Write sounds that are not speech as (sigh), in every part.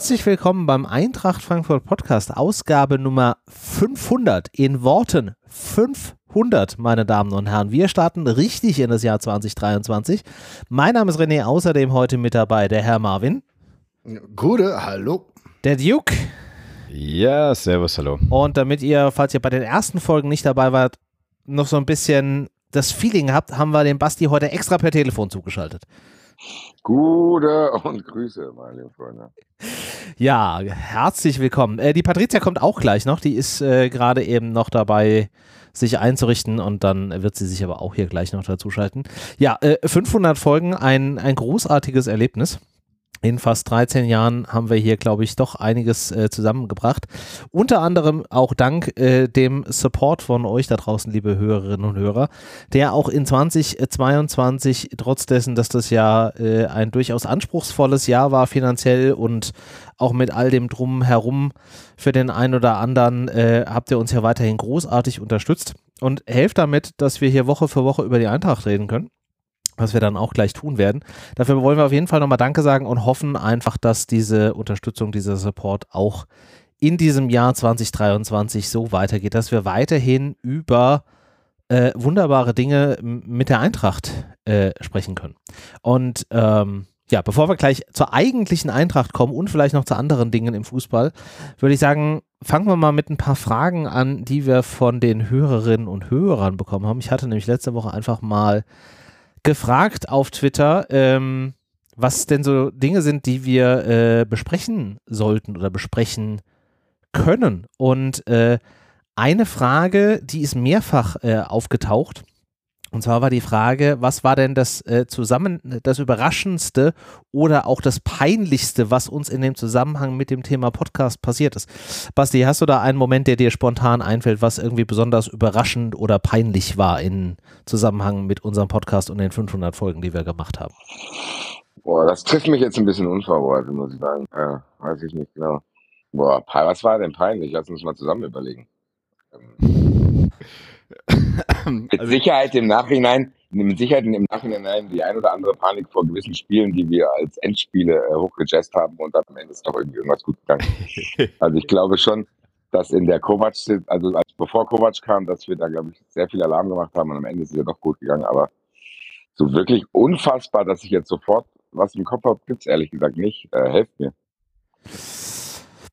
Herzlich willkommen beim Eintracht Frankfurt Podcast, Ausgabe Nummer 500. In Worten 500, meine Damen und Herren. Wir starten richtig in das Jahr 2023. Mein Name ist René, außerdem heute mit dabei der Herr Marvin. Gute, hallo. Der Duke. Ja, servus, hallo. Und damit ihr, falls ihr bei den ersten Folgen nicht dabei wart, noch so ein bisschen das Feeling habt, haben wir den Basti heute extra per Telefon zugeschaltet. Gute und Grüße, meine lieben Freunde. Ja, herzlich willkommen. Äh, die Patricia kommt auch gleich noch. Die ist äh, gerade eben noch dabei, sich einzurichten und dann wird sie sich aber auch hier gleich noch dazuschalten. Ja, äh, 500 Folgen, ein, ein großartiges Erlebnis in fast 13 Jahren haben wir hier, glaube ich, doch einiges äh, zusammengebracht. Unter anderem auch dank äh, dem Support von euch da draußen, liebe Hörerinnen und Hörer, der auch in 2022, trotz dessen, dass das Jahr äh, ein durchaus anspruchsvolles Jahr war finanziell und auch mit all dem Drumherum für den einen oder anderen, äh, habt ihr uns ja weiterhin großartig unterstützt und helft damit, dass wir hier Woche für Woche über die Eintracht reden können was wir dann auch gleich tun werden. Dafür wollen wir auf jeden Fall nochmal Danke sagen und hoffen einfach, dass diese Unterstützung, dieser Support auch in diesem Jahr 2023 so weitergeht, dass wir weiterhin über äh, wunderbare Dinge mit der Eintracht äh, sprechen können. Und ähm, ja, bevor wir gleich zur eigentlichen Eintracht kommen und vielleicht noch zu anderen Dingen im Fußball, würde ich sagen, fangen wir mal mit ein paar Fragen an, die wir von den Hörerinnen und Hörern bekommen haben. Ich hatte nämlich letzte Woche einfach mal gefragt auf Twitter, ähm, was denn so Dinge sind, die wir äh, besprechen sollten oder besprechen können. Und äh, eine Frage, die ist mehrfach äh, aufgetaucht, und zwar war die Frage, was war denn das äh, zusammen, das Überraschendste oder auch das Peinlichste, was uns in dem Zusammenhang mit dem Thema Podcast passiert ist? Basti, hast du da einen Moment, der dir spontan einfällt, was irgendwie besonders überraschend oder peinlich war in Zusammenhang mit unserem Podcast und den 500 Folgen, die wir gemacht haben? Boah, das trifft mich jetzt ein bisschen unvorbereitet, muss ich sagen. Ja, weiß ich nicht genau. Boah, was war denn peinlich? Lass uns mal zusammen überlegen. Mit also, Sicherheit im Nachhinein, mit Sicherheit im Nachhinein die ein oder andere Panik vor gewissen Spielen, die wir als Endspiele äh, hochgejazzt haben und dann am Ende ist doch irgendwie irgendwas gut gegangen. (laughs) also ich glaube schon, dass in der Kovac, also als, bevor Kovac kam, dass wir da, glaube ich, sehr viel Alarm gemacht haben und am Ende ist es ja doch gut gegangen, aber so wirklich unfassbar, dass ich jetzt sofort was im Kopf habe, gibt es ehrlich gesagt nicht. Äh, helft mir.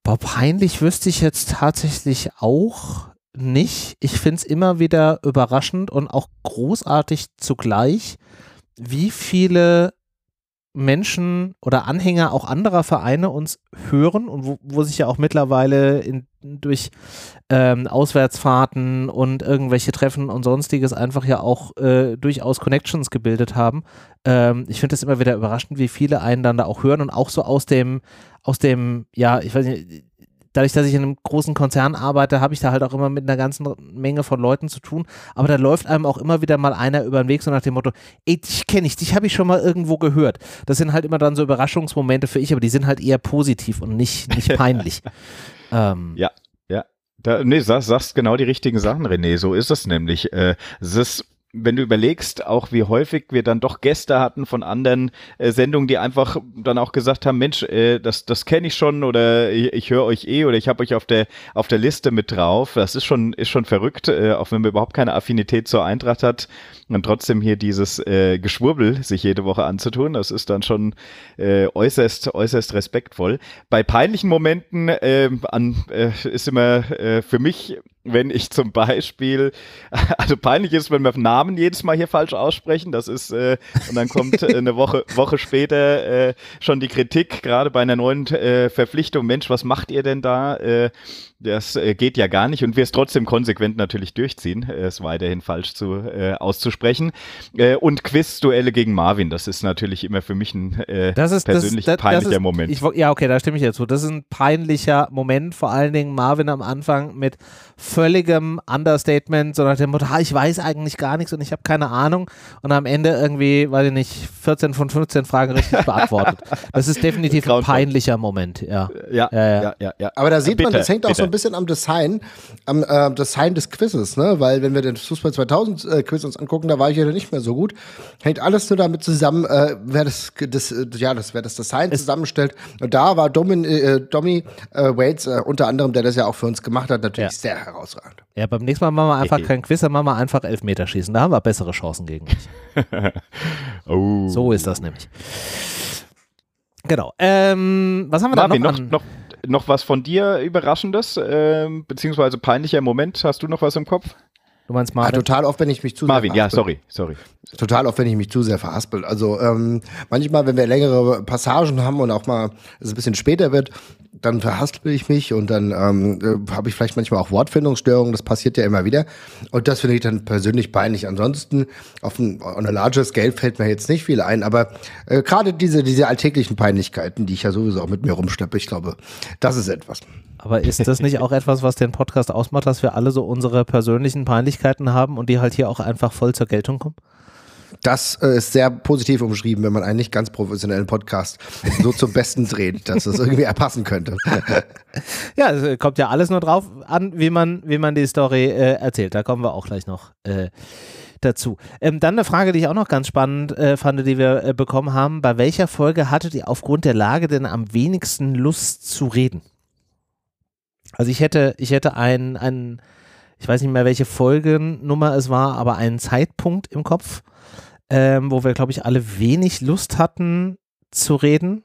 Boah, peinlich wüsste ich jetzt tatsächlich auch nicht. Ich finde es immer wieder überraschend und auch großartig zugleich, wie viele Menschen oder Anhänger auch anderer Vereine uns hören und wo, wo sich ja auch mittlerweile in, durch ähm, Auswärtsfahrten und irgendwelche Treffen und sonstiges einfach ja auch äh, durchaus Connections gebildet haben. Ähm, ich finde es immer wieder überraschend, wie viele einen dann da auch hören und auch so aus dem, aus dem, ja, ich weiß nicht, dadurch, dass ich in einem großen Konzern arbeite, habe ich da halt auch immer mit einer ganzen Menge von Leuten zu tun. Aber da läuft einem auch immer wieder mal einer über den Weg, so nach dem Motto, ey, dich kenne ich, dich habe ich schon mal irgendwo gehört. Das sind halt immer dann so Überraschungsmomente für ich, aber die sind halt eher positiv und nicht, nicht (laughs) peinlich. ähm, ja, ja. Da, nee, sagst, sagst genau die richtigen Sachen, René. So ist es nämlich. Äh, es ist wenn du überlegst, auch wie häufig wir dann doch Gäste hatten von anderen äh, Sendungen, die einfach dann auch gesagt haben, Mensch, äh, das, das kenne ich schon oder ich, ich höre euch eh oder ich habe euch auf der, auf der Liste mit drauf. Das ist schon, ist schon verrückt, äh, auch wenn man überhaupt keine Affinität zur Eintracht hat und trotzdem hier dieses äh, Geschwurbel sich jede Woche anzutun. Das ist dann schon äh, äußerst, äußerst respektvoll. Bei peinlichen Momenten äh, an, äh, ist immer äh, für mich wenn ich zum Beispiel, (laughs) also peinlich ist, wenn wir Namen jedes Mal hier falsch aussprechen, das ist, äh, und dann kommt äh, eine Woche, Woche später äh, schon die Kritik, gerade bei einer neuen äh, Verpflichtung, Mensch, was macht ihr denn da? Äh, das äh, geht ja gar nicht und wir es trotzdem konsequent natürlich durchziehen, äh, es weiterhin falsch zu, äh, auszusprechen. Äh, und Quiz-Duelle gegen Marvin, das ist natürlich immer für mich ein äh, das ist, persönlich das, das, peinlicher ist, Moment. Ich, ja, okay, da stimme ich jetzt zu. Das ist ein peinlicher Moment, vor allen Dingen Marvin am Anfang mit völligem Understatement, so nach dem Motto, ich weiß eigentlich gar nichts und ich habe keine Ahnung und am Ende irgendwie, weiß ich nicht, 14 von 15 Fragen richtig (laughs) beantwortet. Das ist definitiv ein peinlicher Moment, ja. Ja, ja, ja. ja, ja. Aber da sieht bitte, man, das hängt bitte. auch so ein bisschen am Design, am äh, Design des Quizzes, ne? weil wenn wir den Fußball 2000 äh, Quiz uns angucken, da war ich ja nicht mehr so gut. Hängt alles nur damit zusammen, äh, wer das, das, äh, ja, das, wer das Design es zusammenstellt. Und da war Domin, äh, Domi äh, Waits äh, unter anderem, der das ja auch für uns gemacht hat, natürlich ja. sehr herausragend. Ja, beim nächsten Mal machen wir einfach kein Quiz, dann machen wir einfach Elfmeterschießen. Da haben wir bessere Chancen gegen dich. (laughs) oh. So ist das nämlich. Genau. Ähm, was haben wir Marvin, da noch, noch, noch, noch was von dir Überraschendes, ähm, beziehungsweise peinlicher Moment? Hast du noch was im Kopf? Du meinst Marvin? Ja, total oft, wenn ich mich zu Marvin, sehr ja, sorry, sorry. Total oft, wenn ich mich zu sehr verhaspel. Also ähm, manchmal, wenn wir längere Passagen haben und auch mal es ein bisschen später wird, dann verhaspel ich mich und dann ähm, äh, habe ich vielleicht manchmal auch Wortfindungsstörungen. Das passiert ja immer wieder. Und das finde ich dann persönlich peinlich. Ansonsten auf ein on a larger scale fällt mir jetzt nicht viel ein, aber äh, gerade diese diese alltäglichen Peinlichkeiten, die ich ja sowieso auch mit mir rumschleppe, ich glaube, das ist etwas. Aber ist das nicht auch etwas, was den Podcast ausmacht, dass wir alle so unsere persönlichen Peinlichkeiten haben und die halt hier auch einfach voll zur Geltung kommen? Das äh, ist sehr positiv umschrieben, wenn man einen nicht ganz professionellen Podcast so zum Besten dreht, dass es irgendwie erpassen könnte. ja, es kommt ja alles nur drauf an, wie man, wie man die Story äh, erzählt. Da kommen wir auch gleich noch äh, dazu. Ähm, dann eine Frage, die ich auch noch ganz spannend äh, fand, die wir äh, bekommen haben. Bei welcher Folge hattet ihr aufgrund der Lage denn am wenigsten Lust zu reden? Also ich hätte, ich hätte einen, einen, ich weiß nicht mehr, welche Folgennummer es war, aber einen Zeitpunkt im Kopf, ähm, wo wir, glaube ich, alle wenig Lust hatten zu reden.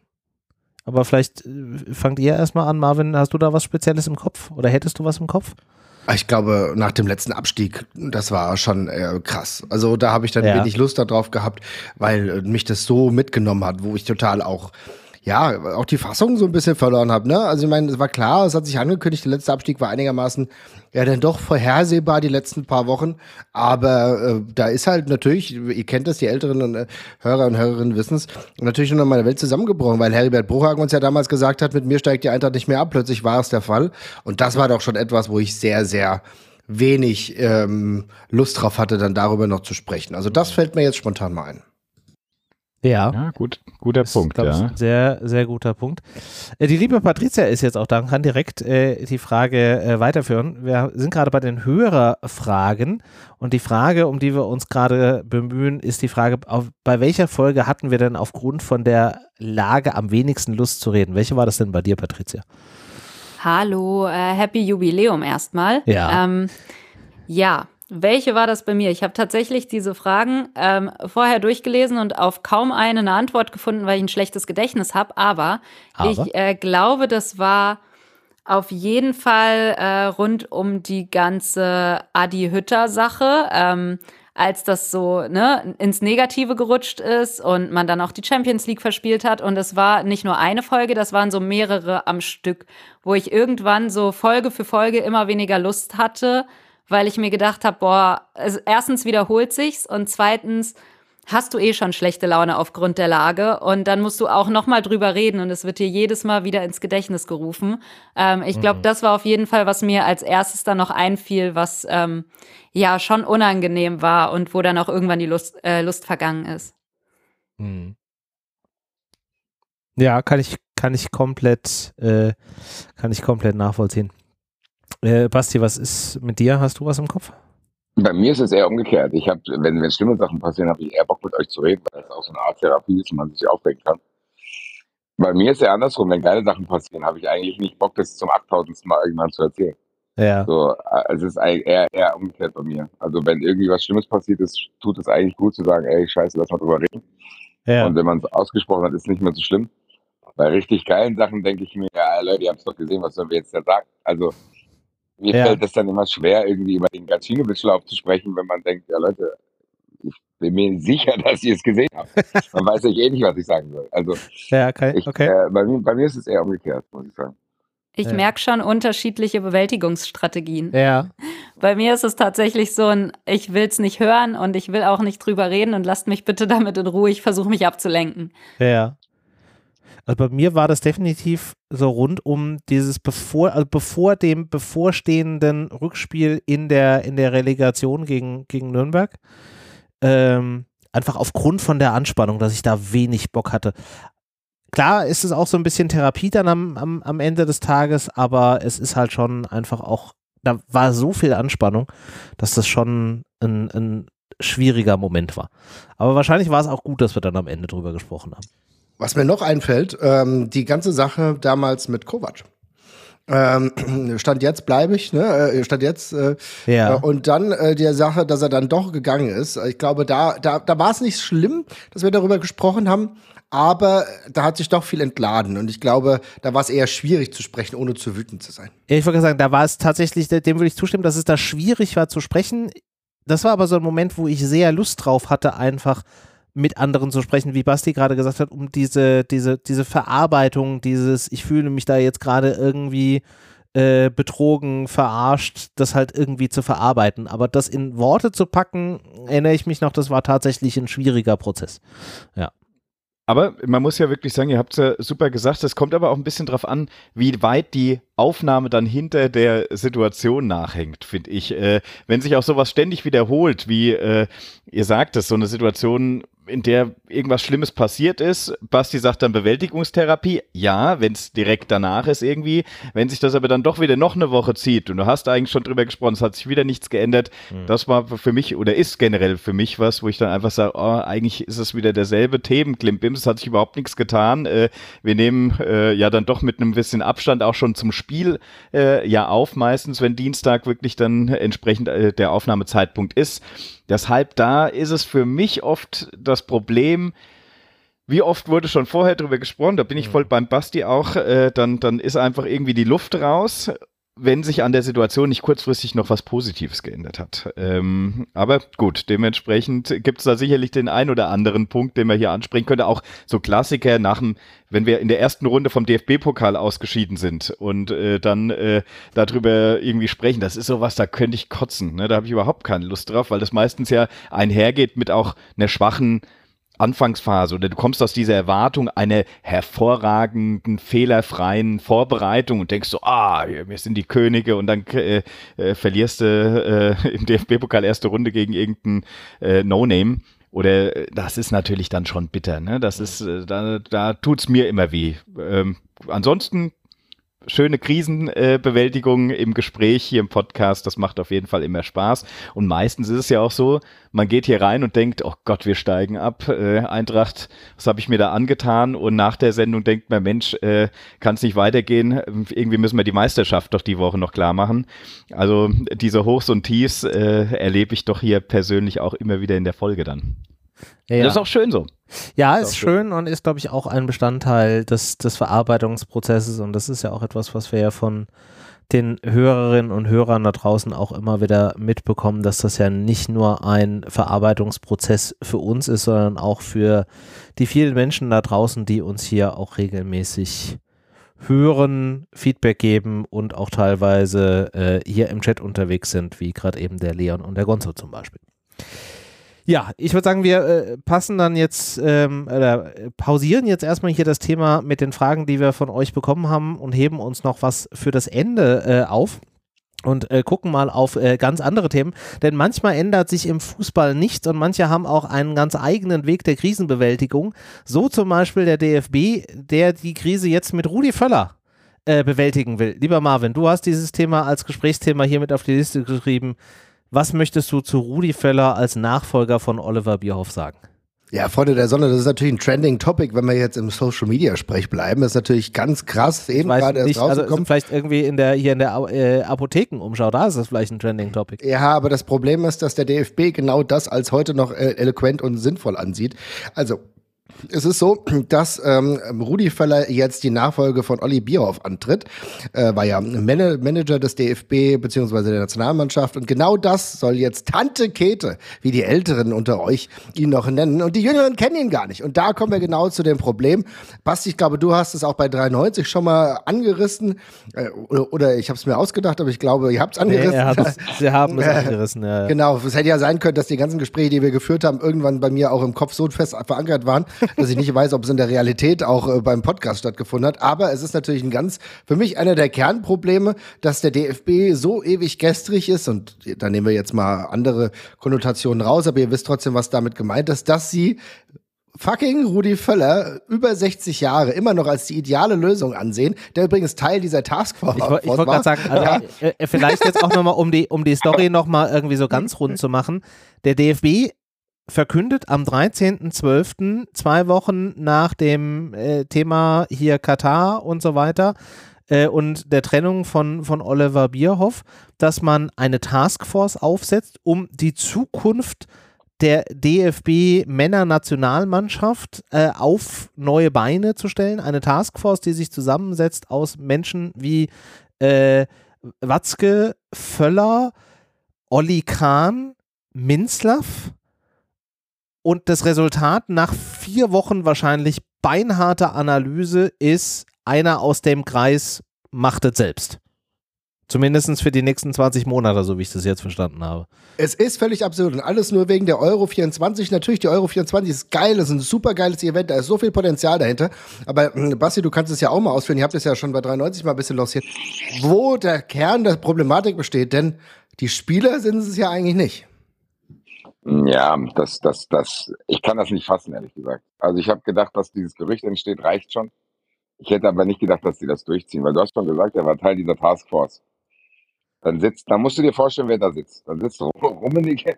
Aber vielleicht äh, fangt ihr erstmal an, Marvin, hast du da was Spezielles im Kopf oder hättest du was im Kopf? Ich glaube, nach dem letzten Abstieg, das war schon äh, krass. Also da habe ich dann ja. wenig Lust darauf gehabt, weil mich das so mitgenommen hat, wo ich total auch ja, auch die Fassung so ein bisschen verloren habe. Ne? Also ich meine, es war klar, es hat sich angekündigt, der letzte Abstieg war einigermaßen ja dann doch vorhersehbar die letzten paar Wochen. Aber äh, da ist halt natürlich, ihr kennt das, die älteren und, äh, Hörer und Hörerinnen wissen es, natürlich schon mal eine Welt zusammengebrochen, weil Heribert Bruchhagen uns ja damals gesagt hat, mit mir steigt die Eintracht nicht mehr ab. Plötzlich war es der Fall. Und das war doch schon etwas, wo ich sehr, sehr wenig ähm, Lust drauf hatte, dann darüber noch zu sprechen. Also das fällt mir jetzt spontan mal ein. Ja. ja gut, guter das Punkt. Ist, ja. Ich, sehr, sehr guter Punkt. Äh, die liebe Patricia ist jetzt auch da und kann direkt äh, die Frage äh, weiterführen. Wir sind gerade bei den Hörerfragen und die Frage, um die wir uns gerade bemühen, ist die Frage, auf, bei welcher Folge hatten wir denn aufgrund von der Lage am wenigsten Lust zu reden? Welche war das denn bei dir, Patricia? Hallo, äh, Happy Jubiläum erstmal. Ja. Ähm, ja, welche war das bei mir? Ich habe tatsächlich diese Fragen ähm, vorher durchgelesen und auf kaum eine eine Antwort gefunden, weil ich ein schlechtes Gedächtnis habe. Aber, Aber, ich äh, glaube, das war auf jeden Fall äh, rund um die ganze Adi Hütter-Sache. Ähm, als das so ne, ins Negative gerutscht ist und man dann auch die Champions League verspielt hat. Und es war nicht nur eine Folge, das waren so mehrere am Stück, wo ich irgendwann so Folge für Folge immer weniger Lust hatte, weil ich mir gedacht habe, boah, also erstens wiederholt sich's und zweitens hast du eh schon schlechte Laune aufgrund der Lage und dann musst du auch noch mal drüber reden und es wird dir jedes Mal wieder ins Gedächtnis gerufen. Ähm, ich glaube, mhm. das war auf jeden Fall, was mir als erstes dann noch einfiel, was ähm, ja schon unangenehm war und wo dann auch irgendwann die Lust, äh, Lust vergangen ist. Mhm. Ja, kann ich kann ich komplett äh, kann ich komplett nachvollziehen. Äh, Basti, was ist mit dir? Hast du was im Kopf? Bei mir ist es eher umgekehrt. Ich habe, wenn, wenn schlimme Sachen passieren, habe ich eher Bock mit euch zu reden, weil das auch so eine Art Therapie ist und man sich aufregen kann. Bei mir ist es eher andersrum. Wenn geile Sachen passieren, habe ich eigentlich nicht Bock, das zum 8000. Mal irgendwann zu erzählen. Ja. So, äh, es ist eher, eher umgekehrt bei mir. Also wenn irgendwie was Schlimmes passiert ist, tut es eigentlich gut zu sagen, ey, scheiße, lass mal drüber reden. Ja. Und wenn man es ausgesprochen hat, ist es nicht mehr so schlimm. Bei richtig geilen Sachen denke ich mir, ja, Leute, ihr habt es doch gesehen, was sollen wir jetzt da sagen? Also mir ja. fällt es dann immer schwer, irgendwie über den Gacinovic-Lauf zu sprechen, wenn man denkt, ja Leute, ich bin mir sicher, (laughs) dass ihr es gesehen habt. Man weiß euch eh nicht, was ich sagen soll. Also ja, okay. Ich, okay. Äh, bei, mir, bei, mir, ist es eher umgekehrt, muss ich sagen. Ich ja. merke schon unterschiedliche Bewältigungsstrategien. Ja. Bei mir ist es tatsächlich so ein, ich will es nicht hören und ich will auch nicht drüber reden und lasst mich bitte damit in Ruhe, ich versuche mich abzulenken. Ja. Also bei mir war das definitiv so rund um dieses bevor, also bevor dem bevorstehenden Rückspiel in der, in der Relegation gegen, gegen Nürnberg. Ähm, einfach aufgrund von der Anspannung, dass ich da wenig Bock hatte. Klar ist es auch so ein bisschen Therapie dann am, am, am Ende des Tages, aber es ist halt schon einfach auch, da war so viel Anspannung, dass das schon ein, ein schwieriger Moment war. Aber wahrscheinlich war es auch gut, dass wir dann am Ende drüber gesprochen haben. Was mir noch einfällt, ähm, die ganze Sache damals mit Kovac. Ähm, (clears throat) stand jetzt bleibe ich, ne? Äh, stand jetzt. Äh, ja. Äh, und dann äh, die Sache, dass er dann doch gegangen ist. Ich glaube, da, da, da war es nicht schlimm, dass wir darüber gesprochen haben aber da hat sich doch viel entladen und ich glaube, da war es eher schwierig zu sprechen, ohne zu wütend zu sein. Ja, ich wollte sagen, da war es tatsächlich, dem würde ich zustimmen, dass es da schwierig war zu sprechen. Das war aber so ein Moment, wo ich sehr Lust drauf hatte, einfach mit anderen zu sprechen, wie Basti gerade gesagt hat, um diese, diese, diese Verarbeitung, dieses, ich fühle mich da jetzt gerade irgendwie äh, betrogen, verarscht, das halt irgendwie zu verarbeiten. Aber das in Worte zu packen, erinnere ich mich noch, das war tatsächlich ein schwieriger Prozess. Ja. Aber man muss ja wirklich sagen, ihr habt es ja super gesagt, es kommt aber auch ein bisschen drauf an, wie weit die Aufnahme dann hinter der Situation nachhängt, finde ich. Äh, wenn sich auch sowas ständig wiederholt, wie äh, ihr sagt es, so eine Situation in der irgendwas Schlimmes passiert ist. Basti sagt dann Bewältigungstherapie. Ja, wenn es direkt danach ist irgendwie. Wenn sich das aber dann doch wieder noch eine Woche zieht und du hast eigentlich schon drüber gesprochen, es hat sich wieder nichts geändert. Mhm. Das war für mich oder ist generell für mich was, wo ich dann einfach sage, oh, eigentlich ist es wieder derselbe Themenklimpims. Es hat sich überhaupt nichts getan. Äh, wir nehmen äh, ja dann doch mit einem bisschen Abstand auch schon zum Spiel äh, ja auf, meistens, wenn Dienstag wirklich dann entsprechend äh, der Aufnahmezeitpunkt ist. Deshalb da ist es für mich oft das Problem, wie oft wurde schon vorher drüber gesprochen, da bin ich voll beim Basti auch, äh, dann, dann ist einfach irgendwie die Luft raus wenn sich an der Situation nicht kurzfristig noch was Positives geändert hat. Ähm, aber gut, dementsprechend gibt es da sicherlich den ein oder anderen Punkt, den man hier ansprechen könnte. Auch so Klassiker nach dem, wenn wir in der ersten Runde vom DFB-Pokal ausgeschieden sind und äh, dann äh, darüber irgendwie sprechen, das ist sowas, da könnte ich kotzen. Ne? Da habe ich überhaupt keine Lust drauf, weil das meistens ja einhergeht mit auch einer schwachen Anfangsphase oder du kommst aus dieser Erwartung einer hervorragenden, fehlerfreien Vorbereitung und denkst so, ah, wir sind die Könige und dann äh, äh, verlierst du äh, (laughs) im DFB-Pokal erste Runde gegen irgendeinen äh, No-Name. Oder äh, das ist natürlich dann schon bitter, ne? Das ist, äh, da, da tut's mir immer weh. Ähm, ansonsten schöne Krisenbewältigung äh, im Gespräch hier im Podcast. Das macht auf jeden Fall immer Spaß. Und meistens ist es ja auch so, man geht hier rein und denkt, oh Gott, wir steigen ab. Äh, Eintracht, was habe ich mir da angetan? Und nach der Sendung denkt man, Mensch, äh, kann es nicht weitergehen? Irgendwie müssen wir die Meisterschaft doch die Woche noch klar machen. Also diese Hochs und Tiefs äh, erlebe ich doch hier persönlich auch immer wieder in der Folge dann. Ja. Das ist auch schön so. Ja, ist, ist schön, schön und ist, glaube ich, auch ein Bestandteil des, des Verarbeitungsprozesses und das ist ja auch etwas, was wir ja von den Hörerinnen und Hörern da draußen auch immer wieder mitbekommen, dass das ja nicht nur ein Verarbeitungsprozess für uns ist, sondern auch für die vielen Menschen da draußen, die uns hier auch regelmäßig hören, Feedback geben und auch teilweise äh, hier im Chat unterwegs sind, wie gerade eben der Leon und der Gonzo zum Beispiel. Ja, ich würde sagen, wir äh, passen dann jetzt ähm, oder äh, pausieren jetzt erstmal hier das Thema mit den Fragen, die wir von euch bekommen haben und heben uns noch was für das Ende äh, auf und äh, gucken mal auf äh, ganz andere Themen. Denn manchmal ändert sich im Fußball nichts und manche haben auch einen ganz eigenen Weg der Krisenbewältigung. So zum Beispiel der DFB, der die Krise jetzt mit Rudi Völler äh, bewältigen will. Lieber Marvin, du hast dieses Thema als Gesprächsthema hier mit auf die Liste geschrieben. Was möchtest du zu Rudi Völler als Nachfolger von Oliver Bierhoff sagen? Ja, Freunde der Sonne, das ist natürlich ein trending Topic, wenn wir jetzt im Social Media Sprech bleiben. Das ist natürlich ganz krass, eben gerade erst nicht, also rausgekommen. Also vielleicht irgendwie in der, hier in der äh, Apothekenumschau, da ist das vielleicht ein trending Topic. Ja, aber das Problem ist, dass der DFB genau das als heute noch äh, eloquent und sinnvoll ansieht. Also, es ist so, dass ähm, Rudi Völler jetzt die Nachfolge von Olli Bierhoff antritt. Äh, war ja Man Manager des DFB bzw. der Nationalmannschaft. Und genau das soll jetzt Tante Kete, wie die Älteren unter euch ihn noch nennen. Und die Jüngeren kennen ihn gar nicht. Und da kommen wir genau zu dem Problem. Basti, ich glaube, du hast es auch bei 93 schon mal angerissen. Äh, oder, oder, ich habe es mir ausgedacht, aber ich glaube, ihr habt es angerissen. (laughs) Nee, sie haben es angerissen, ja. Genau, es hätte ja sein können, dass die ganzen Gespräche, die wir geführt haben, irgendwann bei mir auch im Kopf so fest verankert waren, (laughs) dass ich nicht weiß, ob es in der Realität auch äh, beim Podcast stattgefunden hat. Aber es ist natürlich ein ganz, für mich einer der Kernprobleme, dass der DFB so ewig gestrig ist und da nehmen wir jetzt mal andere Konnotationen raus, aber ihr wisst trotzdem, was damit gemeint ist, dass sie fucking Rudi Völler über 60 Jahre immer noch als die ideale Lösung ansehen, der übrigens Teil dieser Taskforce Ich, ich wollte gerade sagen, also, ja. Äh, äh, vielleicht jetzt auch nochmal, um die, um die Story nochmal irgendwie so ganz rund zu machen. Der DFB verkündet am 13.12., zwei Wochen nach dem äh, Thema hier Katar und so weiter äh, und der Trennung von, von Oliver Bierhoff, dass man eine Taskforce aufsetzt, um die Zukunft der DFB Männernationalmannschaft äh, auf neue Beine zu stellen. Eine Taskforce, die sich zusammensetzt aus Menschen wie äh, Watzke, Völler, Olli Kahn, Minzlaff. Und das Resultat nach vier Wochen wahrscheinlich beinharter Analyse ist, einer aus dem Kreis macht es selbst. Zumindest für die nächsten 20 Monate, so wie ich das jetzt verstanden habe. Es ist völlig absurd und alles nur wegen der Euro 24. Natürlich, die Euro 24 ist geil, das ist ein super geiles Event, da ist so viel Potenzial dahinter. Aber hm, Basti, du kannst es ja auch mal ausführen, ihr habt es ja schon bei 93 mal ein bisschen lanciert, wo der Kern der Problematik besteht, denn die Spieler sind es ja eigentlich nicht. Ja, das, das, das, ich kann das nicht fassen, ehrlich gesagt. Also ich habe gedacht, dass dieses Gerücht entsteht, reicht schon. Ich hätte aber nicht gedacht, dass sie das durchziehen, weil du hast schon gesagt, er war Teil dieser Taskforce. Dann sitzt, dann musst du dir vorstellen, wer da sitzt. Dann sitzt Rummenigge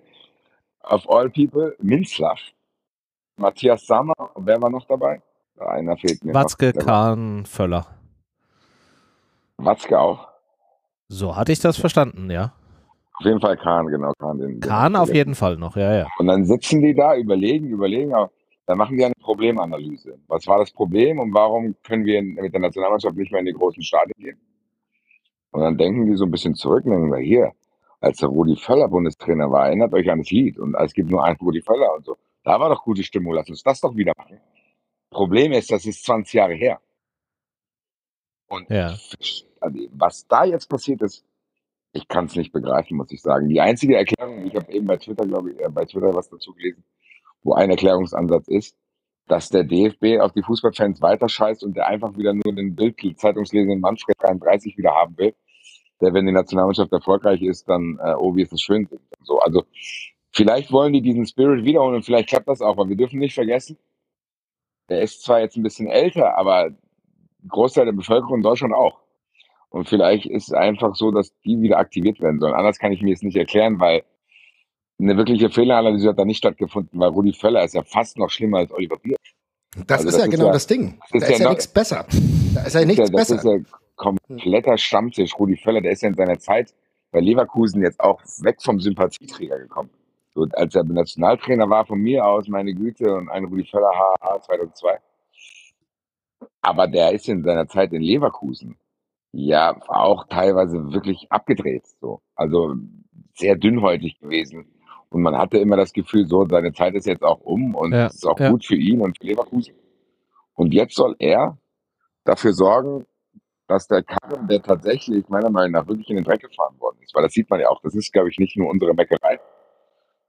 of all people, Minzlaff, Matthias Sammer wer war noch dabei? Einer fehlt mir. Watzke, Kahn, Völler. Watzke auch. So hatte ich das verstanden, ja. Auf jeden Fall Kahn, genau. Kahn, den, Kahn auf jeden Fall noch, ja, ja. Und dann sitzen die da, überlegen, überlegen, dann machen die eine Problemanalyse. Was war das Problem und warum können wir mit der Nationalmannschaft nicht mehr in die großen Stadien gehen? Und dann denken die so ein bisschen zurück und denken, wir, hier, als der Rudi Völler Bundestrainer war, erinnert euch an das Lied und es gibt nur einen Rudi Völler und so. Da war doch gute Stimmung, lass uns das doch wieder machen. Problem ist, das ist 20 Jahre her. Und ja. Also, was da jetzt passiert ist, ich kann es nicht begreifen, muss ich sagen. Die einzige Erklärung, ich habe eben bei Twitter, glaube ich, äh, bei Twitter was dazu gelesen, wo ein Erklärungsansatz ist, dass der DFB auf die Fußballfans weiter scheißt und der einfach wieder nur den Bild-Zeitungslesenden Manfred 33 wieder haben will, der, wenn die Nationalmannschaft erfolgreich ist, dann, äh, oh, wie ist es schön. So, also vielleicht wollen die diesen Spirit wiederholen und vielleicht klappt das auch, aber wir dürfen nicht vergessen, der ist zwar jetzt ein bisschen älter, aber Großteil der Bevölkerung in Deutschland auch. Und vielleicht ist es einfach so, dass die wieder aktiviert werden sollen. Anders kann ich mir es nicht erklären, weil eine wirkliche Fehleranalyse hat da nicht stattgefunden, weil Rudi Völler ist ja fast noch schlimmer als Oliver Bier. Das also ist das ja ist genau ja, das Ding. Da ist, ist ja, ja nichts besser. Da ist ja nichts besser. Das ist ja kompletter Stammtisch. Rudi Völler, der ist ja in seiner Zeit bei Leverkusen jetzt auch weg vom Sympathieträger gekommen. So, als er Nationaltrainer war, von mir aus, meine Güte, und ein Rudi Völler HH 2002. Aber der ist in seiner Zeit in Leverkusen ja auch teilweise wirklich abgedreht. So. Also sehr dünnhäutig gewesen. Und man hatte immer das Gefühl, so, seine Zeit ist jetzt auch um und es ist auch ja. gut für ihn und für Leverkusen. Und jetzt soll er dafür sorgen, dass der Karren, der tatsächlich meiner Meinung nach wirklich in den Dreck gefahren worden ist, weil das sieht man ja auch, das ist, glaube ich, nicht nur unsere Meckerei,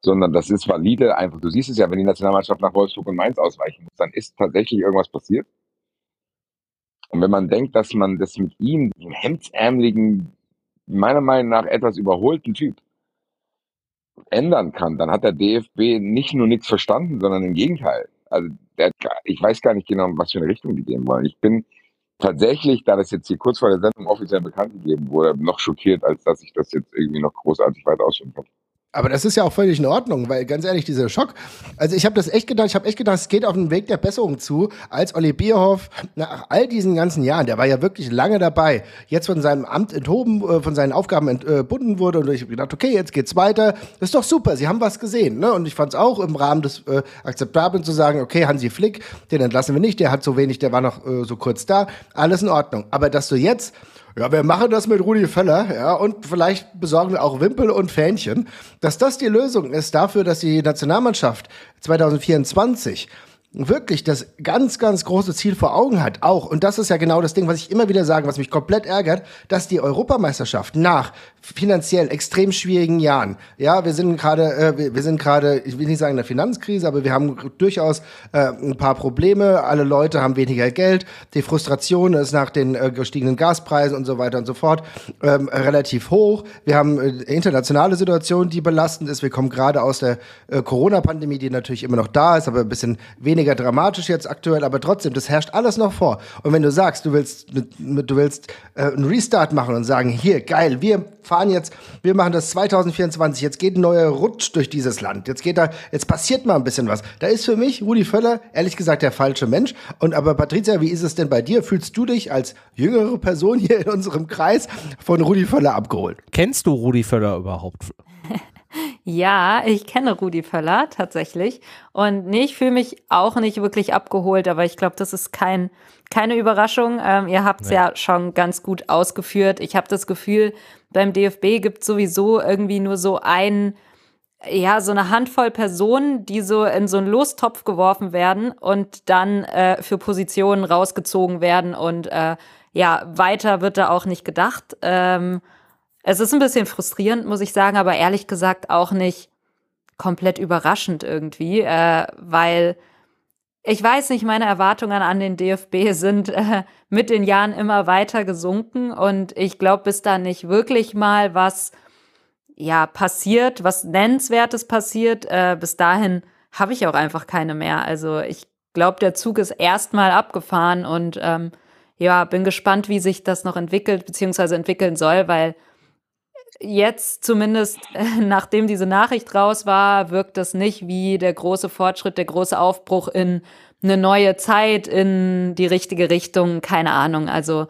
sondern das ist valide einfach. Du siehst es ja, wenn die Nationalmannschaft nach Wolfsburg und Mainz ausweichen muss, dann ist tatsächlich irgendwas passiert. Und wenn man denkt, dass man das mit ihm, dem hemdsärmeligen, meiner Meinung nach etwas überholten Typ, ändern kann, dann hat der DFB nicht nur nichts verstanden, sondern im Gegenteil. Also der, ich weiß gar nicht genau, was für eine Richtung die gehen wollen. Ich bin tatsächlich, da das jetzt hier kurz vor der Sendung offiziell bekannt gegeben wurde, noch schockiert, als dass ich das jetzt irgendwie noch großartig weiter ausführen kann. Aber das ist ja auch völlig in Ordnung, weil ganz ehrlich, dieser Schock. Also ich habe das echt gedacht, ich habe echt gedacht, es geht auf den Weg der Besserung zu, als Olli Bierhoff nach all diesen ganzen Jahren, der war ja wirklich lange dabei, jetzt von seinem Amt enthoben, äh, von seinen Aufgaben entbunden wurde und ich habe gedacht, okay, jetzt geht's weiter. Das ist doch super, sie haben was gesehen. Ne? Und ich fand es auch im Rahmen des äh, Akzeptablen zu sagen, okay, Hansi Flick, den entlassen wir nicht, der hat so wenig, der war noch äh, so kurz da, alles in Ordnung. Aber dass du jetzt ja, wir machen das mit Rudi Völler, ja, und vielleicht besorgen wir auch Wimpel und Fähnchen, dass das die Lösung ist dafür, dass die Nationalmannschaft 2024 wirklich das ganz, ganz große Ziel vor Augen hat, auch, und das ist ja genau das Ding, was ich immer wieder sage, was mich komplett ärgert, dass die Europameisterschaft nach finanziell extrem schwierigen Jahren, ja, wir sind gerade, äh, wir, sind gerade, ich will nicht sagen in der Finanzkrise, aber wir haben durchaus äh, ein paar Probleme, alle Leute haben weniger Geld, die Frustration ist nach den äh, gestiegenen Gaspreisen und so weiter und so fort ähm, relativ hoch, wir haben äh, internationale Situation, die belastend ist, wir kommen gerade aus der äh, Corona-Pandemie, die natürlich immer noch da ist, aber ein bisschen weniger weniger dramatisch jetzt aktuell, aber trotzdem, das herrscht alles noch vor. Und wenn du sagst, du willst, du willst äh, einen Restart machen und sagen, hier, geil, wir fahren jetzt, wir machen das 2024, jetzt geht ein neuer Rutsch durch dieses Land. Jetzt geht da, jetzt passiert mal ein bisschen was. Da ist für mich Rudi Völler, ehrlich gesagt, der falsche Mensch. Und aber Patricia, wie ist es denn bei dir? Fühlst du dich als jüngere Person hier in unserem Kreis von Rudi Völler abgeholt? Kennst du Rudi Völler überhaupt? Ja, ich kenne Rudi Völler tatsächlich. Und nee, ich fühle mich auch nicht wirklich abgeholt, aber ich glaube, das ist kein, keine Überraschung. Ähm, ihr habt es nee. ja schon ganz gut ausgeführt. Ich habe das Gefühl, beim DFB gibt es sowieso irgendwie nur so ein, ja, so eine Handvoll Personen, die so in so einen Lostopf geworfen werden und dann äh, für Positionen rausgezogen werden und äh, ja, weiter wird da auch nicht gedacht. Ähm, es ist ein bisschen frustrierend, muss ich sagen, aber ehrlich gesagt auch nicht komplett überraschend irgendwie, äh, weil ich weiß nicht, meine Erwartungen an den DFB (laughs) sind äh, mit den Jahren immer weiter gesunken und ich glaube, bis da nicht wirklich mal was ja passiert, was nennenswertes passiert, äh, bis dahin habe ich auch einfach keine mehr. Also ich glaube, der Zug ist erstmal abgefahren und ähm, ja, bin gespannt, wie sich das noch entwickelt bzw. entwickeln soll, weil jetzt zumindest, (laughs) nachdem diese Nachricht raus war, wirkt das nicht wie der große Fortschritt, der große Aufbruch in eine neue Zeit, in die richtige Richtung. Keine Ahnung. Also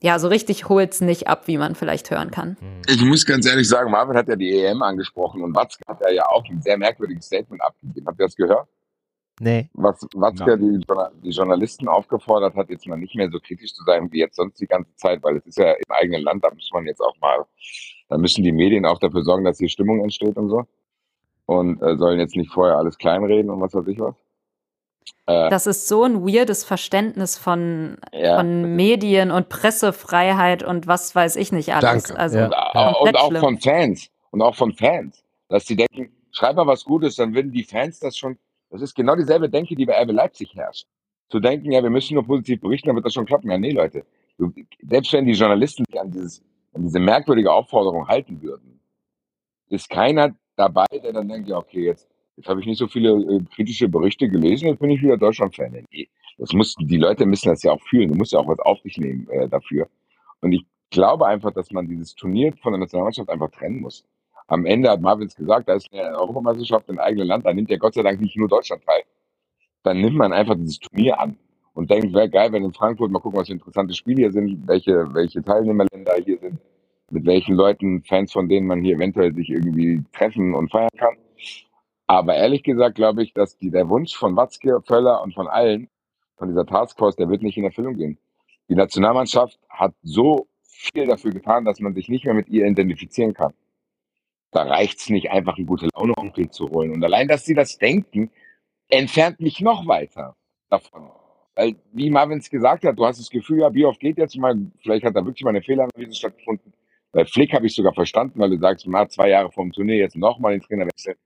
ja, so richtig holt's nicht ab, wie man vielleicht hören kann. Hm. Ich muss ganz ehrlich sagen, Marvin hat ja die EM angesprochen und Watzke hat ja auch ein sehr merkwürdiges Statement abgegeben. Habt ihr das gehört? Nee. Was Watzke die, die, Journalisten aufgefordert hat, jetzt mal nicht mehr so kritisch zu sein wie jetzt sonst die ganze Zeit, weil es ist ja im eigenen Land, da muss man jetzt auch mal da müssen die Medien auch dafür sorgen, dass hier Stimmung entsteht und so. Und äh, sollen jetzt nicht vorher alles kleinreden und was weiß ich was. Äh, das ist so ein weirdes Verständnis von, ja, von Medien und Pressefreiheit und was weiß ich nicht alles. Danke. Also ja. und, und auch schlimm. von Fans. Und auch von Fans. Dass sie denken, schreib mal was Gutes, dann würden die Fans das schon. Das ist genau dieselbe Denke, die bei RB Leipzig herrscht. Zu denken, ja, wir müssen nur positiv berichten, dann wird das schon klappen. Ja, nee, Leute. Selbst wenn die Journalisten sich an dieses an diese merkwürdige Aufforderung halten würden, ist keiner dabei, der dann denkt, ja, okay, jetzt, jetzt habe ich nicht so viele äh, kritische Berichte gelesen, jetzt bin ich wieder Deutschland-Fan. Nee, das muss, die Leute müssen das ja auch fühlen, du musst ja auch was auf dich nehmen äh, dafür. Und ich glaube einfach, dass man dieses Turnier von der Nationalmannschaft einfach trennen muss. Am Ende hat Marvins gesagt, da ist eine Europameisterschaft im eigenen Land, da nimmt ja Gott sei Dank nicht nur Deutschland teil. Dann nimmt man einfach dieses Turnier an und denkt, wäre geil, wenn in Frankfurt mal gucken, was für interessante Spiele hier sind, welche, welche Teilnehmerländer hier sind, mit welchen Leuten, Fans von denen man hier eventuell sich irgendwie treffen und feiern kann. Aber ehrlich gesagt glaube ich, dass die, der Wunsch von Watzke, Völler und von allen, von dieser Taskforce, der wird nicht in Erfüllung gehen. Die Nationalmannschaft hat so viel dafür getan, dass man sich nicht mehr mit ihr identifizieren kann. Da reicht's nicht, einfach einen gute Laune Onkel zu holen. Und allein, dass sie das denken, entfernt mich noch weiter davon. Weil, wie Marvin es gesagt hat, du hast das Gefühl, ja, wie oft geht jetzt mal, vielleicht hat da wirklich mal eine Fehleranalyse stattgefunden. Bei Flick habe ich sogar verstanden, weil du sagst, mal zwei Jahre vom Turnier jetzt nochmal den Trainer wechseln,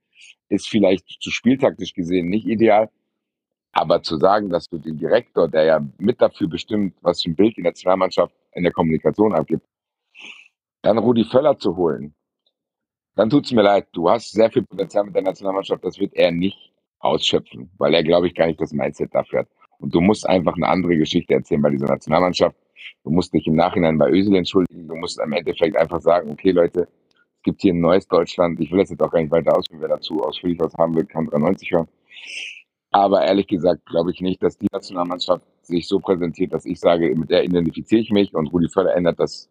ist vielleicht zu spieltaktisch gesehen nicht ideal. Aber zu sagen, dass du den Direktor, der ja mit dafür bestimmt, was für ein Bild die Nationalmannschaft in der Kommunikation abgibt, dann Rudi Völler zu holen, dann tut es mir leid. Du hast sehr viel Potenzial mit der Nationalmannschaft, das wird er nicht ausschöpfen, weil er, glaube ich, gar nicht das Mindset dafür hat. Und du musst einfach eine andere Geschichte erzählen bei dieser Nationalmannschaft. Du musst dich im Nachhinein bei Ösel entschuldigen. Du musst am Endeffekt einfach sagen, okay, Leute, es gibt hier ein neues Deutschland. Ich will das jetzt auch gar nicht weiter ausführen. Wer dazu ausführlich was haben will, kann 93 hören. Aber ehrlich gesagt glaube ich nicht, dass die Nationalmannschaft sich so präsentiert, dass ich sage, mit der identifiziere ich mich und Rudi Völler ändert das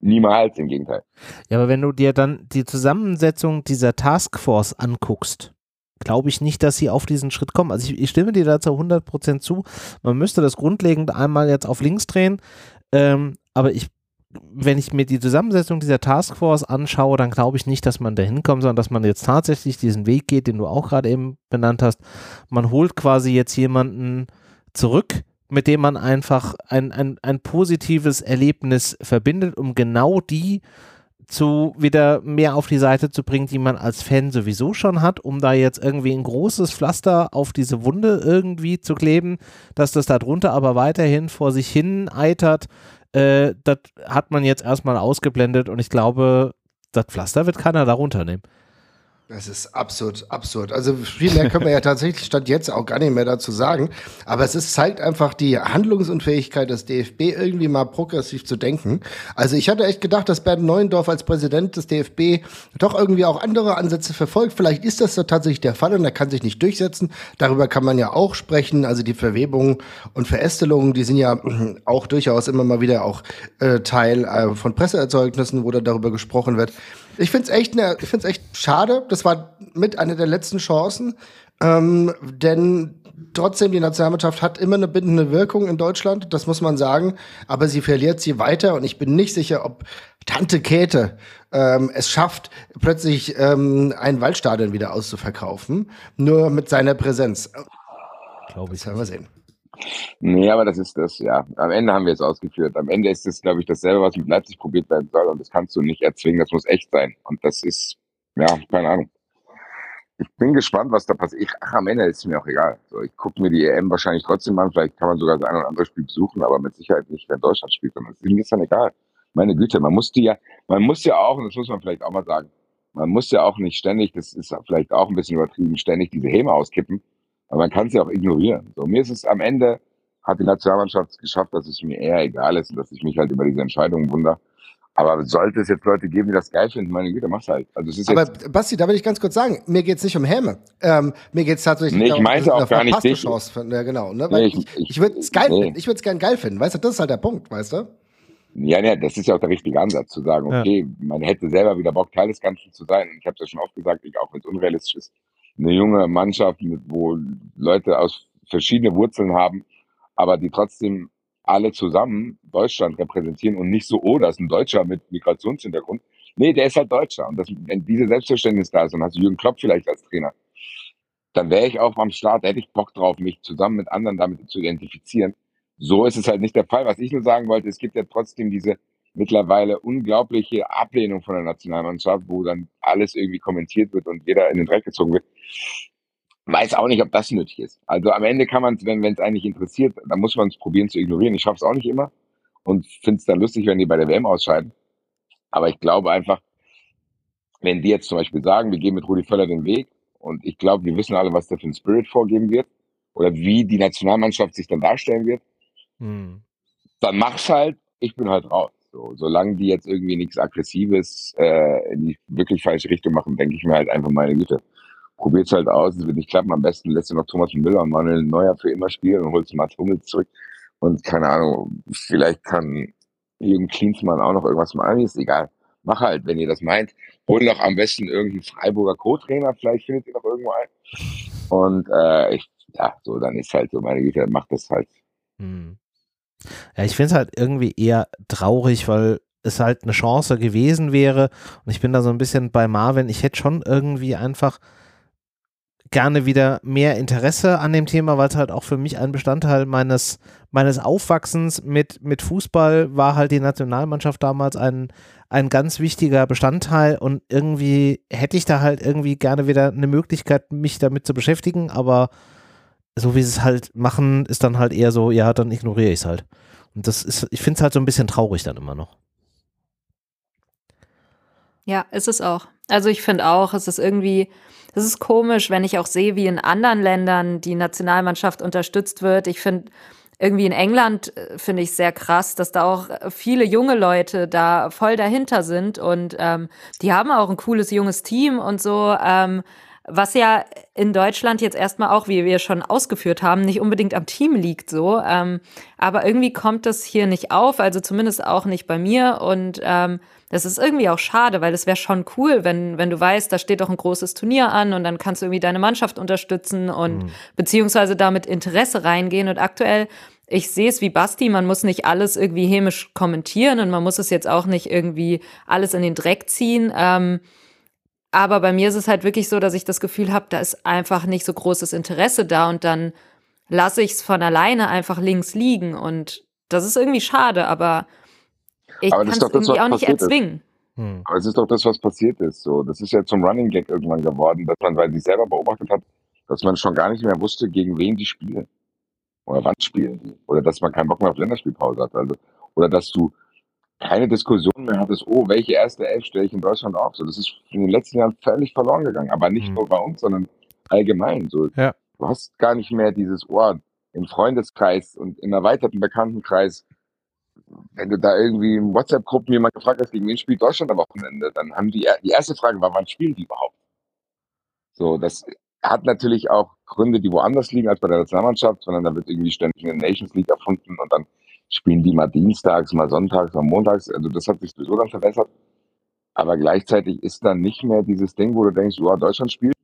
niemals, im Gegenteil. Ja, aber wenn du dir dann die Zusammensetzung dieser Taskforce anguckst, glaube ich nicht, dass sie auf diesen Schritt kommen. Also ich, ich stimme dir dazu 100% zu. Man müsste das grundlegend einmal jetzt auf links drehen, ähm, aber ich wenn ich mir die Zusammensetzung dieser Taskforce anschaue, dann glaube ich nicht, dass man da hinkommt, sondern dass man jetzt tatsächlich diesen Weg geht, den du auch gerade eben benannt hast. Man holt quasi jetzt jemanden zurück, mit dem man einfach ein, ein, ein positives Erlebnis verbindet, um genau die zu wieder mehr auf die Seite zu bringen, die man als Fan sowieso schon hat, um da jetzt irgendwie ein großes Pflaster auf diese Wunde irgendwie zu kleben, dass das darunter aber weiterhin vor sich hin eitert, äh, das hat man jetzt erstmal ausgeblendet und ich glaube, das Pflaster wird keiner darunter nehmen. Das ist absurd, absurd. Also viel mehr können wir ja tatsächlich statt jetzt auch gar nicht mehr dazu sagen. Aber es ist, zeigt einfach die Handlungsunfähigkeit des DFB, irgendwie mal progressiv zu denken. Also ich hatte echt gedacht, dass Bernd Neuendorf als Präsident des DFB doch irgendwie auch andere Ansätze verfolgt. Vielleicht ist das da tatsächlich der Fall und er kann sich nicht durchsetzen. Darüber kann man ja auch sprechen. Also die Verwebungen und Verästelungen, die sind ja (clears throat) auch durchaus immer mal wieder auch äh, Teil äh, von Presseerzeugnissen, wo da darüber gesprochen wird. Ich finde es echt, ne, ich find's echt schade. Das war mit einer der letzten Chancen. Ähm, denn trotzdem, die Nationalmannschaft hat immer eine bindende Wirkung in Deutschland, das muss man sagen. Aber sie verliert sie weiter und ich bin nicht sicher, ob Tante Käthe ähm, es schafft, plötzlich ähm, ein Waldstadion wieder auszuverkaufen. Nur mit seiner Präsenz. Glaube ich. Das werden wir sehen. Nee, aber das ist das, ja. Am Ende haben wir es ausgeführt. Am Ende ist es, glaube ich, dasselbe, was mit Leipzig probiert werden soll. Und das kannst du nicht erzwingen. Das muss echt sein. Und das ist, ja, keine Ahnung. Ich bin gespannt, was da passiert. Ach, am Ende ist es mir auch egal. So, ich gucke mir die EM wahrscheinlich trotzdem an. Vielleicht kann man sogar das ein oder andere Spiel besuchen, aber mit Sicherheit nicht, wenn Deutschland spielt. Und das ist mir dann egal. Meine Güte, man muss die ja, man muss ja auch, und das muss man vielleicht auch mal sagen, man muss ja auch nicht ständig, das ist vielleicht auch ein bisschen übertrieben, ständig diese Häme auskippen aber man kann es ja auch ignorieren. So, mir ist es am Ende, hat die Nationalmannschaft geschafft, dass es mir eher egal ist und dass ich mich halt über diese Entscheidungen wundere. Aber sollte es jetzt Leute geben, die das geil finden, meine Güte, mach's halt. Also es ist Aber Basti, da will ich ganz kurz sagen, mir geht's nicht um Häme. Ähm, mir geht's tatsächlich nee, ich darum, meinte auch gar nicht dich. Chance finden. Ja, genau. Ne? Weil nee, ich ich, ich würde es geil, nee. ich würde es gern geil finden. Weißt du, das ist halt der Punkt, weißt du? Ja, ja, das ist ja auch der richtige Ansatz, zu sagen, okay, ja. man hätte selber wieder Bock, Teil des Ganzen zu sein. Ich habe es ja schon oft gesagt, ich, auch wenn es unrealistisch ist, eine junge Mannschaft, wo Leute aus verschiedenen Wurzeln haben, aber die trotzdem alle zusammen Deutschland repräsentieren und nicht so, oh, das ist ein Deutscher mit Migrationshintergrund. Nee, der ist halt Deutscher. Und das, wenn diese Selbstverständnis da ist und hast Jürgen Klopp vielleicht als Trainer, dann wäre ich auch am Start, hätte ich Bock drauf, mich zusammen mit anderen damit zu identifizieren. So ist es halt nicht der Fall. Was ich nur sagen wollte, es gibt ja trotzdem diese mittlerweile unglaubliche Ablehnung von der Nationalmannschaft, wo dann alles irgendwie kommentiert wird und jeder in den Dreck gezogen wird. Weiß auch nicht, ob das nötig ist. Also am Ende kann man es, wenn es eigentlich interessiert, dann muss man es probieren zu ignorieren. Ich schaffe es auch nicht immer und finde es dann lustig, wenn die bei der WM ausscheiden. Aber ich glaube einfach, wenn die jetzt zum Beispiel sagen, wir gehen mit Rudi Völler den Weg und ich glaube, wir wissen alle, was der für ein Spirit vorgeben wird oder wie die Nationalmannschaft sich dann darstellen wird, hm. dann mach's halt, ich bin halt raus. So, solange die jetzt irgendwie nichts Aggressives äh, in die wirklich falsche Richtung machen, denke ich mir halt einfach, meine Güte, probiert's halt aus, es wird nicht klappen, am besten lässt du noch Thomas Müller und Manuel Neuer für immer spielen und holst Mats Hummels zurück und keine Ahnung, vielleicht kann Jürgen Klinsmann auch noch irgendwas machen, ist egal. Mach halt, wenn ihr das meint. Hol noch am besten irgendwie Freiburger Co-Trainer, vielleicht findet ihr noch irgendwo einen. Und äh, ich, ja, so, dann ist halt so, meine Güte, macht das halt. Hm. Ja, ich finde es halt irgendwie eher traurig, weil es halt eine Chance gewesen wäre. Und ich bin da so ein bisschen bei Marvin. Ich hätte schon irgendwie einfach gerne wieder mehr Interesse an dem Thema, weil es halt auch für mich ein Bestandteil meines, meines Aufwachsens mit, mit Fußball war halt die Nationalmannschaft damals ein, ein ganz wichtiger Bestandteil und irgendwie hätte ich da halt irgendwie gerne wieder eine Möglichkeit, mich damit zu beschäftigen, aber so wie sie es halt machen, ist dann halt eher so, ja, dann ignoriere ich es halt. Und das ist, ich finde es halt so ein bisschen traurig dann immer noch. Ja, ist es auch. Also ich finde auch, es ist irgendwie, es ist komisch, wenn ich auch sehe, wie in anderen Ländern die Nationalmannschaft unterstützt wird. Ich finde, irgendwie in England äh, finde ich sehr krass, dass da auch viele junge Leute da voll dahinter sind und ähm, die haben auch ein cooles junges Team und so. Ähm, was ja in Deutschland jetzt erstmal auch, wie wir schon ausgeführt haben, nicht unbedingt am Team liegt so. Ähm, aber irgendwie kommt das hier nicht auf, also zumindest auch nicht bei mir. Und ähm, das ist irgendwie auch schade, weil es wäre schon cool, wenn, wenn du weißt, da steht doch ein großes Turnier an und dann kannst du irgendwie deine Mannschaft unterstützen und mhm. beziehungsweise damit Interesse reingehen. Und aktuell ich sehe es wie Basti, man muss nicht alles irgendwie hämisch kommentieren und man muss es jetzt auch nicht irgendwie alles in den Dreck ziehen. Ähm, aber bei mir ist es halt wirklich so, dass ich das Gefühl habe, da ist einfach nicht so großes Interesse da und dann lasse ich es von alleine einfach links liegen und das ist irgendwie schade, aber ich kann es irgendwie auch nicht erzwingen. Hm. Aber es ist doch das, was passiert ist. So, das ist ja zum Running Gag irgendwann geworden, dass man, weil sie selber beobachtet hat, dass man schon gar nicht mehr wusste, gegen wen die spielen. Oder wann spielen die. Oder dass man keinen Bock mehr auf Länderspielpause hat. Also, oder dass du keine Diskussion mehr hattest, oh, welche erste Elf stelle ich in Deutschland auf? So, das ist in den letzten Jahren völlig verloren gegangen. Aber nicht mhm. nur bei uns, sondern allgemein. So, ja. Du hast gar nicht mehr dieses Ohr oh, im Freundeskreis und im erweiterten Bekanntenkreis. Wenn du da irgendwie in WhatsApp-Gruppen jemand gefragt hast, gegen wen spielt Deutschland am Wochenende, dann haben die, die erste Frage war, wann spielen die überhaupt? So, das hat natürlich auch Gründe, die woanders liegen als bei der Nationalmannschaft, sondern da wird irgendwie ständig eine Nations League erfunden und dann spielen die mal dienstags, mal sonntags, mal montags. Also das hat sich sowieso dann verbessert. Aber gleichzeitig ist dann nicht mehr dieses Ding, wo du denkst, ja, Deutschland spielt.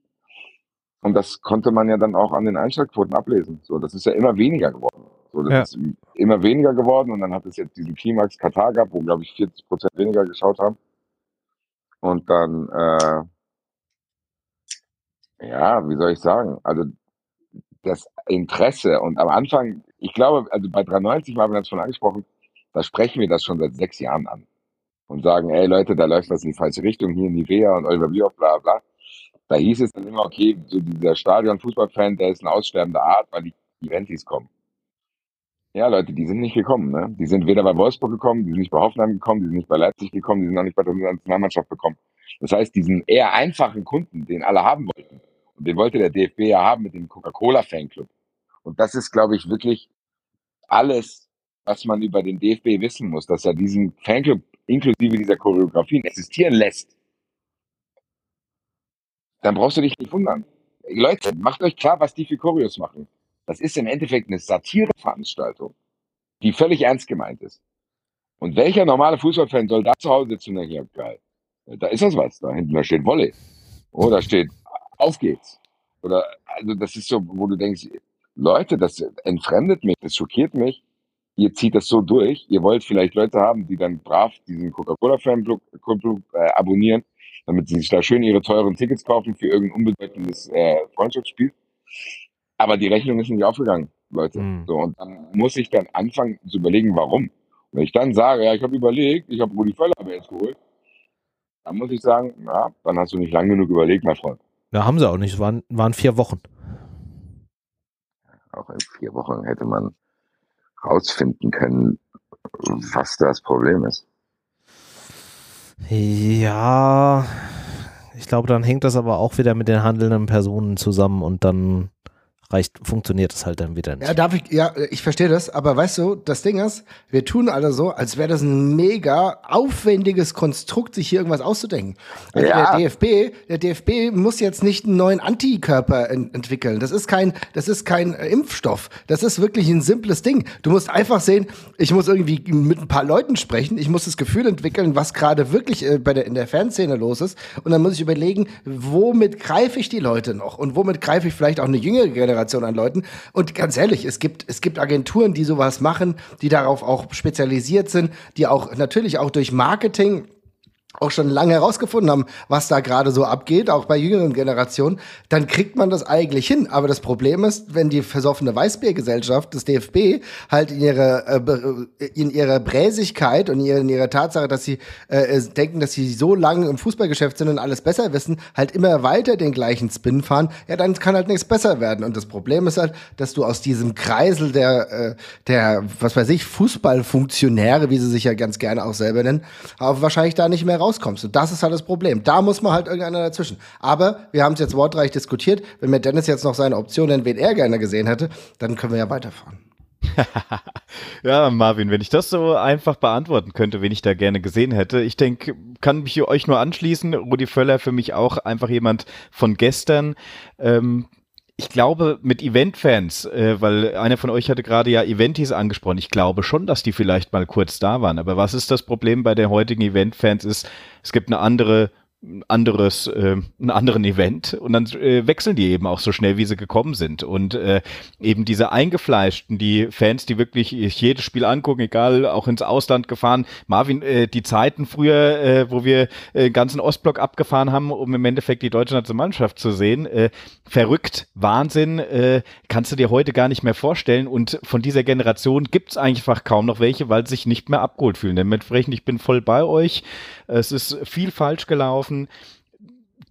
Und das konnte man ja dann auch an den Einschaltquoten ablesen. So, das ist ja immer weniger geworden. So, das ja. ist immer weniger geworden und dann hat es jetzt diesen Klimax Katar gehabt, wo glaube ich 40 Prozent weniger geschaut haben. Und dann, äh, ja, wie soll ich sagen? Also das Interesse und am Anfang, ich glaube, also bei 93 haben wir das schon angesprochen, da sprechen wir das schon seit sechs Jahren an und sagen, ey Leute, da läuft das in die falsche Richtung, hier Nivea und Oliver Bierhoff, bla bla. Da hieß es dann immer, okay, so dieser Stadion-Fußballfan, der ist eine aussterbende Art, weil die Eventis kommen. Ja, Leute, die sind nicht gekommen. Ne? Die sind weder bei Wolfsburg gekommen, die sind nicht bei Hoffenheim gekommen, die sind nicht bei Leipzig gekommen, die sind auch nicht bei der Nationalmannschaft gekommen. Das heißt, diesen eher einfachen Kunden, den alle haben wollten, und den wollte der DFB ja haben mit dem Coca-Cola-Fanclub. Und das ist, glaube ich, wirklich alles, was man über den DFB wissen muss, dass er diesen Fanclub inklusive dieser Choreografien existieren lässt. Dann brauchst du dich nicht wundern. Leute, macht euch klar, was die für Choreos machen. Das ist im Endeffekt eine Satireveranstaltung, die völlig ernst gemeint ist. Und welcher normale Fußballfan soll da zu Hause sitzen und denken, ja geil, da ist das was, da hinten, da steht Wolle. Oh, steht auf geht's. Oder, also das ist so, wo du denkst, Leute, das entfremdet mich, das schockiert mich. Ihr zieht das so durch. Ihr wollt vielleicht Leute haben, die dann brav diesen Coca-Cola-Fanclub äh, abonnieren, damit sie sich da schön ihre teuren Tickets kaufen für irgendein unbedeutendes äh, Freundschaftsspiel. Aber die Rechnung ist nicht aufgegangen, Leute. Mhm. So, und dann muss ich dann anfangen zu überlegen, warum. Und wenn ich dann sage, ja, ich habe überlegt, ich habe Rudi Völler aber jetzt geholt, dann muss ich sagen, ja, dann hast du nicht lang genug überlegt, mein Freund. Ja, haben sie auch nicht. Es waren, waren vier Wochen. Auch in vier Wochen hätte man rausfinden können, was das Problem ist. Ja, ich glaube, dann hängt das aber auch wieder mit den handelnden Personen zusammen und dann reicht, funktioniert das halt dann wieder nicht. Ja, darf ich, ja, ich verstehe das, aber weißt du, das Ding ist, wir tun alle so, als wäre das ein mega aufwendiges Konstrukt, sich hier irgendwas auszudenken. Also ja. der DFB, der DFB muss jetzt nicht einen neuen Antikörper ent entwickeln. Das ist kein, das ist kein äh, Impfstoff. Das ist wirklich ein simples Ding. Du musst einfach sehen, ich muss irgendwie mit ein paar Leuten sprechen, ich muss das Gefühl entwickeln, was gerade wirklich äh, bei der, in der Fanszene los ist. Und dann muss ich überlegen, womit greife ich die Leute noch? Und womit greife ich vielleicht auch eine jüngere Generation Generation an Leuten. Und ganz ehrlich, es gibt, es gibt Agenturen, die sowas machen, die darauf auch spezialisiert sind, die auch natürlich auch durch Marketing auch schon lange herausgefunden haben, was da gerade so abgeht, auch bei jüngeren Generationen, dann kriegt man das eigentlich hin. Aber das Problem ist, wenn die versoffene Weißbiergesellschaft des DFB halt in ihrer, äh, in ihrer Bräsigkeit und in ihrer Tatsache, dass sie äh, denken, dass sie so lange im Fußballgeschäft sind und alles besser wissen, halt immer weiter den gleichen Spin fahren, ja, dann kann halt nichts besser werden. Und das Problem ist halt, dass du aus diesem Kreisel der, äh, der, was weiß ich, Fußballfunktionäre, wie sie sich ja ganz gerne auch selber nennen, auch wahrscheinlich da nicht mehr rauskommst. Und das ist halt das Problem. Da muss man halt irgendeiner dazwischen. Aber wir haben es jetzt wortreich diskutiert. Wenn mir Dennis jetzt noch seine Option nennt, wen er gerne gesehen hätte, dann können wir ja weiterfahren. (laughs) ja, Marvin, wenn ich das so einfach beantworten könnte, wen ich da gerne gesehen hätte. Ich denke, kann mich euch nur anschließen. Rudi Völler für mich auch einfach jemand von gestern. Ähm, ich glaube, mit Event-Fans, äh, weil einer von euch hatte gerade ja Eventis angesprochen, ich glaube schon, dass die vielleicht mal kurz da waren. Aber was ist das Problem bei den heutigen Event-Fans ist, es gibt eine andere anderes, äh, einen anderen Event und dann äh, wechseln die eben auch so schnell, wie sie gekommen sind. Und äh, eben diese eingefleischten, die Fans, die wirklich jedes Spiel angucken, egal, auch ins Ausland gefahren. Marvin, äh, die Zeiten früher, äh, wo wir äh, ganzen Ostblock abgefahren haben, um im Endeffekt die deutsche Nationalmannschaft zu sehen, äh, verrückt, Wahnsinn, äh, kannst du dir heute gar nicht mehr vorstellen. Und von dieser Generation gibt's einfach kaum noch welche, weil sie sich nicht mehr abgeholt fühlen. Dementsprechend, ich bin voll bei euch. Es ist viel falsch gelaufen machen,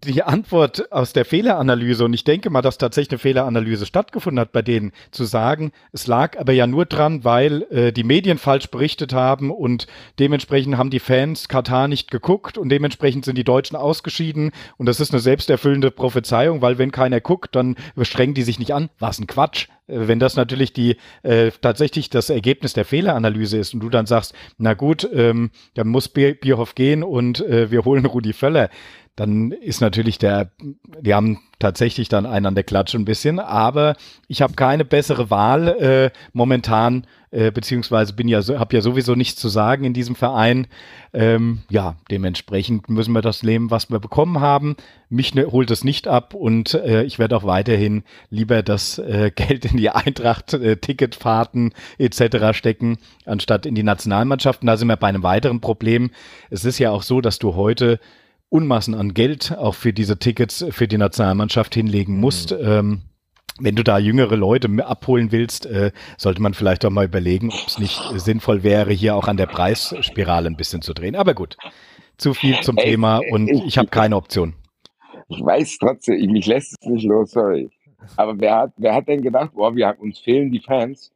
die Antwort aus der Fehleranalyse, und ich denke mal, dass tatsächlich eine Fehleranalyse stattgefunden hat bei denen, zu sagen, es lag aber ja nur dran, weil äh, die Medien falsch berichtet haben und dementsprechend haben die Fans Katar nicht geguckt und dementsprechend sind die Deutschen ausgeschieden und das ist eine selbsterfüllende Prophezeiung, weil wenn keiner guckt, dann strengen die sich nicht an. Was ein Quatsch. Äh, wenn das natürlich die äh, tatsächlich das Ergebnis der Fehleranalyse ist und du dann sagst, na gut, ähm, dann muss Bierhoff gehen und äh, wir holen Rudi Völler, dann ist natürlich der, die haben tatsächlich dann einen an der Klatsche ein bisschen, aber ich habe keine bessere Wahl äh, momentan, äh, beziehungsweise bin ja, habe ja sowieso nichts zu sagen in diesem Verein. Ähm, ja, dementsprechend müssen wir das nehmen, was wir bekommen haben. Mich ne, holt es nicht ab und äh, ich werde auch weiterhin lieber das äh, (laughs) Geld in die Eintracht, äh, Ticketfahrten etc. stecken, anstatt in die Nationalmannschaften. Da sind wir bei einem weiteren Problem. Es ist ja auch so, dass du heute Unmassen an Geld auch für diese Tickets für die Nationalmannschaft hinlegen musst. Mhm. Ähm, wenn du da jüngere Leute abholen willst, äh, sollte man vielleicht auch mal überlegen, ob es nicht sinnvoll wäre, hier auch an der Preisspirale ein bisschen zu drehen. Aber gut, zu viel zum Thema und ich, ich habe keine Option. Ich weiß trotzdem, mich lässt es nicht los, sorry. Aber wer hat, wer hat denn gedacht, boah, wir, uns fehlen die Fans?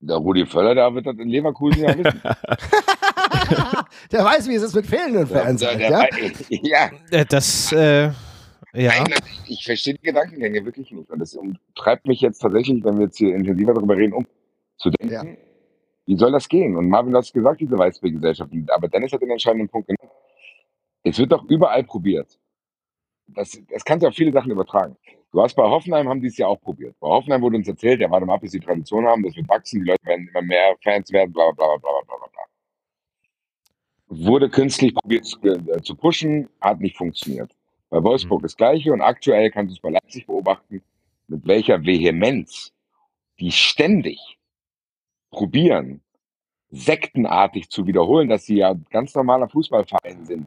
Der Rudi Völler, der wird das in Leverkusen ja wissen. (laughs) (laughs) der weiß, wie es ist mit fehlenden Fans. Ja, ja? ja. Äh, das, äh, ja. Nein, ich verstehe die Gedankengänge wirklich nicht. Und das treibt mich jetzt tatsächlich, wenn wir jetzt hier intensiver darüber reden, um zu denken, ja. wie soll das gehen? Und Marvin hat es gesagt, diese Weißbiergesellschaft. Aber Dennis hat den entscheidenden Punkt genannt. Es wird doch überall probiert. Das, das kannst du auf viele Sachen übertragen. Du hast bei Hoffenheim, haben die es ja auch probiert. Bei Hoffenheim wurde uns erzählt, ja, warte mal, bis die Tradition haben, das wird wachsen, die Leute werden immer mehr Fans werden, bla, bla, bla, bla, bla, bla, bla. Wurde künstlich probiert zu, äh, zu pushen, hat nicht funktioniert. Bei Wolfsburg mhm. das Gleiche und aktuell kannst du es bei Leipzig beobachten, mit welcher Vehemenz die ständig probieren, sektenartig zu wiederholen, dass sie ja ganz normaler Fußballverein sind.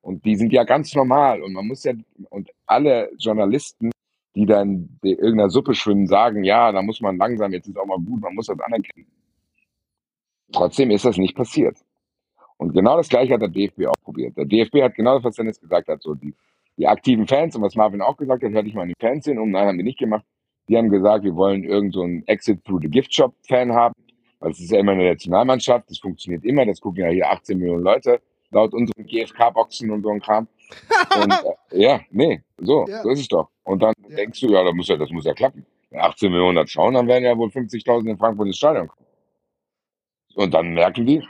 Und die sind ja ganz normal. Und man muss ja, und alle Journalisten die dann in irgendeiner Suppe schwimmen, sagen, ja, da muss man langsam, jetzt ist auch mal gut, man muss das anerkennen. Trotzdem ist das nicht passiert. Und genau das Gleiche hat der DFB auch probiert. Der DFB hat genau das, was Dennis gesagt hat, so die, die aktiven Fans und was Marvin auch gesagt hat, hörte ich mal in die Fans hin um, nein, haben die nicht gemacht. Die haben gesagt, wir wollen irgend so einen Exit through the Gift Shop Fan haben, weil es ist ja immer eine Nationalmannschaft, das funktioniert immer, das gucken ja hier 18 Millionen Leute, laut unseren GFK-Boxen und so ein Kram. Und, (laughs) äh, ja, nee, so, ja. so ist es doch. Und dann ja. denkst du, ja, das muss ja, das muss ja klappen. Wenn 18 Millionen das schauen, dann werden ja wohl 50.000 in Frankfurt ins Stadion kommen. Und dann merken die,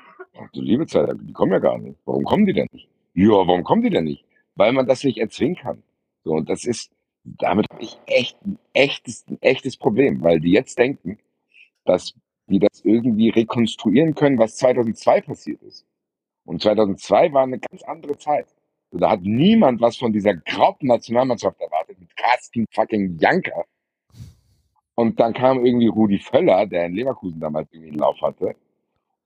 du liebe Zeit, die kommen ja gar nicht. Warum kommen die denn nicht? Ja, warum kommen die denn nicht? Weil man das nicht erzwingen kann. So, und das ist, damit habe ich echt ein echtes, ein echtes Problem, weil die jetzt denken, dass die das irgendwie rekonstruieren können, was 2002 passiert ist. Und 2002 war eine ganz andere Zeit. Da hat niemand was von dieser grauten Nationalmannschaft erwartet mit Carsten fucking Janker. Und dann kam irgendwie Rudi Völler, der in Leverkusen damals irgendwie einen Lauf hatte,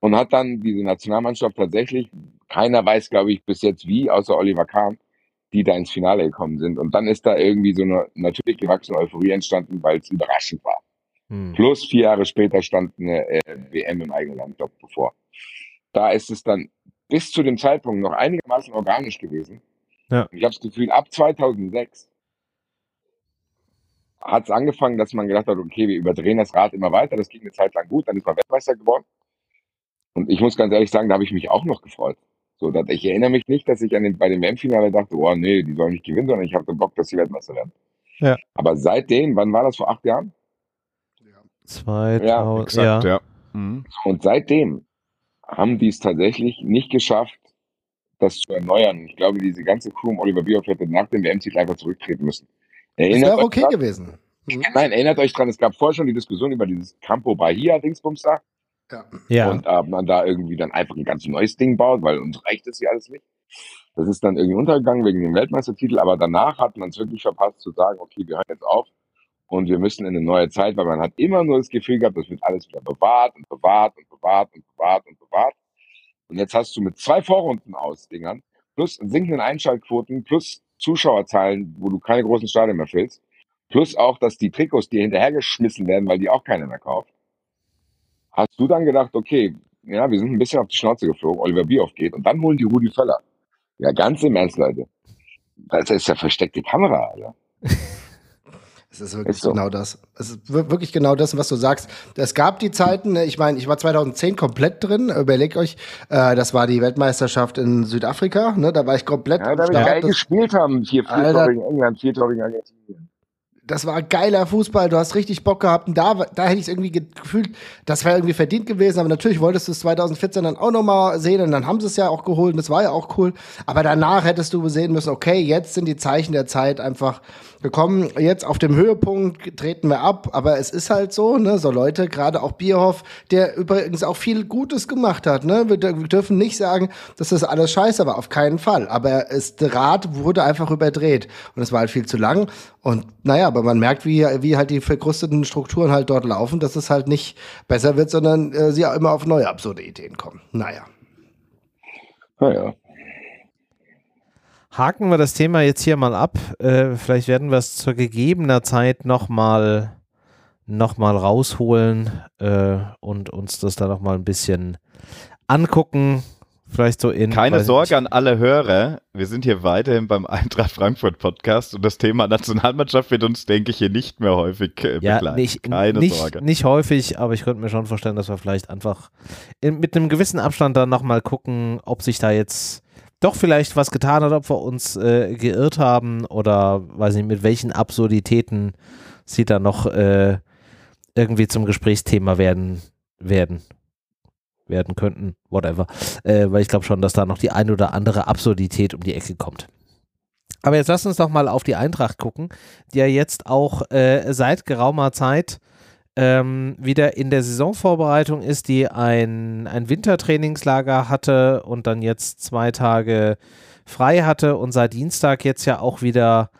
und hat dann diese Nationalmannschaft tatsächlich, keiner weiß, glaube ich, bis jetzt wie, außer Oliver Kahn, die da ins Finale gekommen sind. Und dann ist da irgendwie so eine natürlich gewachsene Euphorie entstanden, weil es überraschend war. Hm. Plus vier Jahre später stand eine äh, WM im eigenen Land bevor. Da ist es dann bis zu dem Zeitpunkt noch einigermaßen organisch gewesen. Ja. Ich habe das Gefühl, ab 2006 hat es angefangen, dass man gedacht hat, okay, wir überdrehen das Rad immer weiter. Das ging eine Zeit lang gut, dann ist man Weltmeister geworden. Und ich muss ganz ehrlich sagen, da habe ich mich auch noch gefreut. So, dass ich erinnere mich nicht, dass ich an den, bei dem WM-Finale dachte, oh nee, die sollen nicht gewinnen, sondern ich habe Bock, dass sie Weltmeister werden. Ja. Aber seitdem, wann war das vor acht Jahren? 2000, ja, exakt, ja. ja. Mhm. Und seitdem haben die es tatsächlich nicht geschafft, das zu erneuern. Ich glaube, diese ganze Crew um Oliver Bierhoff hätte nach dem WM-Titel einfach zurücktreten müssen. Erinnert das wäre okay dran, gewesen. Mhm. Nein, erinnert euch dran, es gab vorher schon die Diskussion über dieses Campo Bahia-Dingsbums da. Ja. Und ob man da irgendwie dann einfach ein ganz neues Ding baut, weil uns reicht das ja alles nicht. Das ist dann irgendwie untergegangen wegen dem Weltmeistertitel, aber danach hat man es wirklich verpasst zu sagen, okay, wir hören jetzt auf und wir müssen in eine neue Zeit, weil man hat immer nur das Gefühl gehabt, das wird alles wieder bewahrt und bewahrt und bewahrt und bewahrt und bewahrt. Und jetzt hast du mit zwei Vorrunden aus Dingern plus sinkenden Einschaltquoten plus Zuschauerzahlen, wo du keine großen Stadien mehr füllst, plus auch, dass die Trikots dir hinterhergeschmissen werden, weil die auch keiner mehr kauft. Hast du dann gedacht, okay, ja, wir sind ein bisschen auf die Schnauze geflogen, Oliver Bierhoff geht und dann holen die Rudi Völler. Ja, ganz im Ernst, Leute. Das ist ja versteckte Kamera, Alter. (laughs) Es ist wirklich ist so. genau das. Es ist wirklich genau das, was du sagst. Es gab die Zeiten, ne, ich meine, ich war 2010 komplett drin, überlegt euch, äh, das war die Weltmeisterschaft in Südafrika, ne, da war ich komplett. Ja, da wir geil gespielt haben, vier, vier Tor gegen England, vier Tor gegen Argentinien das war geiler Fußball, du hast richtig Bock gehabt. Und da, da hätte ich es irgendwie gefühlt, das wäre irgendwie verdient gewesen. Aber natürlich wolltest du es 2014 dann auch nochmal sehen und dann haben sie es ja auch geholt und das war ja auch cool. Aber danach hättest du sehen müssen, okay, jetzt sind die Zeichen der Zeit einfach gekommen. Jetzt auf dem Höhepunkt treten wir ab, aber es ist halt so, ne, so Leute, gerade auch Bierhoff, der übrigens auch viel Gutes gemacht hat, ne. Wir, wir dürfen nicht sagen, dass das alles scheiße war, auf keinen Fall. Aber es, der wurde einfach überdreht und es war halt viel zu lang. Und naja, aber man merkt, wie, wie halt die verkrusteten Strukturen halt dort laufen, dass es halt nicht besser wird, sondern äh, sie auch immer auf neue absurde Ideen kommen. Naja. Naja. Haken wir das Thema jetzt hier mal ab. Äh, vielleicht werden wir es zu gegebener Zeit nochmal noch mal rausholen äh, und uns das dann nochmal ein bisschen angucken. Vielleicht so in. Keine Sorge an alle Hörer. Wir sind hier weiterhin beim Eintracht Frankfurt Podcast und das Thema Nationalmannschaft wird uns, denke ich, hier nicht mehr häufig äh, ja, begleiten. Nicht, Keine nicht, Sorge. Nicht häufig, aber ich könnte mir schon vorstellen, dass wir vielleicht einfach in, mit einem gewissen Abstand dann nochmal gucken, ob sich da jetzt doch vielleicht was getan hat, ob wir uns äh, geirrt haben oder weiß nicht, mit welchen Absurditäten sie da noch äh, irgendwie zum Gesprächsthema werden werden werden könnten, whatever. Äh, weil ich glaube schon, dass da noch die ein oder andere Absurdität um die Ecke kommt. Aber jetzt lass uns doch mal auf die Eintracht gucken, die ja jetzt auch äh, seit geraumer Zeit ähm, wieder in der Saisonvorbereitung ist, die ein, ein Wintertrainingslager hatte und dann jetzt zwei Tage frei hatte und seit Dienstag jetzt ja auch wieder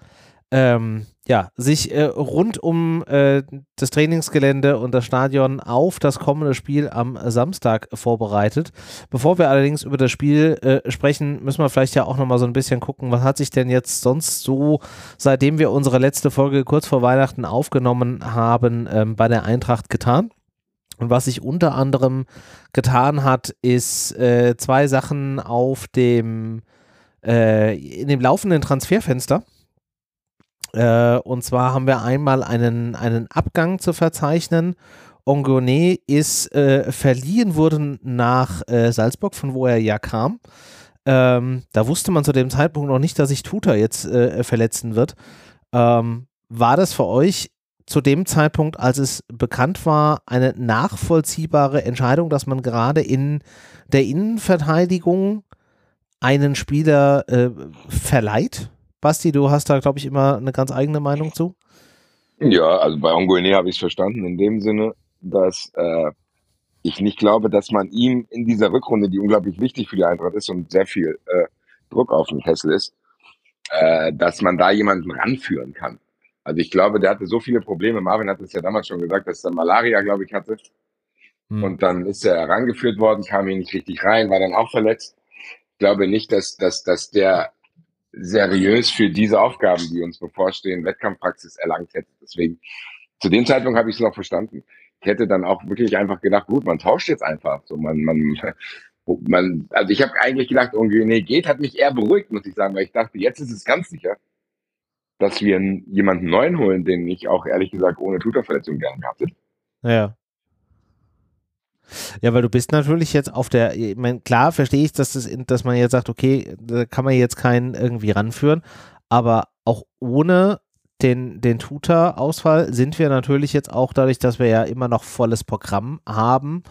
ähm, ja, sich äh, rund um äh, das Trainingsgelände und das Stadion auf das kommende Spiel am Samstag vorbereitet. Bevor wir allerdings über das Spiel äh, sprechen, müssen wir vielleicht ja auch nochmal so ein bisschen gucken, was hat sich denn jetzt sonst so, seitdem wir unsere letzte Folge kurz vor Weihnachten aufgenommen haben, ähm, bei der Eintracht getan. Und was sich unter anderem getan hat, ist äh, zwei Sachen auf dem äh, in dem laufenden Transferfenster. Äh, und zwar haben wir einmal einen, einen Abgang zu verzeichnen. Ongone ist äh, verliehen worden nach äh, Salzburg, von wo er ja kam. Ähm, da wusste man zu dem Zeitpunkt noch nicht, dass sich Tuta jetzt äh, verletzen wird. Ähm, war das für euch zu dem Zeitpunkt, als es bekannt war, eine nachvollziehbare Entscheidung, dass man gerade in der Innenverteidigung einen Spieler äh, verleiht? Basti, du hast da, glaube ich, immer eine ganz eigene Meinung zu. Ja, also bei Ongoine habe ich es verstanden in dem Sinne, dass äh, ich nicht glaube, dass man ihm in dieser Rückrunde, die unglaublich wichtig für die Eintracht ist und sehr viel äh, Druck auf den Kessel ist, äh, dass man da jemanden ranführen kann. Also ich glaube, der hatte so viele Probleme. Marvin hat es ja damals schon gesagt, dass er Malaria, glaube ich, hatte. Hm. Und dann ist er herangeführt worden, kam hier nicht richtig rein, war dann auch verletzt. Ich glaube nicht, dass, dass, dass der seriös für diese Aufgaben, die uns bevorstehen, Wettkampfpraxis erlangt hätte. Deswegen, zu dem Zeitpunkt habe ich es noch verstanden. Ich hätte dann auch wirklich einfach gedacht, gut, man tauscht jetzt einfach. So, man, man, (laughs) man, also ich habe eigentlich gedacht, irgendwie, nee, geht, hat mich eher beruhigt, muss ich sagen, weil ich dachte, jetzt ist es ganz sicher, dass wir jemanden neuen holen, den ich auch ehrlich gesagt ohne Tutorverletzung gerne gehabt hätte. Ja. Ja, weil du bist natürlich jetzt auf der, ich meine, klar verstehe ich, dass, das, dass man jetzt sagt, okay, da kann man jetzt keinen irgendwie ranführen, aber auch ohne den, den Tutor-Ausfall sind wir natürlich jetzt auch dadurch, dass wir ja immer noch volles Programm haben,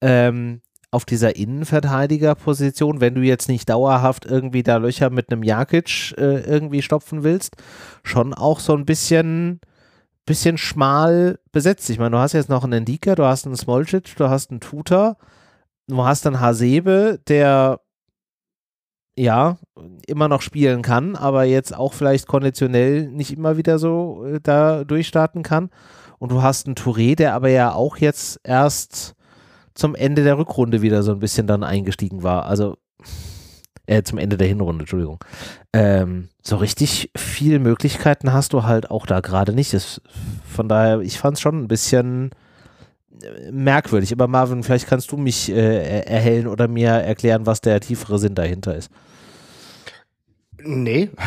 ähm, auf dieser Innenverteidigerposition, wenn du jetzt nicht dauerhaft irgendwie da Löcher mit einem Jakic äh, irgendwie stopfen willst, schon auch so ein bisschen, bisschen schmal besetzt. Ich meine, du hast jetzt noch einen Ndika, du hast einen Smolcic, du hast einen Tutor, du hast dann Hasebe, der ja, immer noch spielen kann, aber jetzt auch vielleicht konditionell nicht immer wieder so äh, da durchstarten kann. Und du hast einen Touré, der aber ja auch jetzt erst zum Ende der Rückrunde wieder so ein bisschen dann eingestiegen war. Also äh, zum Ende der Hinrunde, Entschuldigung. Ähm, so richtig viele Möglichkeiten hast du halt auch da gerade nicht. Das, von daher, ich fand es schon ein bisschen äh, merkwürdig. Aber Marvin, vielleicht kannst du mich äh, erhellen oder mir erklären, was der tiefere Sinn dahinter ist. Nee. (laughs)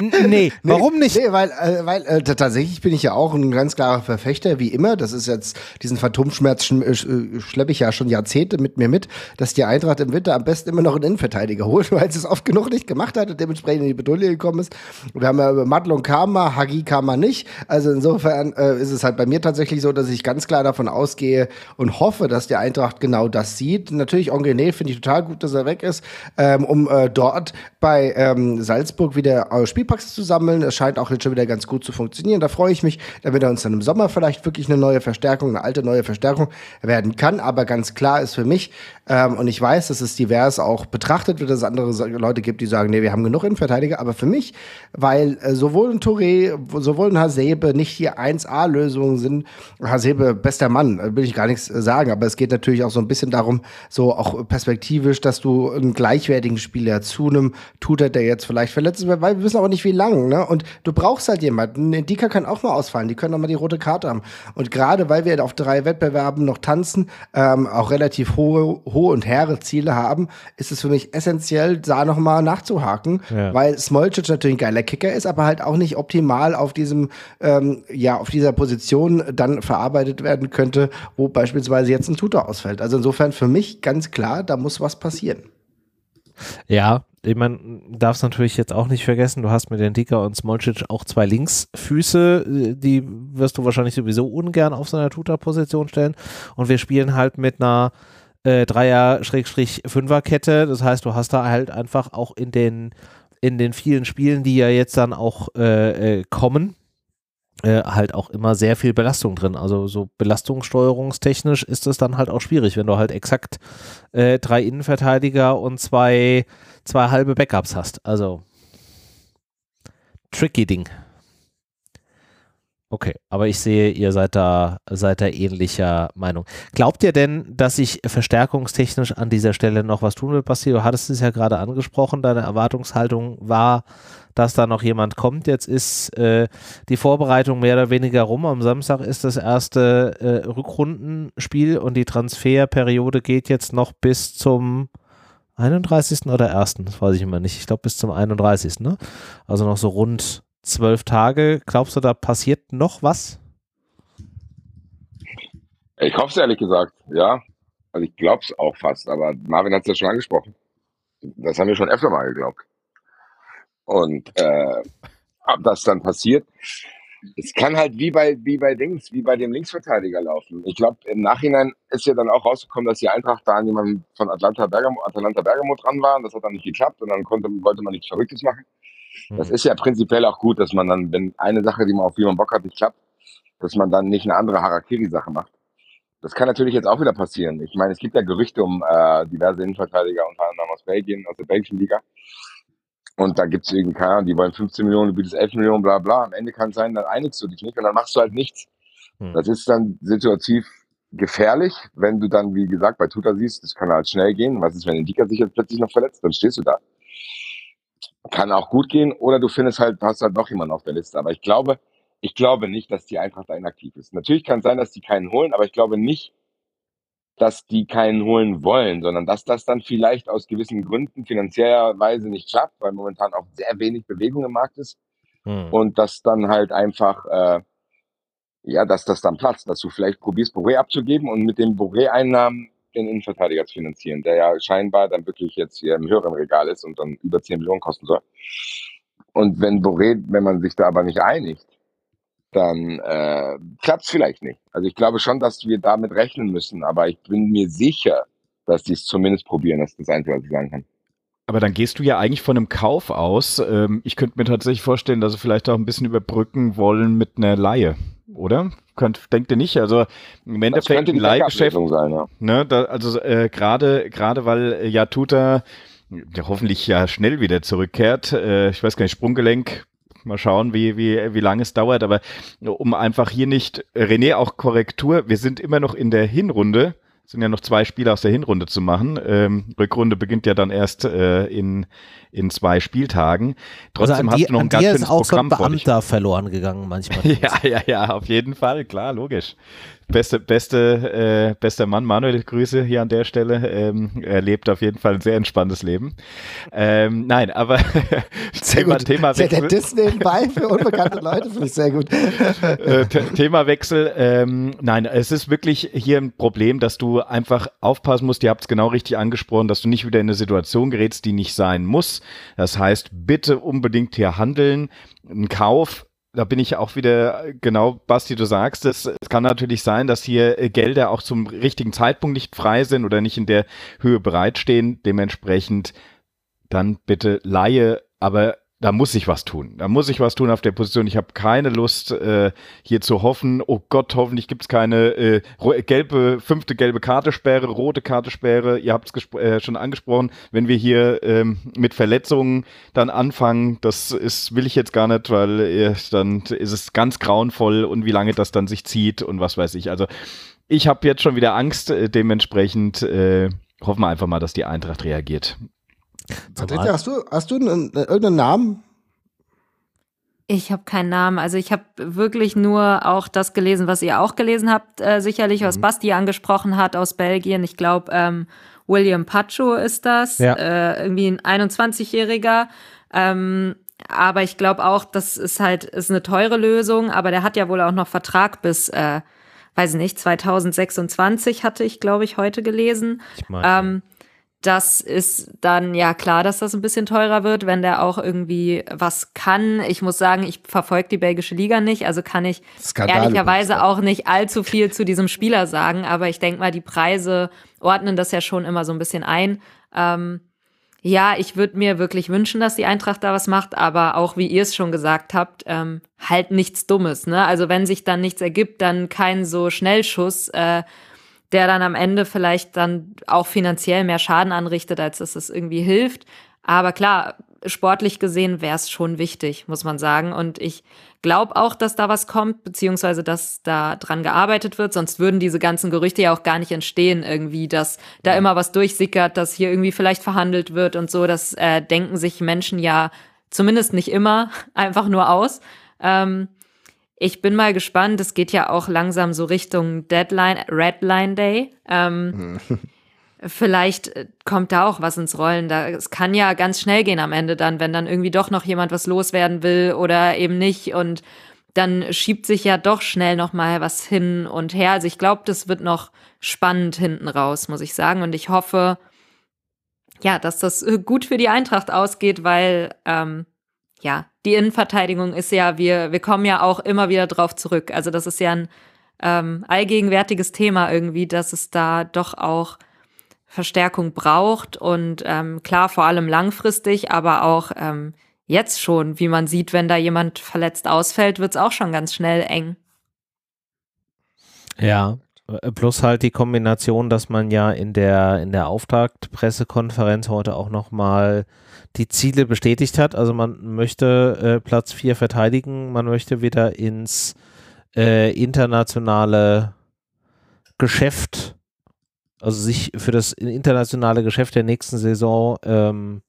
(laughs) nee, warum nicht? Nee, weil, äh, weil äh, tatsächlich bin ich ja auch ein ganz klarer Verfechter, wie immer. Das ist jetzt, diesen Phantomschmerz sch äh, schleppe ich ja schon Jahrzehnte mit mir mit, dass die Eintracht im Winter am besten immer noch einen Innenverteidiger holt, (laughs) weil es es oft genug nicht gemacht hat und dementsprechend in die Bedulie gekommen ist. Und wir haben ja über Madlon Karma, Hagi Karma nicht. Also insofern äh, ist es halt bei mir tatsächlich so, dass ich ganz klar davon ausgehe und hoffe, dass die Eintracht genau das sieht. Natürlich, Ongené finde ich total gut, dass er weg ist, ähm, um äh, dort bei ähm, Salzburg wieder äh, Spiel Spielpacks zu sammeln. Es scheint auch jetzt schon wieder ganz gut zu funktionieren. Da freue ich mich, damit er uns dann im Sommer vielleicht wirklich eine neue Verstärkung, eine alte neue Verstärkung werden kann. Aber ganz klar ist für mich, ähm, und ich weiß, dass es divers auch betrachtet wird, dass es andere Leute gibt, die sagen, nee, wir haben genug Innenverteidiger. Aber für mich, weil äh, sowohl ein Touré, sowohl ein Hasebe nicht die 1A-Lösungen sind, Hasebe, bester Mann, äh, will ich gar nichts äh, sagen. Aber es geht natürlich auch so ein bisschen darum, so auch perspektivisch, dass du einen gleichwertigen Spieler zu einem Tutor, der jetzt vielleicht verletzt ist, weil wir wissen auch nicht, wie lang, ne? Und du brauchst halt jemanden. Dika kann auch mal ausfallen, die können auch mal die rote Karte haben. Und gerade weil wir auf drei Wettbewerben noch tanzen, ähm, auch relativ hohe, hohe und hehre Ziele haben, ist es für mich essentiell, da noch mal nachzuhaken, ja. weil Smolcic natürlich ein geiler Kicker ist, aber halt auch nicht optimal auf diesem, ähm, ja, auf dieser Position dann verarbeitet werden könnte, wo beispielsweise jetzt ein Tutor ausfällt. Also insofern für mich ganz klar, da muss was passieren. Ja, ich meine, darfst natürlich jetzt auch nicht vergessen, du hast mit den Dicker und Smolcic auch zwei Linksfüße, äh, die wirst du wahrscheinlich sowieso ungern auf so einer Tutor-Position stellen. Und wir spielen halt mit einer äh, Dreier-Fünfer-Kette. Das heißt, du hast da halt einfach auch in den, in den vielen Spielen, die ja jetzt dann auch äh, äh, kommen, äh, halt auch immer sehr viel Belastung drin. Also so belastungssteuerungstechnisch ist es dann halt auch schwierig, wenn du halt exakt äh, drei Innenverteidiger und zwei, zwei halbe Backups hast. Also tricky Ding. Okay, aber ich sehe, ihr seid da, seid da ähnlicher Meinung. Glaubt ihr denn, dass sich verstärkungstechnisch an dieser Stelle noch was tun wird, Basti? Du hattest es ja gerade angesprochen, deine Erwartungshaltung war, dass da noch jemand kommt. Jetzt ist äh, die Vorbereitung mehr oder weniger rum. Am Samstag ist das erste äh, Rückrundenspiel und die Transferperiode geht jetzt noch bis zum 31. oder 1. Das weiß ich immer nicht. Ich glaube bis zum 31. Ne? Also noch so rund zwölf Tage. Glaubst du, da passiert noch was? Ich hoffe es ehrlich gesagt, ja. Also ich glaube es auch fast, aber Marvin hat es ja schon angesprochen. Das haben wir schon öfter mal geglaubt. Und äh, ob das dann passiert, es kann halt wie bei, wie bei Dings, wie bei dem Linksverteidiger laufen. Ich glaube, im Nachhinein ist ja dann auch rausgekommen, dass die Eintracht da an jemanden von Atlanta Bergamo, Atalanta Bergamo dran war. Das hat dann nicht geklappt und dann konnte, wollte man nichts Verrücktes machen. Das mhm. ist ja prinzipiell auch gut, dass man dann, wenn eine Sache, die man auf die man Bock hat, nicht klappt, dass man dann nicht eine andere Harakiri-Sache macht. Das kann natürlich jetzt auch wieder passieren. Ich meine, es gibt ja Gerüchte um äh, diverse Innenverteidiger, unter anderem aus Belgien, aus der belgischen Liga. Und da gibt es irgendwie, keine Ahnung, die wollen 15 Millionen, du bietest 11 Millionen, bla bla. Am Ende kann es sein, dann einigst du dich nicht und dann machst du halt nichts. Hm. Das ist dann situativ gefährlich, wenn du dann, wie gesagt, bei Tuta siehst, das kann halt schnell gehen. Was ist, wenn der Dika sich jetzt plötzlich noch verletzt? Dann stehst du da. Kann auch gut gehen oder du findest halt, hast halt noch jemanden auf der Liste. Aber ich glaube, ich glaube nicht, dass die Eintracht da inaktiv ist. Natürlich kann es sein, dass die keinen holen, aber ich glaube nicht, dass die keinen holen wollen, sondern dass das dann vielleicht aus gewissen Gründen finanziellerweise nicht klappt, weil momentan auch sehr wenig Bewegung im Markt ist. Hm. Und dass dann halt einfach, äh, ja, dass das dann platzt, dass du vielleicht probierst, Boré abzugeben und mit den Boré-Einnahmen den Innenverteidiger zu finanzieren, der ja scheinbar dann wirklich jetzt hier im höheren Regal ist und dann über 10 Millionen kosten soll. Und wenn Boré, wenn man sich da aber nicht einigt, dann äh, klappt es vielleicht nicht. Also ich glaube schon, dass wir damit rechnen müssen, aber ich bin mir sicher, dass die es zumindest probieren. Das ist das Einzige, was ich sagen kann. Aber dann gehst du ja eigentlich von einem Kauf aus. Ähm, ich könnte mir tatsächlich vorstellen, dass sie vielleicht auch ein bisschen überbrücken wollen mit einer Laie, oder? Könnt, denkt ihr nicht? Also im Endeffekt ein Leihgeschäft. Sein, ja. ne, da, also äh, gerade gerade weil äh, ja Tuta ja, hoffentlich ja schnell wieder zurückkehrt. Äh, ich weiß gar nicht, Sprunggelenk. Mal schauen, wie, wie, wie lange es dauert. Aber um einfach hier nicht, René, auch Korrektur, wir sind immer noch in der Hinrunde sind ja noch zwei Spiele aus der Hinrunde zu machen. Ähm, Rückrunde beginnt ja dann erst äh, in, in zwei Spieltagen. Trotzdem also die, hast du noch ein ganz schönes Programm so ein Beamter verloren gegangen manchmal. (laughs) ja, ja, ja, auf jeden Fall, klar, logisch. Beste, beste, äh, bester Mann, Manuel, Grüße hier an der Stelle. Ähm, er lebt auf jeden Fall ein sehr entspanntes Leben. Ähm, nein, aber (laughs) sehr Thema, gut. Thema Wechsel. Der Diss nebenbei für unbekannte Leute finde ich sehr gut. äh, Thema Wechsel. Ähm, nein, es ist wirklich hier ein Problem, dass du einfach aufpassen musst. Ihr habt es genau richtig angesprochen, dass du nicht wieder in eine Situation gerätst, die nicht sein muss. Das heißt, bitte unbedingt hier handeln. Ein Kauf da bin ich auch wieder, genau, Basti, du sagst es, es kann natürlich sein, dass hier äh, Gelder auch zum richtigen Zeitpunkt nicht frei sind oder nicht in der Höhe bereitstehen. Dementsprechend dann bitte Laie, aber da muss ich was tun. Da muss ich was tun auf der Position. Ich habe keine Lust, äh, hier zu hoffen, oh Gott, hoffentlich gibt es keine äh, gelbe, fünfte gelbe Kartesperre, rote Kartesperre. Ihr habt es äh, schon angesprochen, wenn wir hier ähm, mit Verletzungen dann anfangen, das ist, will ich jetzt gar nicht, weil äh, dann ist es ganz grauenvoll und wie lange das dann sich zieht und was weiß ich. Also ich habe jetzt schon wieder Angst, äh, dementsprechend äh, hoffen wir einfach mal, dass die Eintracht reagiert. Patricia, hast du, hast du einen, irgendeinen Namen? Ich habe keinen Namen. Also ich habe wirklich nur auch das gelesen, was ihr auch gelesen habt, äh, sicherlich, was mhm. Basti angesprochen hat aus Belgien. Ich glaube, ähm, William Pacho ist das, ja. äh, irgendwie ein 21-Jähriger. Ähm, aber ich glaube auch, das ist halt ist eine teure Lösung. Aber der hat ja wohl auch noch Vertrag bis, äh, weiß nicht, 2026 hatte ich, glaube ich, heute gelesen. Ich mein, ähm, das ist dann ja klar, dass das ein bisschen teurer wird, wenn der auch irgendwie was kann. Ich muss sagen, ich verfolge die belgische Liga nicht, also kann ich Skandal ehrlicherweise auch nicht allzu viel zu diesem Spieler sagen, aber ich denke mal, die Preise ordnen das ja schon immer so ein bisschen ein. Ähm, ja, ich würde mir wirklich wünschen, dass die Eintracht da was macht, aber auch wie ihr es schon gesagt habt, ähm, halt nichts Dummes. Ne? Also wenn sich dann nichts ergibt, dann kein so Schnellschuss. Äh, der dann am Ende vielleicht dann auch finanziell mehr Schaden anrichtet, als dass es irgendwie hilft. Aber klar, sportlich gesehen wäre es schon wichtig, muss man sagen. Und ich glaube auch, dass da was kommt, beziehungsweise dass da dran gearbeitet wird. Sonst würden diese ganzen Gerüchte ja auch gar nicht entstehen, irgendwie, dass da immer was durchsickert, dass hier irgendwie vielleicht verhandelt wird und so. Das äh, denken sich Menschen ja zumindest nicht immer (laughs) einfach nur aus. Ähm, ich bin mal gespannt. Es geht ja auch langsam so Richtung Deadline, Redline Day. Ähm, (laughs) vielleicht äh, kommt da auch was ins Rollen. Da, es kann ja ganz schnell gehen am Ende dann, wenn dann irgendwie doch noch jemand was loswerden will oder eben nicht. Und dann schiebt sich ja doch schnell noch mal was hin und her. Also ich glaube, das wird noch spannend hinten raus, muss ich sagen. Und ich hoffe, ja, dass das äh, gut für die Eintracht ausgeht, weil ähm, ja, die Innenverteidigung ist ja, wir, wir kommen ja auch immer wieder drauf zurück. Also das ist ja ein ähm, allgegenwärtiges Thema irgendwie, dass es da doch auch Verstärkung braucht und ähm, klar, vor allem langfristig, aber auch ähm, jetzt schon, wie man sieht, wenn da jemand verletzt ausfällt, wird es auch schon ganz schnell eng. Ja, plus halt die Kombination, dass man ja in der in der Auftaktpressekonferenz heute auch noch mal die Ziele bestätigt hat. Also man möchte äh, Platz 4 verteidigen, man möchte wieder ins äh, internationale Geschäft, also sich für das internationale Geschäft der nächsten Saison ähm,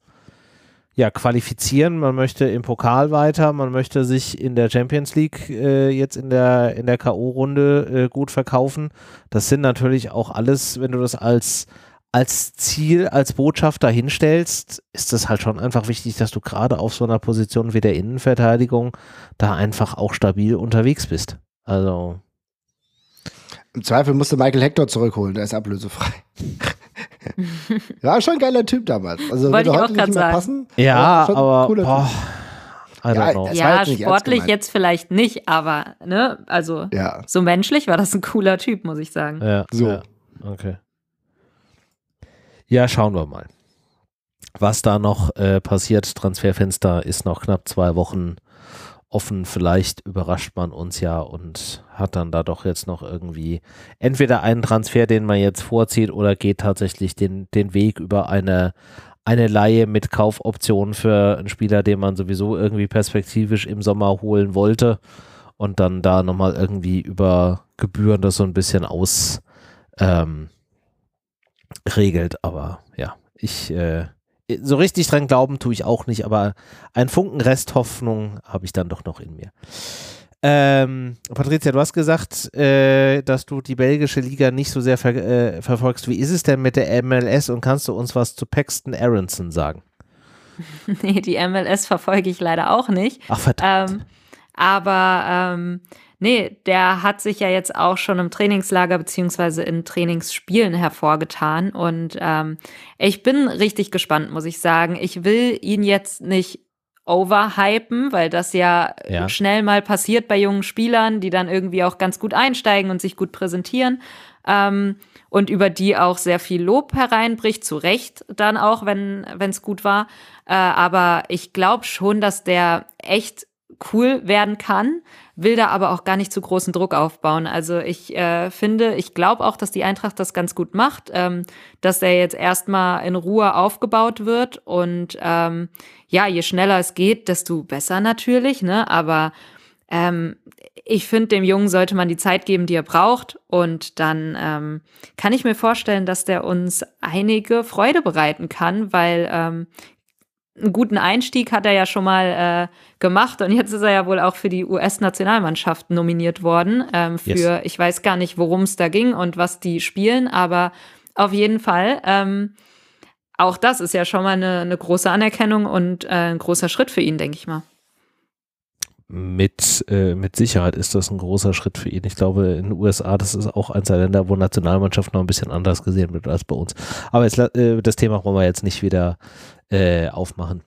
ja, qualifizieren. Man möchte im Pokal weiter, man möchte sich in der Champions League äh, jetzt in der, in der K.O.-Runde äh, gut verkaufen. Das sind natürlich auch alles, wenn du das als als Ziel, als Botschaft dahinstellst, ist es halt schon einfach wichtig, dass du gerade auf so einer Position wie der Innenverteidigung da einfach auch stabil unterwegs bist. Also. Im Zweifel musste Michael Hector zurückholen, der ist ablösefrei. Ja, schon ein geiler Typ damals. Also Wollte ich auch gerade sagen. Passen, ja, aber, boah, ja, ja jetzt sportlich jetzt vielleicht nicht, aber ne, also ja. so menschlich war das ein cooler Typ, muss ich sagen. Ja, so. Ja. Okay. Ja, schauen wir mal. Was da noch äh, passiert, Transferfenster ist noch knapp zwei Wochen offen. Vielleicht überrascht man uns ja und hat dann da doch jetzt noch irgendwie entweder einen Transfer, den man jetzt vorzieht, oder geht tatsächlich den, den Weg über eine, eine Laie mit Kaufoptionen für einen Spieler, den man sowieso irgendwie perspektivisch im Sommer holen wollte und dann da nochmal irgendwie über Gebühren das so ein bisschen aus ähm, regelt. Aber ja, ich äh, so richtig dran glauben tue ich auch nicht, aber ein Funken Resthoffnung habe ich dann doch noch in mir. Ähm, Patricia, du hast gesagt, äh, dass du die belgische Liga nicht so sehr ver äh, verfolgst. Wie ist es denn mit der MLS und kannst du uns was zu Paxton Aronson sagen? (laughs) nee, die MLS verfolge ich leider auch nicht. Ach, verdammt. Ähm, aber ähm, nee, der hat sich ja jetzt auch schon im Trainingslager beziehungsweise in Trainingsspielen hervorgetan. Und ähm, ich bin richtig gespannt, muss ich sagen. Ich will ihn jetzt nicht overhypen, weil das ja, ja, schnell mal passiert bei jungen Spielern, die dann irgendwie auch ganz gut einsteigen und sich gut präsentieren ähm, und über die auch sehr viel Lob hereinbricht, zu Recht dann auch, wenn es gut war. Äh, aber ich glaube schon, dass der echt cool werden kann, will da aber auch gar nicht zu großen Druck aufbauen. Also ich äh, finde, ich glaube auch, dass die Eintracht das ganz gut macht, ähm, dass der jetzt erstmal in Ruhe aufgebaut wird und ähm, ja, je schneller es geht, desto besser natürlich, ne? Aber ähm, ich finde, dem Jungen sollte man die Zeit geben, die er braucht. Und dann ähm, kann ich mir vorstellen, dass der uns einige Freude bereiten kann, weil ähm, einen guten Einstieg hat er ja schon mal äh, gemacht und jetzt ist er ja wohl auch für die US-Nationalmannschaft nominiert worden. Ähm, für, yes. ich weiß gar nicht, worum es da ging und was die spielen, aber auf jeden Fall. Ähm, auch das ist ja schon mal eine, eine große Anerkennung und äh, ein großer Schritt für ihn, denke ich mal. Mit, äh, mit Sicherheit ist das ein großer Schritt für ihn. Ich glaube, in den USA, das ist auch eins der Länder, wo Nationalmannschaft noch ein bisschen anders gesehen wird als bei uns. Aber jetzt, äh, das Thema wollen wir jetzt nicht wieder äh, aufmachen.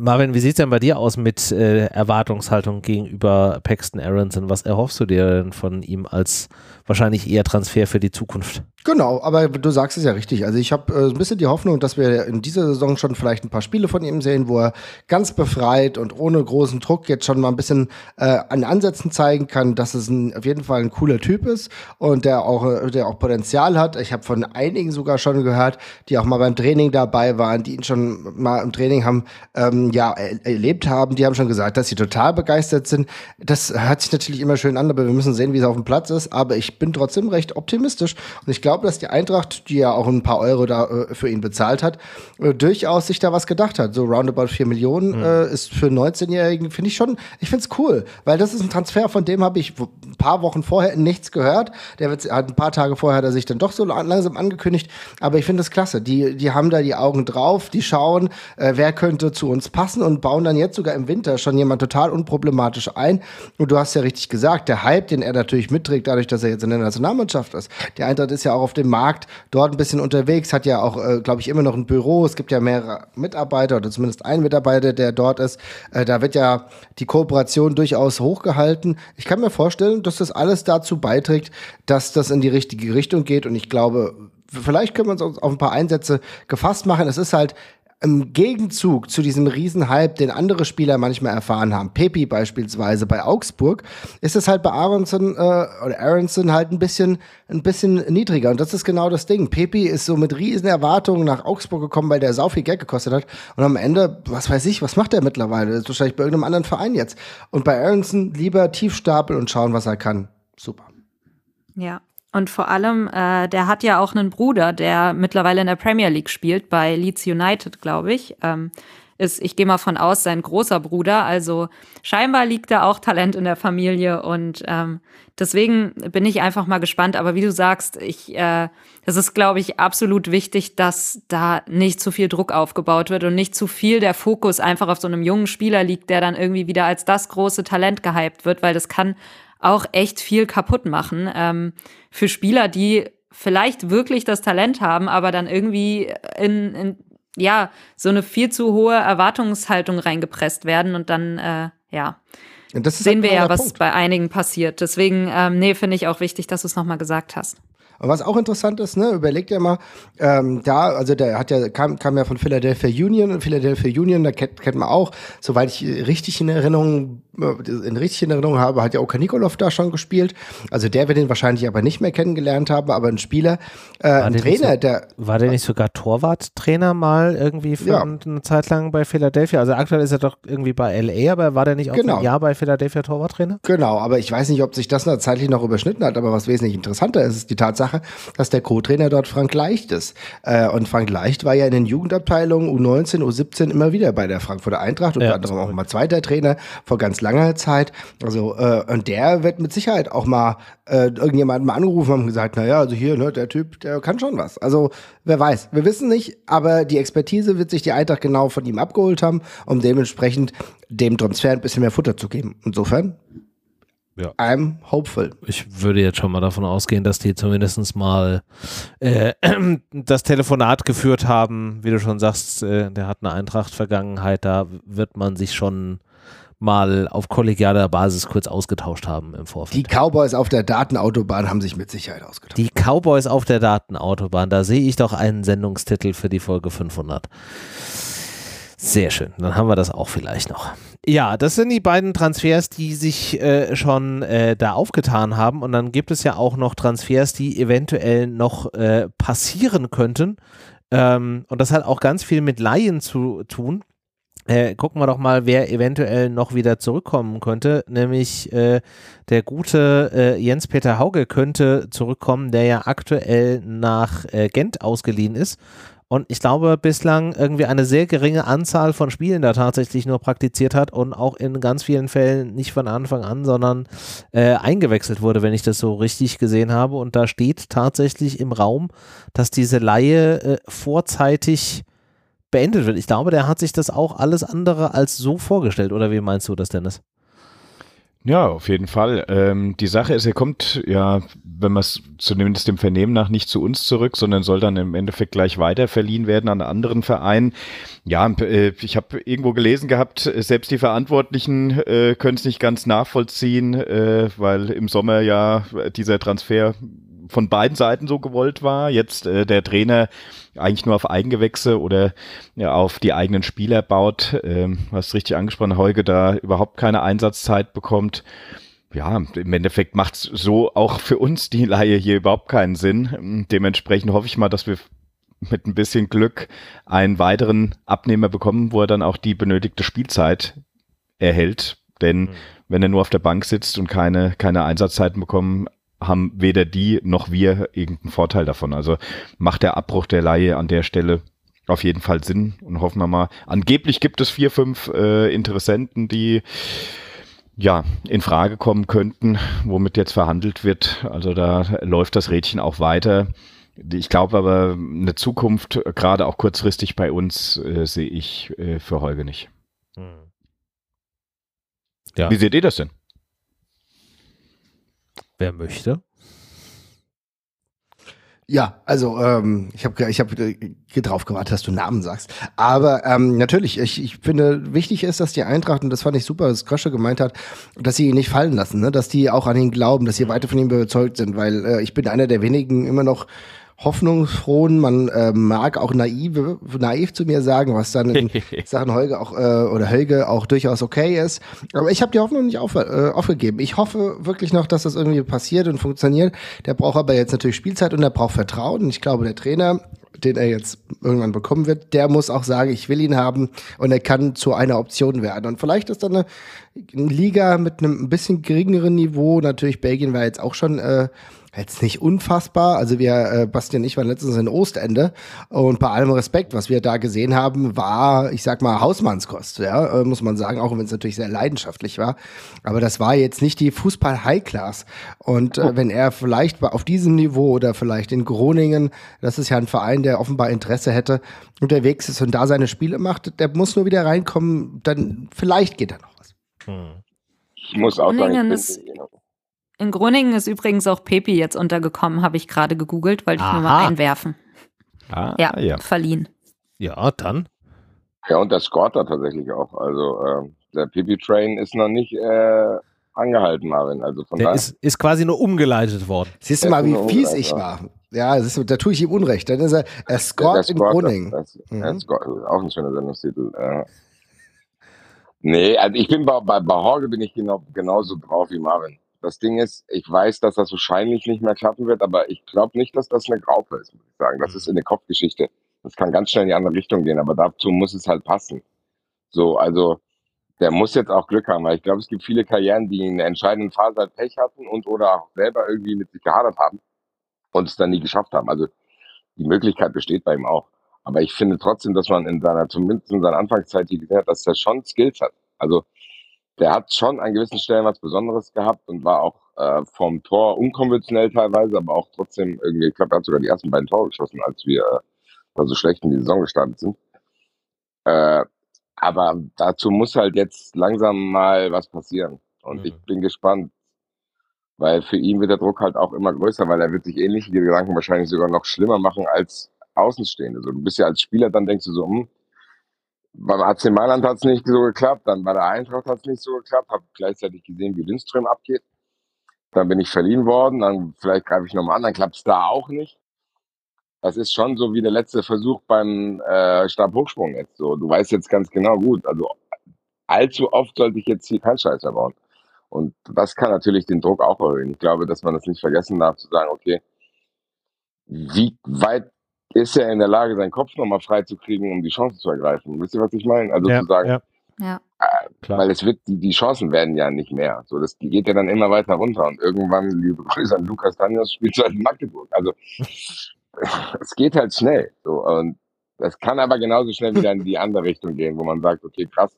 Marvin, wie sieht es denn bei dir aus mit äh, Erwartungshaltung gegenüber Paxton Aronson? Was erhoffst du dir denn von ihm als wahrscheinlich eher Transfer für die Zukunft? Genau, aber du sagst es ja richtig. Also ich habe äh, ein bisschen die Hoffnung, dass wir in dieser Saison schon vielleicht ein paar Spiele von ihm sehen, wo er ganz befreit und ohne großen Druck jetzt schon mal ein bisschen äh, an Ansätzen zeigen kann, dass es ein, auf jeden Fall ein cooler Typ ist und der auch, äh, der auch Potenzial hat. Ich habe von einigen sogar schon gehört, die auch mal beim Training dabei waren, die ihn schon mal im Training haben, ähm, ja, erlebt haben. Die haben schon gesagt, dass sie total begeistert sind. Das hört sich natürlich immer schön an, aber wir müssen sehen, wie es auf dem Platz ist. Aber ich bin trotzdem recht optimistisch und ich glaube, dass die Eintracht, die ja auch ein paar Euro da äh, für ihn bezahlt hat, äh, durchaus sich da was gedacht hat. So roundabout 4 Millionen mhm. äh, ist für 19-Jährigen, finde ich schon, ich finde es cool, weil das ist ein Transfer, von dem habe ich ein paar Wochen vorher nichts gehört. Der wird, hat ein paar Tage vorher hat er sich dann doch so langsam angekündigt, aber ich finde das klasse. Die, die haben da die Augen drauf, die schauen, äh, wer könnte zu uns passen und bauen dann jetzt sogar im Winter schon jemand total unproblematisch ein. Und du hast ja richtig gesagt, der Hype, den er natürlich mitträgt, dadurch, dass er jetzt in der Nationalmannschaft ist. Die Eintracht ist ja auch auf dem Markt dort ein bisschen unterwegs, hat ja auch, äh, glaube ich, immer noch ein Büro. Es gibt ja mehrere Mitarbeiter oder zumindest einen Mitarbeiter, der dort ist. Äh, da wird ja die Kooperation durchaus hochgehalten. Ich kann mir vorstellen, dass das alles dazu beiträgt, dass das in die richtige Richtung geht. Und ich glaube, vielleicht können wir uns auf ein paar Einsätze gefasst machen. Es ist halt im Gegenzug zu diesem Riesenhype, den andere Spieler manchmal erfahren haben, Pepi beispielsweise bei Augsburg, ist es halt bei Aronson äh, oder Aronson halt ein bisschen, ein bisschen niedriger. Und das ist genau das Ding. Pepi ist so mit riesen Erwartungen nach Augsburg gekommen, weil der sau viel Geld gekostet hat. Und am Ende, was weiß ich, was macht er mittlerweile? Ist wahrscheinlich bei irgendeinem anderen Verein jetzt. Und bei Aronson lieber tief stapeln und schauen, was er kann. Super. Ja, und vor allem, äh, der hat ja auch einen Bruder, der mittlerweile in der Premier League spielt, bei Leeds United, glaube ich. Ähm, ist, ich gehe mal von aus, sein großer Bruder. Also scheinbar liegt da auch Talent in der Familie und ähm, deswegen bin ich einfach mal gespannt. Aber wie du sagst, ich, äh, das ist, glaube ich, absolut wichtig, dass da nicht zu viel Druck aufgebaut wird und nicht zu viel der Fokus einfach auf so einem jungen Spieler liegt, der dann irgendwie wieder als das große Talent gehypt wird, weil das kann auch echt viel kaputt machen ähm, für Spieler, die vielleicht wirklich das Talent haben, aber dann irgendwie in, in ja, so eine viel zu hohe Erwartungshaltung reingepresst werden und dann, äh, ja. Sehen wir ja, was Punkt. bei einigen passiert. Deswegen, ähm, nee, finde ich auch wichtig, dass du es nochmal gesagt hast. Und was auch interessant ist, ne, überlegt ihr mal, ähm, da, also der hat ja, kam, kam ja von Philadelphia Union und Philadelphia Union, da kennt, kennt man auch, soweit ich richtig in Erinnerung, äh, in richtig in Erinnerung habe, hat ja Oka Nikolov da schon gespielt. Also der wird ihn wahrscheinlich aber nicht mehr kennengelernt haben, aber ein Spieler, äh, ein Trainer, so, der. War der nicht sogar Torwarttrainer mal irgendwie für ja. eine Zeit lang bei Philadelphia? Also aktuell ist er doch irgendwie bei LA, aber war der nicht auch genau. ein Jahr bei Philadelphia Torwarttrainer? Genau, aber ich weiß nicht, ob sich das zeitlich noch überschnitten hat, aber was wesentlich interessanter ist, ist die Tatsache, Sache, dass der Co-Trainer dort Frank Leicht ist. Äh, und Frank Leicht war ja in den Jugendabteilungen U19, U17 immer wieder bei der Frankfurter Eintracht, unter ja, anderem auch mal zweiter Trainer vor ganz langer Zeit. Also, äh, und der wird mit Sicherheit auch mal äh, irgendjemanden mal angerufen und gesagt, naja, also hier, ne, der Typ, der kann schon was. Also, wer weiß. Wir wissen nicht, aber die Expertise wird sich die Eintracht genau von ihm abgeholt haben, um dementsprechend dem Transfer ein bisschen mehr Futter zu geben. Insofern ja. I'm hopeful. Ich würde jetzt schon mal davon ausgehen, dass die zumindest mal äh, (clears throat) das Telefonat geführt haben. Wie du schon sagst, äh, der hat eine Eintracht-Vergangenheit. Da wird man sich schon mal auf kollegialer Basis kurz ausgetauscht haben im Vorfeld. Die Cowboys auf der Datenautobahn haben sich mit Sicherheit ausgetauscht. Die Cowboys auf der Datenautobahn, da sehe ich doch einen Sendungstitel für die Folge 500. Sehr schön, dann haben wir das auch vielleicht noch. Ja, das sind die beiden Transfers, die sich äh, schon äh, da aufgetan haben. Und dann gibt es ja auch noch Transfers, die eventuell noch äh, passieren könnten. Ähm, und das hat auch ganz viel mit Laien zu tun. Äh, gucken wir doch mal, wer eventuell noch wieder zurückkommen könnte. Nämlich äh, der gute äh, Jens-Peter Hauge könnte zurückkommen, der ja aktuell nach Gent ausgeliehen ist und ich glaube bislang irgendwie eine sehr geringe Anzahl von Spielen da tatsächlich nur praktiziert hat und auch in ganz vielen Fällen nicht von Anfang an, sondern äh, eingewechselt wurde, wenn ich das so richtig gesehen habe. Und da steht tatsächlich im Raum, dass diese Laie äh, vorzeitig beendet wird. Ich glaube, der hat sich das auch alles andere als so vorgestellt. Oder wie meinst du das, Dennis? Ja, auf jeden Fall. Ähm, die Sache ist, er kommt ja, wenn man es zumindest dem Vernehmen nach nicht zu uns zurück, sondern soll dann im Endeffekt gleich weiter verliehen werden an einen anderen Verein. Ja, äh, ich habe irgendwo gelesen gehabt, selbst die Verantwortlichen äh, können es nicht ganz nachvollziehen, äh, weil im Sommer ja dieser Transfer von beiden Seiten so gewollt war. Jetzt äh, der Trainer eigentlich nur auf Eigengewächse oder ja, auf die eigenen Spieler baut. Ähm, hast richtig angesprochen, Heuge da überhaupt keine Einsatzzeit bekommt. Ja, im Endeffekt macht es so auch für uns die Laie hier überhaupt keinen Sinn. Dementsprechend hoffe ich mal, dass wir mit ein bisschen Glück einen weiteren Abnehmer bekommen, wo er dann auch die benötigte Spielzeit erhält. Denn mhm. wenn er nur auf der Bank sitzt und keine, keine Einsatzzeiten bekommen, haben weder die noch wir irgendeinen Vorteil davon. Also macht der Abbruch der Laie an der Stelle auf jeden Fall Sinn und hoffen wir mal. Angeblich gibt es vier, fünf äh, Interessenten, die ja in Frage kommen könnten, womit jetzt verhandelt wird. Also da läuft das Rädchen auch weiter. Ich glaube aber, eine Zukunft, gerade auch kurzfristig bei uns, äh, sehe ich äh, für Holge nicht. Hm. Ja. Wie seht ihr das denn? Wer möchte? Ja, also ähm, ich habe ich hab drauf gewartet, dass du Namen sagst. Aber ähm, natürlich, ich, ich finde, wichtig ist, dass die Eintracht, und das fand ich super, was Krösche gemeint hat, dass sie ihn nicht fallen lassen, ne? dass die auch an ihn glauben, dass sie weiter von ihm überzeugt sind, weil äh, ich bin einer der wenigen immer noch hoffnungsfrohen, man äh, mag auch naiv, naiv zu mir sagen, was dann in (laughs) Sachen Holge auch äh, oder Helge auch durchaus okay ist. Aber ich habe die Hoffnung nicht auf, äh, aufgegeben. Ich hoffe wirklich noch, dass das irgendwie passiert und funktioniert. Der braucht aber jetzt natürlich Spielzeit und er braucht Vertrauen. Und ich glaube, der Trainer, den er jetzt irgendwann bekommen wird, der muss auch sagen, ich will ihn haben und er kann zu einer Option werden. Und vielleicht ist dann eine, eine Liga mit einem ein bisschen geringeren Niveau. Natürlich, Belgien war jetzt auch schon äh, jetzt nicht unfassbar. Also wir, äh, Bastian und ich waren letztens in Ostende und bei allem Respekt, was wir da gesehen haben, war, ich sag mal, Hausmannskost, ja, äh, muss man sagen, auch wenn es natürlich sehr leidenschaftlich war. Aber das war jetzt nicht die Fußball-High-Class. Und äh, oh. wenn er vielleicht auf diesem Niveau oder vielleicht in Groningen, das ist ja ein Verein, der offenbar Interesse hätte, unterwegs ist und da seine Spiele macht, der muss nur wieder reinkommen, dann vielleicht geht da noch was. Hm. Ich muss auch sagen, ich bin, in Groningen ist übrigens auch Pepi jetzt untergekommen, habe ich gerade gegoogelt, wollte ich Aha. nur mal einwerfen. Ah, ja, ja, verliehen. Ja, dann. Ja, und der Scorter tatsächlich auch. Also äh, der Pipi-Train ist noch nicht äh, angehalten, Marvin. Also von der ist, ist quasi nur umgeleitet worden. Siehst du mal, wie fies ich war. Ja, ist, da tue ich ihm Unrecht. Dann ist er, scored in Groningen. Das, mhm. er scored, auch ein schöner Sendungstitel. Äh. Nee, also ich bin bei, bei, bei Horge bin ich genau, genauso drauf wie Marvin. Das Ding ist, ich weiß, dass das wahrscheinlich nicht mehr klappen wird, aber ich glaube nicht, dass das eine Graupe ist, muss ich sagen. Das ist eine Kopfgeschichte. Das kann ganz schnell in die andere Richtung gehen, aber dazu muss es halt passen. So, also der muss jetzt auch Glück haben, weil ich glaube, es gibt viele Karrieren, die in der entscheidenden Phase halt Pech hatten und oder auch selber irgendwie mit sich gehadert haben und es dann nie geschafft haben. Also die Möglichkeit besteht bei ihm auch. Aber ich finde trotzdem, dass man in seiner, zumindest in seiner Anfangszeit die gesehen hat, dass er schon Skills hat. Also der hat schon an gewissen Stellen was Besonderes gehabt und war auch äh, vom Tor unkonventionell teilweise, aber auch trotzdem irgendwie, ich glaube, er hat sogar die ersten beiden Tore geschossen, als wir äh, so schlecht in die Saison gestartet sind. Äh, aber dazu muss halt jetzt langsam mal was passieren. Und mhm. ich bin gespannt, weil für ihn wird der Druck halt auch immer größer, weil er wird sich ähnliche Gedanken wahrscheinlich sogar noch schlimmer machen als Außenstehende. So, du bist ja als Spieler, dann denkst du so, hm, beim AC Mailand hat es nicht so geklappt, dann bei der Eintracht hat es nicht so geklappt, habe gleichzeitig gesehen, wie Lindström abgeht. Dann bin ich verliehen worden, dann vielleicht greife ich nochmal an, dann klappt es da auch nicht. Das ist schon so wie der letzte Versuch beim äh, Stabhochsprung jetzt. So, du weißt jetzt ganz genau, gut, also allzu oft sollte ich jetzt hier keinen Scheiß mehr bauen. Und das kann natürlich den Druck auch erhöhen. Ich glaube, dass man das nicht vergessen darf, zu sagen, okay, wie weit ist er in der Lage, seinen Kopf nochmal frei zu kriegen, um die Chance zu ergreifen? Wisst ihr, was ich meine? Also ja, zu sagen, ja. Ja. Äh, weil es wird, die, die Chancen werden ja nicht mehr. So, das geht ja dann immer weiter runter. Und irgendwann, liebe Grüße an Lukas Daniels, spielt halt in Magdeburg. Also (laughs) es geht halt schnell. So, und das kann aber genauso schnell wieder in die andere Richtung gehen, wo man sagt, okay, krass,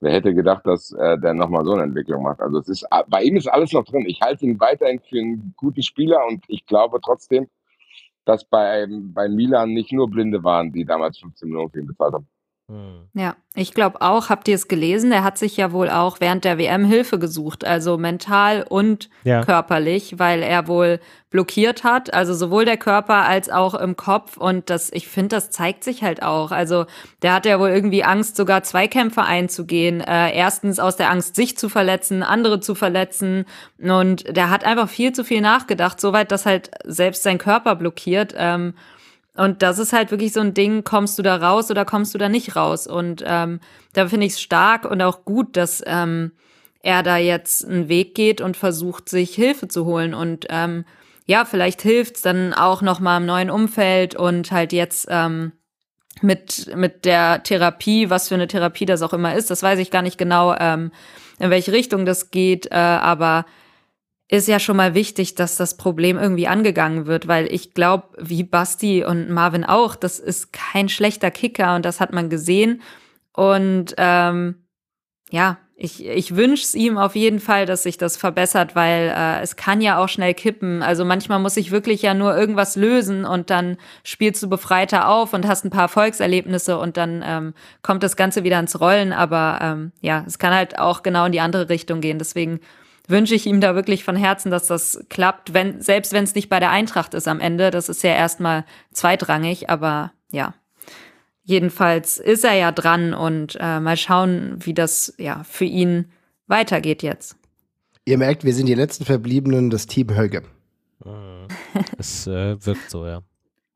wer hätte gedacht, dass äh, der nochmal so eine Entwicklung macht. Also es ist, bei ihm ist alles noch drin. Ich halte ihn weiterhin für einen guten Spieler und ich glaube trotzdem, dass bei, bei Milan nicht nur Blinde waren, die damals 15 Millionen für ihn bezahlt haben. Hm. Ja, ich glaube auch, habt ihr es gelesen, er hat sich ja wohl auch während der WM Hilfe gesucht, also mental und ja. körperlich, weil er wohl blockiert hat, also sowohl der Körper als auch im Kopf und das, ich finde, das zeigt sich halt auch. Also der hat ja wohl irgendwie Angst, sogar Zweikämpfe einzugehen. Äh, erstens aus der Angst, sich zu verletzen, andere zu verletzen und der hat einfach viel zu viel nachgedacht, soweit, dass halt selbst sein Körper blockiert. Ähm, und das ist halt wirklich so ein Ding, kommst du da raus oder kommst du da nicht raus? Und ähm, da finde ich es stark und auch gut, dass ähm, er da jetzt einen Weg geht und versucht, sich Hilfe zu holen. Und ähm, ja, vielleicht hilft's dann auch noch mal im neuen Umfeld und halt jetzt ähm, mit, mit der Therapie, was für eine Therapie das auch immer ist. Das weiß ich gar nicht genau, ähm, in welche Richtung das geht, äh, aber ist ja schon mal wichtig, dass das Problem irgendwie angegangen wird, weil ich glaube, wie Basti und Marvin auch, das ist kein schlechter Kicker und das hat man gesehen. Und ähm, ja, ich, ich wünsche es ihm auf jeden Fall, dass sich das verbessert, weil äh, es kann ja auch schnell kippen. Also manchmal muss ich wirklich ja nur irgendwas lösen und dann spielst du befreiter auf und hast ein paar Erfolgserlebnisse und dann ähm, kommt das Ganze wieder ins Rollen. Aber ähm, ja, es kann halt auch genau in die andere Richtung gehen. Deswegen wünsche ich ihm da wirklich von Herzen, dass das klappt, wenn, selbst wenn es nicht bei der Eintracht ist am Ende. Das ist ja erstmal zweitrangig, aber ja. Jedenfalls ist er ja dran und äh, mal schauen, wie das ja für ihn weitergeht jetzt. Ihr merkt, wir sind die letzten Verbliebenen des Team Höge. (laughs) Es äh, wirkt so, ja.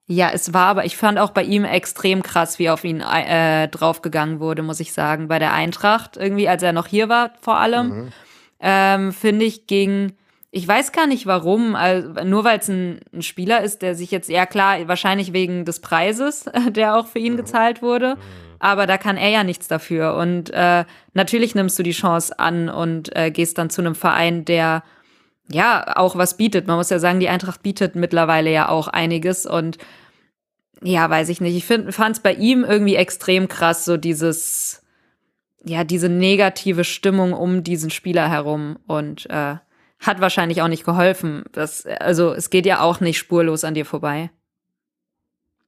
Ja, es war, aber ich fand auch bei ihm extrem krass, wie auf ihn äh, draufgegangen wurde, muss ich sagen. Bei der Eintracht, irgendwie, als er noch hier war, vor allem. Mhm ähm, finde ich, ging, ich weiß gar nicht warum, also nur weil es ein, ein, Spieler ist, der sich jetzt, ja klar, wahrscheinlich wegen des Preises, (laughs) der auch für ihn mhm. gezahlt wurde, mhm. aber da kann er ja nichts dafür. Und äh, natürlich nimmst du die Chance an und äh, gehst dann zu einem Verein, der ja auch was bietet. Man muss ja sagen, die Eintracht bietet mittlerweile ja auch einiges und ja, weiß ich nicht. Ich fand es bei ihm irgendwie extrem krass, so dieses ja, diese negative Stimmung um diesen Spieler herum und äh, hat wahrscheinlich auch nicht geholfen. Das, also es geht ja auch nicht spurlos an dir vorbei.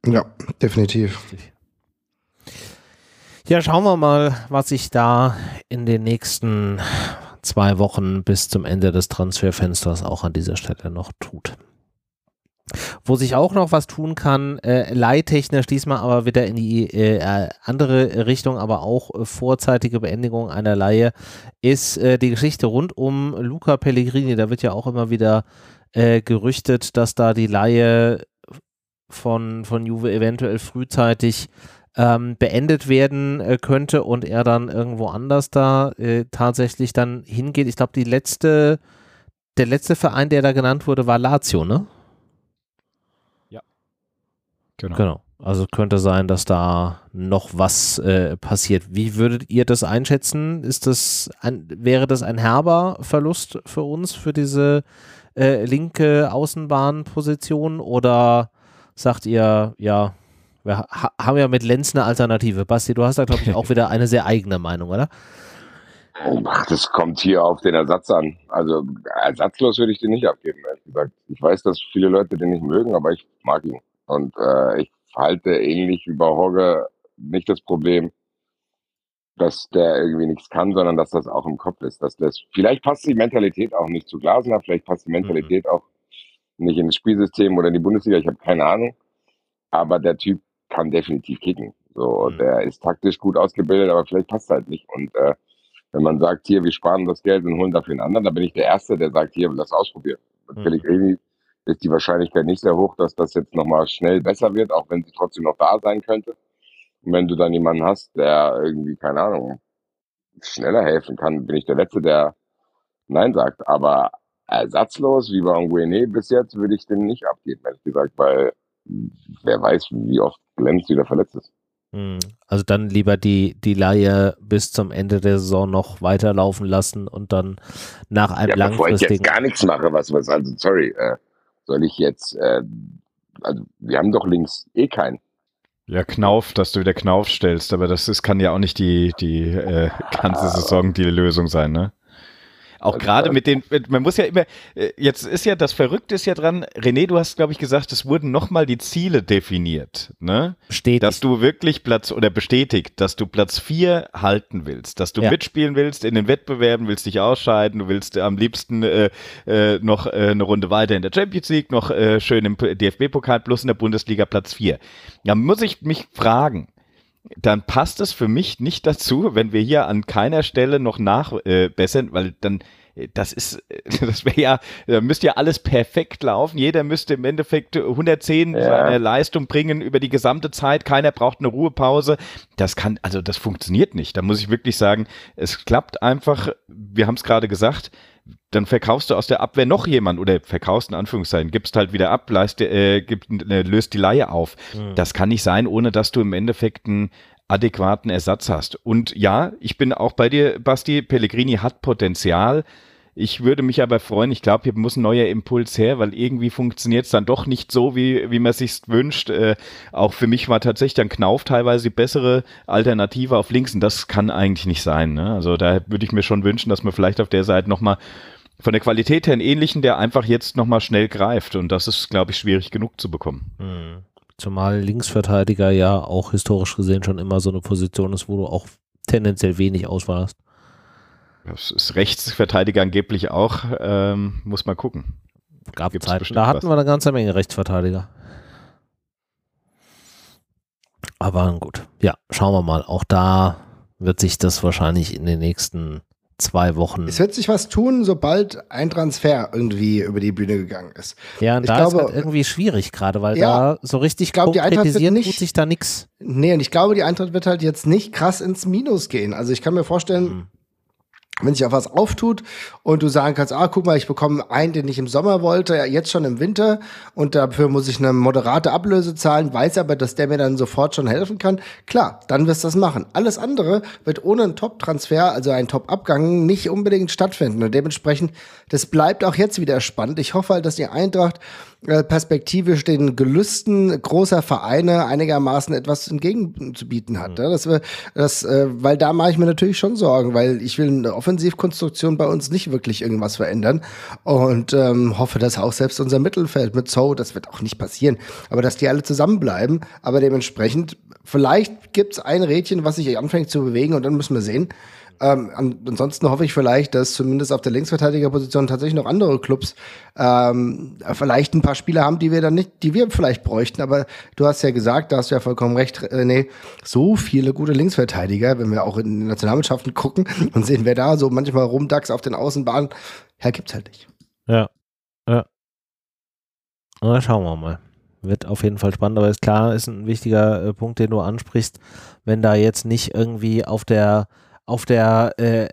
Ja, definitiv. Ja, schauen wir mal, was sich da in den nächsten zwei Wochen bis zum Ende des Transferfensters auch an dieser Stelle noch tut. Wo sich auch noch was tun kann, äh, leihtechnisch diesmal aber wieder in die äh, andere Richtung, aber auch äh, vorzeitige Beendigung einer Leihe, ist äh, die Geschichte rund um Luca Pellegrini. Da wird ja auch immer wieder äh, gerüchtet, dass da die Leihe von, von Juve eventuell frühzeitig ähm, beendet werden äh, könnte und er dann irgendwo anders da tatsächlich dann hingeht. Ich glaube, letzte, der letzte Verein, der da genannt wurde, war Lazio, ne? Genau. genau. Also könnte sein, dass da noch was äh, passiert. Wie würdet ihr das einschätzen? Ist das ein, wäre das ein herber Verlust für uns, für diese äh, linke Außenbahnposition? Oder sagt ihr, ja, wir ha haben ja mit Lenz eine Alternative. Basti, du hast da, glaube ich, auch (laughs) wieder eine sehr eigene Meinung, oder? Ach, das kommt hier auf den Ersatz an. Also ersatzlos würde ich den nicht abgeben, ehrlich gesagt. Ich weiß, dass viele Leute den nicht mögen, aber ich mag ihn. Und äh, ich halte ähnlich wie bei Hogge nicht das Problem, dass der irgendwie nichts kann, sondern dass das auch im Kopf ist. Dass das, vielleicht passt die Mentalität auch nicht zu Glasner, vielleicht passt die mhm. Mentalität mhm. auch nicht in das Spielsystem oder in die Bundesliga, ich habe keine Ahnung. Aber der Typ kann definitiv kicken. So, mhm. der ist taktisch gut ausgebildet, aber vielleicht passt halt nicht. Und äh, wenn man sagt, hier, wir sparen das Geld und holen dafür einen anderen, dann bin ich der Erste, der sagt, hier, lass ausprobieren. Mhm. Pellegrini ist die Wahrscheinlichkeit nicht sehr hoch, dass das jetzt nochmal schnell besser wird, auch wenn sie trotzdem noch da sein könnte. Und wenn du dann jemanden hast, der irgendwie, keine Ahnung, schneller helfen kann, bin ich der Letzte, der Nein sagt. Aber ersatzlos, wie bei Nguene bis jetzt, würde ich den nicht abgeben, ehrlich gesagt, weil wer weiß, wie oft Glenz wieder verletzt ist. Hm. Also dann lieber die, die Laie bis zum Ende der Saison noch weiterlaufen lassen und dann nach einem ja, langfristigen... Bevor ich jetzt gar nichts mache, was, was also sorry, äh, soll ich jetzt, äh, also wir haben doch links eh keinen. Ja, Knauf, dass du wieder Knauf stellst, aber das ist, kann ja auch nicht die, die äh, ganze Saison die Lösung sein, ne? Auch gerade mit den, man muss ja immer, äh, jetzt ist ja, das Verrückte ist ja dran, René, du hast, glaube ich, gesagt, es wurden nochmal die Ziele definiert, ne? Bestätigt. Dass du wirklich Platz, oder bestätigt, dass du Platz vier halten willst, dass du ja. mitspielen willst in den Wettbewerben, willst dich ausscheiden, du willst am liebsten äh, äh, noch äh, eine Runde weiter in der Champions League, noch äh, schön im DFB-Pokal plus in der Bundesliga Platz vier. Da muss ich mich fragen, dann passt es für mich nicht dazu, wenn wir hier an keiner Stelle noch nachbessern, äh, weil dann äh, das ist, (laughs) das wäre ja, da müsste ja alles perfekt laufen. Jeder müsste im Endeffekt 110 ja. seine Leistung bringen über die gesamte Zeit. Keiner braucht eine Ruhepause. Das kann, also das funktioniert nicht. Da muss ich wirklich sagen, es klappt einfach. Wir haben es gerade gesagt dann verkaufst du aus der Abwehr noch jemand oder verkaufst in Anführungszeichen, gibst halt wieder ab, leist, äh, gib, äh, löst die Laie auf. Mhm. Das kann nicht sein, ohne dass du im Endeffekt einen adäquaten Ersatz hast. Und ja, ich bin auch bei dir, Basti, Pellegrini hat Potenzial. Ich würde mich aber freuen, ich glaube, hier muss ein neuer Impuls her, weil irgendwie funktioniert es dann doch nicht so, wie, wie man sich wünscht. Äh, auch für mich war tatsächlich dann Knauf teilweise die bessere Alternative auf links und das kann eigentlich nicht sein. Ne? Also da würde ich mir schon wünschen, dass man vielleicht auf der Seite nochmal von der Qualität her einen ähnlichen, der einfach jetzt nochmal schnell greift. Und das ist, glaube ich, schwierig genug zu bekommen. Mhm. Zumal Linksverteidiger ja auch historisch gesehen schon immer so eine Position ist, wo du auch tendenziell wenig Auswahl hast. Das ist Rechtsverteidiger angeblich auch, ähm, muss man gucken. Gab Zeiten, da hatten was. wir eine ganze Menge Rechtsverteidiger. Aber gut, ja, schauen wir mal. Auch da wird sich das wahrscheinlich in den nächsten zwei Wochen. Es wird sich was tun, sobald ein Transfer irgendwie über die Bühne gegangen ist. Ja, und ich da glaube, ist halt irgendwie schwierig gerade, weil ja, da so richtig ich glaub, die Eintracht wird nicht, tut sich da nichts. Nee, und ich glaube, die Eintracht wird halt jetzt nicht krass ins Minus gehen. Also ich kann mir vorstellen, mhm wenn sich auch was auftut und du sagen kannst, ah, guck mal, ich bekomme einen, den ich im Sommer wollte, jetzt schon im Winter und dafür muss ich eine moderate Ablöse zahlen, weiß aber, dass der mir dann sofort schon helfen kann, klar, dann wirst du das machen. Alles andere wird ohne einen Top-Transfer, also einen Top-Abgang, nicht unbedingt stattfinden und dementsprechend, das bleibt auch jetzt wieder spannend. Ich hoffe halt, dass die Eintracht äh, perspektivisch den Gelüsten großer Vereine einigermaßen etwas entgegenzubieten hat. Mhm. Das, das, äh, weil da mache ich mir natürlich schon Sorgen, weil ich will eine Offensivkonstruktion bei uns nicht wirklich irgendwas verändern und ähm, hoffe, dass auch selbst unser Mittelfeld mit Zoe, das wird auch nicht passieren, aber dass die alle zusammenbleiben, aber dementsprechend Vielleicht gibt es ein Rädchen, was sich anfängt zu bewegen und dann müssen wir sehen. Ähm, ansonsten hoffe ich vielleicht, dass zumindest auf der Linksverteidigerposition tatsächlich noch andere Clubs ähm, vielleicht ein paar Spieler haben, die wir dann nicht, die wir vielleicht bräuchten. Aber du hast ja gesagt, da hast du ja vollkommen recht, nee, so viele gute Linksverteidiger, wenn wir auch in den Nationalmannschaften gucken (laughs) und sehen, wer da so manchmal rumdachs auf den Außenbahnen, ja, gibt's halt nicht. Ja, ja. Na, schauen wir mal. Wird auf jeden Fall spannend, aber ist klar, ist ein wichtiger äh, Punkt, den du ansprichst, wenn da jetzt nicht irgendwie auf der auf der äh,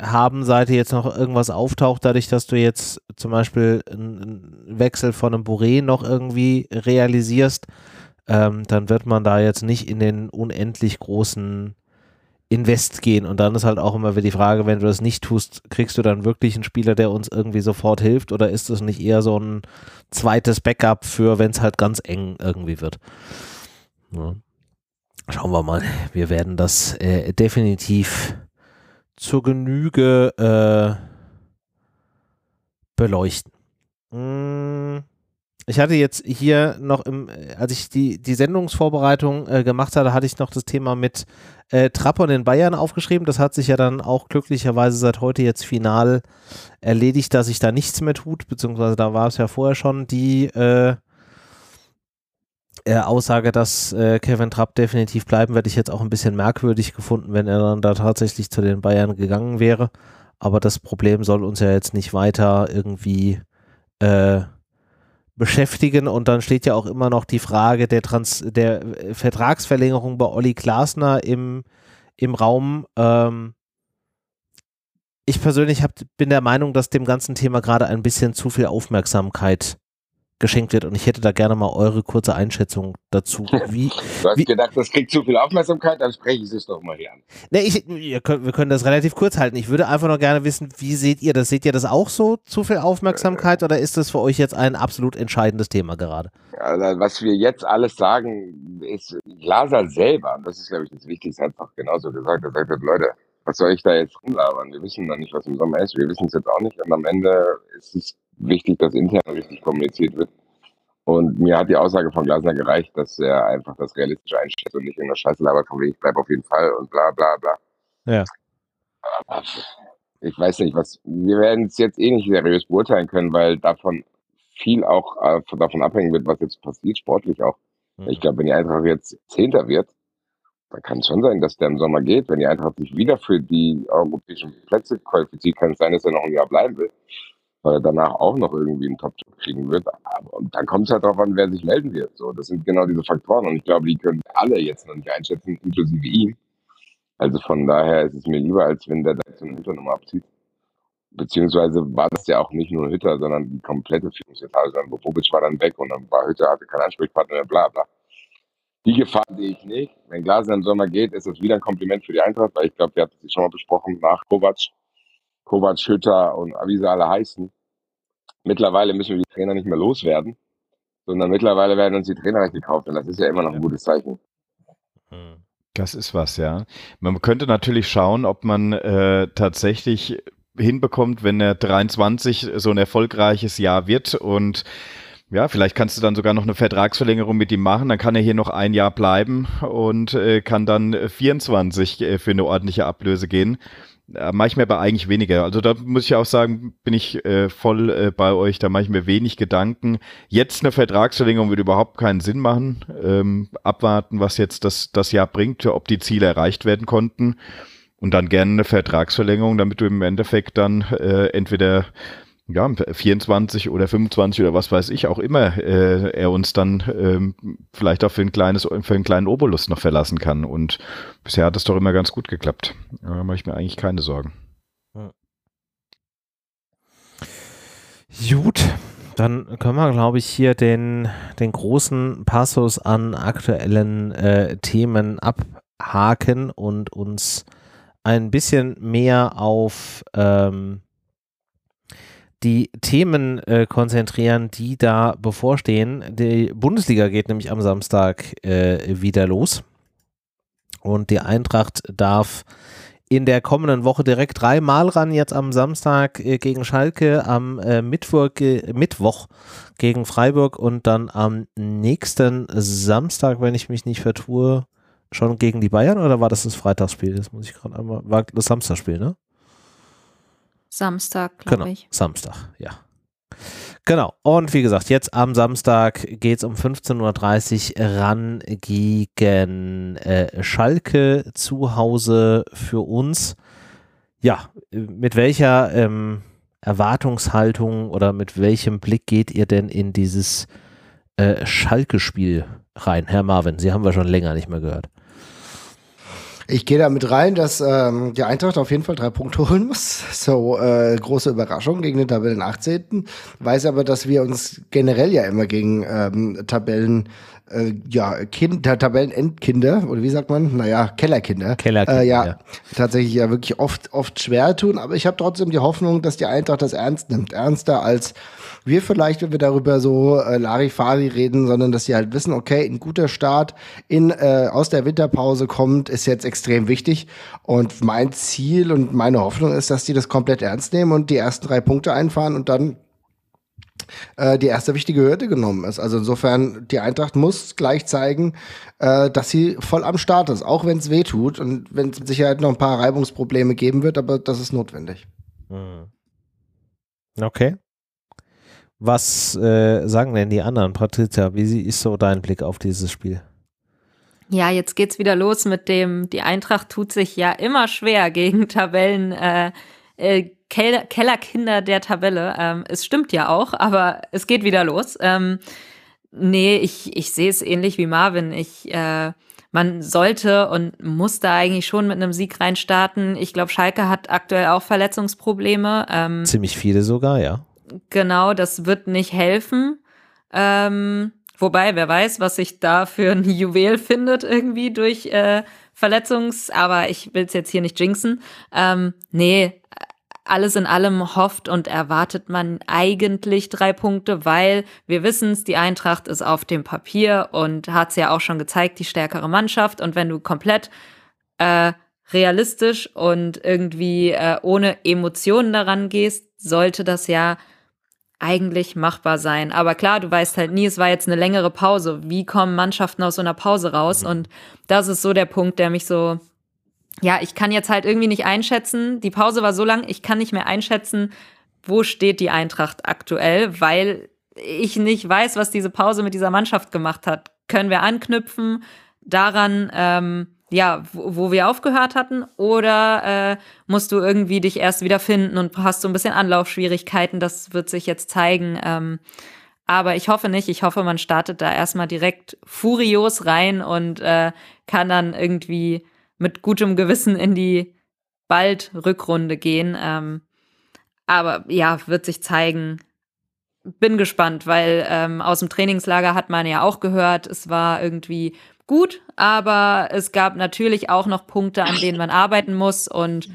Haben-Seite jetzt noch irgendwas auftaucht, dadurch, dass du jetzt zum Beispiel einen Wechsel von einem Bourré noch irgendwie realisierst, ähm, dann wird man da jetzt nicht in den unendlich großen Invest gehen. Und dann ist halt auch immer wieder die Frage, wenn du das nicht tust, kriegst du dann wirklich einen Spieler, der uns irgendwie sofort hilft oder ist es nicht eher so ein zweites Backup für, wenn es halt ganz eng irgendwie wird? Ja. Schauen wir mal. Wir werden das äh, definitiv zur Genüge äh, beleuchten. Hm. Ich hatte jetzt hier noch im, als ich die, die Sendungsvorbereitung äh, gemacht hatte, hatte ich noch das Thema mit äh, Trappern in Bayern aufgeschrieben. Das hat sich ja dann auch glücklicherweise seit heute jetzt final erledigt, dass sich da nichts mehr tut, beziehungsweise da war es ja vorher schon die äh, äh, Aussage, dass äh, Kevin Trapp definitiv bleiben, werde ich jetzt auch ein bisschen merkwürdig gefunden, wenn er dann da tatsächlich zu den Bayern gegangen wäre. Aber das Problem soll uns ja jetzt nicht weiter irgendwie äh, beschäftigen. Und dann steht ja auch immer noch die Frage der, Trans der Vertragsverlängerung bei Olli Glasner im, im Raum. Ähm, ich persönlich hab, bin der Meinung, dass dem ganzen Thema gerade ein bisschen zu viel Aufmerksamkeit geschenkt wird. Und ich hätte da gerne mal eure kurze Einschätzung dazu. (laughs) Wie, du hast wie, gedacht, das kriegt zu viel Aufmerksamkeit, dann spreche ich es doch mal hier an. Ne, ich, könnt, wir können das relativ kurz halten. Ich würde einfach noch gerne wissen, wie seht ihr das? Seht ihr das auch so, zu viel Aufmerksamkeit, oder ist das für euch jetzt ein absolut entscheidendes Thema gerade? Also, was wir jetzt alles sagen, ist Glaser selber, das ist, glaube ich, das Wichtigste, einfach genauso gesagt. Er sagt, Leute, was soll ich da jetzt rumlabern? Wir wissen noch nicht, was im Sommer ist. Wir wissen es jetzt auch nicht. Und am Ende ist es wichtig, dass intern richtig kommuniziert wird. Und mir hat die Aussage von Glasner gereicht, dass er einfach das realistisch einschätzt und nicht in der Scheiße labert, von wegen, ich bleibe auf jeden Fall und bla bla bla. Ja. Aber ich weiß nicht, was, wir werden es jetzt eh nicht seriös beurteilen können, weil davon viel auch äh, davon abhängen wird, was jetzt passiert, sportlich auch. Mhm. Ich glaube, wenn die Eintracht jetzt Zehnter wird, dann kann es schon sein, dass der im Sommer geht. Wenn die Eintracht sich wieder für die europäischen Plätze qualifiziert, kann es sein, dass er noch ein Jahr bleiben will weil er danach auch noch irgendwie einen Top-Job kriegen wird. Und dann kommt es halt darauf an, wer sich melden wird. So, das sind genau diese Faktoren und ich glaube, die können alle jetzt noch nicht einschätzen, inklusive ihm. Also von daher ist es mir lieber, als wenn der da so eine Hütternummer abzieht. Beziehungsweise war das ja auch nicht nur Hütter, sondern die komplette Führungsetage. Dann Bobic war dann weg und dann war Hütter, hatte keinen Ansprechpartner mehr, bla bla. Die Gefahr sehe ich nicht. Wenn Glasner im Sommer geht, ist das wieder ein Kompliment für die Eintracht, weil ich glaube, wir hatten es schon mal besprochen, nach Kovac, Kovac, Hütter und wie sie alle heißen, mittlerweile müssen wir die Trainer nicht mehr loswerden, sondern mittlerweile werden uns die Trainer gekauft und das ist ja immer noch ein gutes Zeichen. Hm. Das ist was, ja. Man könnte natürlich schauen, ob man äh, tatsächlich hinbekommt, wenn er 23 so ein erfolgreiches Jahr wird und ja, vielleicht kannst du dann sogar noch eine Vertragsverlängerung mit ihm machen, dann kann er hier noch ein Jahr bleiben und äh, kann dann 24 äh, für eine ordentliche Ablöse gehen. Äh, mache ich mir aber eigentlich weniger. Also da muss ich auch sagen, bin ich äh, voll äh, bei euch, da mache ich mir wenig Gedanken. Jetzt eine Vertragsverlängerung würde überhaupt keinen Sinn machen. Ähm, abwarten, was jetzt das, das Jahr bringt, ob die Ziele erreicht werden konnten. Und dann gerne eine Vertragsverlängerung, damit du im Endeffekt dann äh, entweder ja, 24 oder 25 oder was weiß ich auch immer äh, er uns dann ähm, vielleicht auch für ein kleines, für einen kleinen Obolus noch verlassen kann. Und bisher hat es doch immer ganz gut geklappt. Da mache ich mir eigentlich keine Sorgen. Gut, dann können wir, glaube ich, hier den, den großen Passus an aktuellen äh, Themen abhaken und uns ein bisschen mehr auf ähm, die Themen äh, konzentrieren, die da bevorstehen. Die Bundesliga geht nämlich am Samstag äh, wieder los. Und die Eintracht darf in der kommenden Woche direkt dreimal ran. Jetzt am Samstag äh, gegen Schalke, am äh, Mittwoch, Mittwoch gegen Freiburg und dann am nächsten Samstag, wenn ich mich nicht vertue, schon gegen die Bayern oder war das das Freitagsspiel? Das muss ich gerade einmal. War das Samstagspiel, ne? Samstag, glaube genau, ich. Samstag, ja. Genau. Und wie gesagt, jetzt am Samstag geht es um 15.30 Uhr ran gegen äh, Schalke zu Hause für uns. Ja, mit welcher ähm, Erwartungshaltung oder mit welchem Blick geht ihr denn in dieses äh, Schalke-Spiel rein, Herr Marvin? Sie haben wir schon länger nicht mehr gehört. Ich gehe damit rein, dass ähm, die Eintracht auf jeden Fall drei Punkte holen muss. (laughs) So äh, große Überraschung gegen den Tabellen 18. Weiß aber, dass wir uns generell ja immer gegen ähm, Tabellen äh, ja, kind, Tabellenendkinder, oder wie sagt man? Naja, Kellerkinder. Kellerkinder. Äh, ja, ja, tatsächlich ja wirklich oft, oft schwer tun. Aber ich habe trotzdem die Hoffnung, dass die Eintracht das ernst nimmt. Ernster als wir vielleicht, wenn wir darüber so äh, Larifari reden, sondern dass sie halt wissen, okay, ein guter Start in, äh, aus der Winterpause kommt, ist jetzt extrem wichtig. Und mein Ziel und meine Hoffnung ist, dass die das komplett ernst nehmen und die ersten drei Punkte einfahren und dann äh, die erste wichtige Hürde genommen ist. Also insofern, die Eintracht muss gleich zeigen, äh, dass sie voll am Start ist, auch wenn es weh tut und wenn es mit Sicherheit noch ein paar Reibungsprobleme geben wird, aber das ist notwendig. Hm. Okay. Was äh, sagen denn die anderen? Patricia, wie ist so dein Blick auf dieses Spiel? Ja, jetzt geht's wieder los mit dem, die Eintracht tut sich ja immer schwer gegen Tabellen, äh, äh, Keller, Kellerkinder der Tabelle. Ähm, es stimmt ja auch, aber es geht wieder los. Ähm, nee, ich, ich sehe es ähnlich wie Marvin. Ich, äh, man sollte und muss da eigentlich schon mit einem Sieg reinstarten. Ich glaube, Schalke hat aktuell auch Verletzungsprobleme. Ähm, Ziemlich viele sogar, ja. Genau, das wird nicht helfen. Ähm, wobei, wer weiß, was sich da für ein (laughs) Juwel findet irgendwie durch äh, Verletzungs-, aber ich will es jetzt hier nicht jinxen. Ähm, nee, alles in allem hofft und erwartet man eigentlich drei Punkte, weil wir wissen es, die Eintracht ist auf dem Papier und hat es ja auch schon gezeigt, die stärkere Mannschaft. Und wenn du komplett äh, realistisch und irgendwie äh, ohne Emotionen daran gehst, sollte das ja eigentlich machbar sein. Aber klar, du weißt halt nie, es war jetzt eine längere Pause. Wie kommen Mannschaften aus so einer Pause raus? Mhm. Und das ist so der Punkt, der mich so ja, ich kann jetzt halt irgendwie nicht einschätzen, die Pause war so lang, ich kann nicht mehr einschätzen, wo steht die Eintracht aktuell, weil ich nicht weiß, was diese Pause mit dieser Mannschaft gemacht hat. Können wir anknüpfen daran, ähm, ja, wo, wo, wir aufgehört hatten, oder äh, musst du irgendwie dich erst wieder finden und hast so ein bisschen Anlaufschwierigkeiten? Das wird sich jetzt zeigen. Ähm, aber ich hoffe nicht. Ich hoffe, man startet da erstmal direkt furios rein und äh, kann dann irgendwie mit gutem Gewissen in die bald Rückrunde gehen. Ähm, aber ja, wird sich zeigen. Bin gespannt, weil ähm, aus dem Trainingslager hat man ja auch gehört, es war irgendwie gut, aber es gab natürlich auch noch Punkte, an denen man arbeiten muss und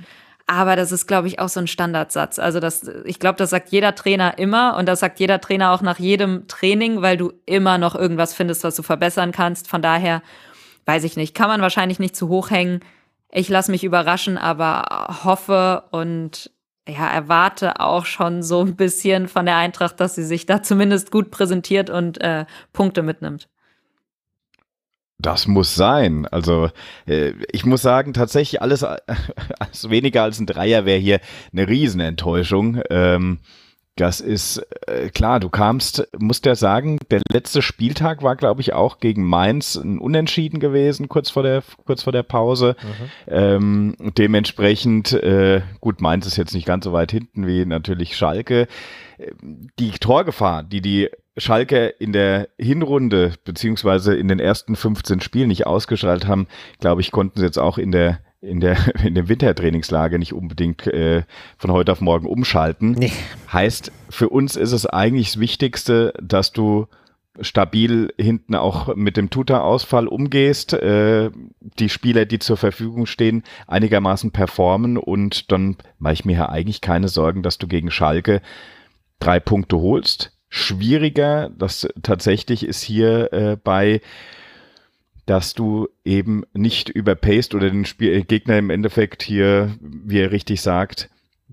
aber das ist, glaube ich, auch so ein Standardsatz. Also das, ich glaube, das sagt jeder Trainer immer und das sagt jeder Trainer auch nach jedem Training, weil du immer noch irgendwas findest, was du verbessern kannst. Von daher weiß ich nicht, kann man wahrscheinlich nicht zu hoch hängen. Ich lasse mich überraschen, aber hoffe und ja, erwarte auch schon so ein bisschen von der Eintracht, dass sie sich da zumindest gut präsentiert und äh, Punkte mitnimmt. Das muss sein. Also äh, ich muss sagen, tatsächlich alles, (laughs) alles weniger als ein Dreier wäre hier eine Riesenenttäuschung. Ähm, das ist äh, klar, du kamst, musst ja sagen, der letzte Spieltag war, glaube ich, auch gegen Mainz ein Unentschieden gewesen, kurz vor der, kurz vor der Pause. Mhm. Ähm, dementsprechend, äh, gut, Mainz ist jetzt nicht ganz so weit hinten wie natürlich Schalke. Die Torgefahr, die die Schalke in der Hinrunde beziehungsweise in den ersten 15 Spielen nicht ausgeschaltet haben, glaube ich, konnten sie jetzt auch in der in der (laughs) in dem Wintertrainingslager nicht unbedingt äh, von heute auf morgen umschalten. Nee. Heißt, für uns ist es eigentlich das Wichtigste, dass du stabil hinten auch mit dem Tuta-Ausfall umgehst, äh, die Spieler, die zur Verfügung stehen, einigermaßen performen und dann mache ich mir ja eigentlich keine Sorgen, dass du gegen Schalke drei Punkte holst. Schwieriger, das tatsächlich ist hier äh, bei dass du eben nicht überpaced oder den Spiel äh, Gegner im Endeffekt hier, wie er richtig sagt,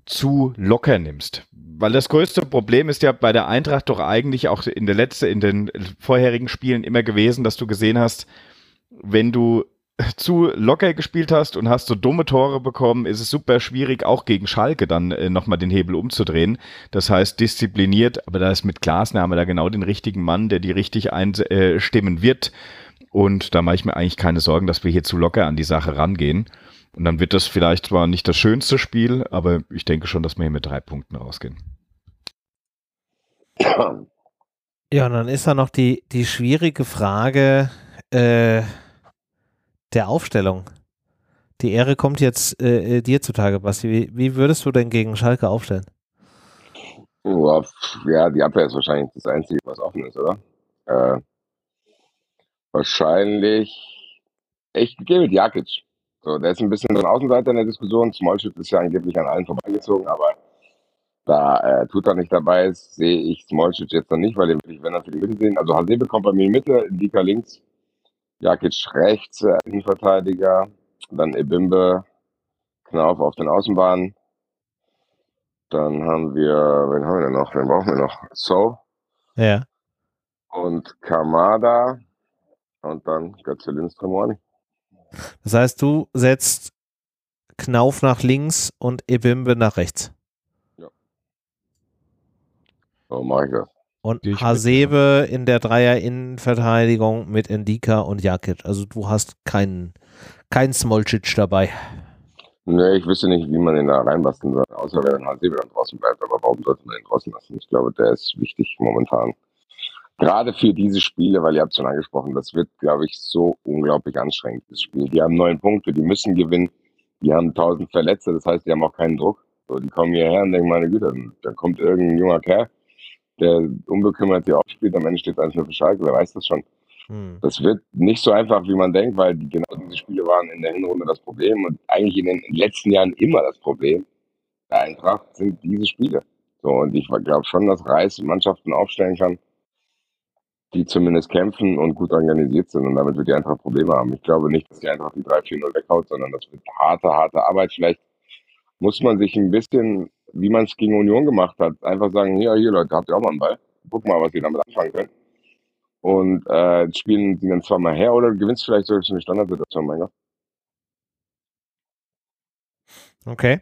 zu locker nimmst. Weil das größte Problem ist ja bei der Eintracht doch eigentlich auch in der letzten, in den vorherigen Spielen immer gewesen, dass du gesehen hast, wenn du zu locker gespielt hast und hast so dumme Tore bekommen, ist es super schwierig, auch gegen Schalke dann äh, nochmal den Hebel umzudrehen. Das heißt, diszipliniert, aber da ist mit Glasner haben wir da genau den richtigen Mann, der die richtig einstimmen äh, wird. Und da mache ich mir eigentlich keine Sorgen, dass wir hier zu locker an die Sache rangehen. Und dann wird das vielleicht zwar nicht das schönste Spiel, aber ich denke schon, dass wir hier mit drei Punkten rausgehen. Ja, und dann ist da noch die, die schwierige Frage äh, der Aufstellung. Die Ehre kommt jetzt äh, äh dir zutage, Basti. Wie, wie, würdest du denn gegen Schalke aufstellen? Ja, die Abwehr ist wahrscheinlich das Einzige, was offen ist, oder? Äh, wahrscheinlich echt gehe mit Jakic. So, der ist ein bisschen ein Außenseiter in der Diskussion. Smallschiff ist ja angeblich an allen vorbeigezogen, aber da äh, Tuta nicht dabei ist, sehe ich Smolcic jetzt noch nicht, weil den will ich, wenn er für die Mitte sehen. Also Hasebe kommt bei mir in die Mitte, Dika links, Jakic rechts, äh, Innenverteidiger, dann Ebimbe, Knauf auf den Außenbahnen. Dann haben wir, wen haben wir denn noch? Wen brauchen wir noch? So. Ja. Und Kamada. Und dann Götze Lindström Das heißt, du setzt Knauf nach links und Ebimbe nach rechts. So mache ich das. Und Hasebe in der Dreier-Innenverteidigung mit Endika und Jakic. Also du hast keinen kein Smolcic dabei. Nee, ich wüsste nicht, wie man den da reinbasteln soll, außer wenn Hasebe dann draußen bleibt. Aber warum sollte man den draußen lassen? Ich glaube, der ist wichtig momentan. Gerade für diese Spiele, weil ihr habt schon angesprochen, das wird, glaube ich, so unglaublich anstrengend, das Spiel. Die haben neun Punkte, die müssen gewinnen. Die haben tausend Verletzte, das heißt, die haben auch keinen Druck. So, die kommen hierher und denken, meine Güte, dann kommt irgendein junger Kerl, der unbekümmert hier aufspielt, am Ende steht es nur für Schalke, wer weiß das schon. Hm. Das wird nicht so einfach, wie man denkt, weil genau diese Spiele waren in der Hinrunde das Problem und eigentlich in den letzten Jahren immer das Problem der Eintracht sind diese Spiele. So, und ich glaube schon, dass Reis Mannschaften aufstellen kann, die zumindest kämpfen und gut organisiert sind und damit wird die Eintracht Probleme haben. Ich glaube nicht, dass die Eintracht die 3-4-0 weghaut, sondern das wird harte, harte Arbeit. Vielleicht muss man sich ein bisschen wie man es gegen Union gemacht hat. Einfach sagen, ja, hier Leute, habt ihr auch mal einen Ball. Guck mal, was ihr damit anfangen könnt. Und äh, spielen die dann zweimal her oder gewinnst vielleicht sogar eine Standardsituation, mein Gott. Okay.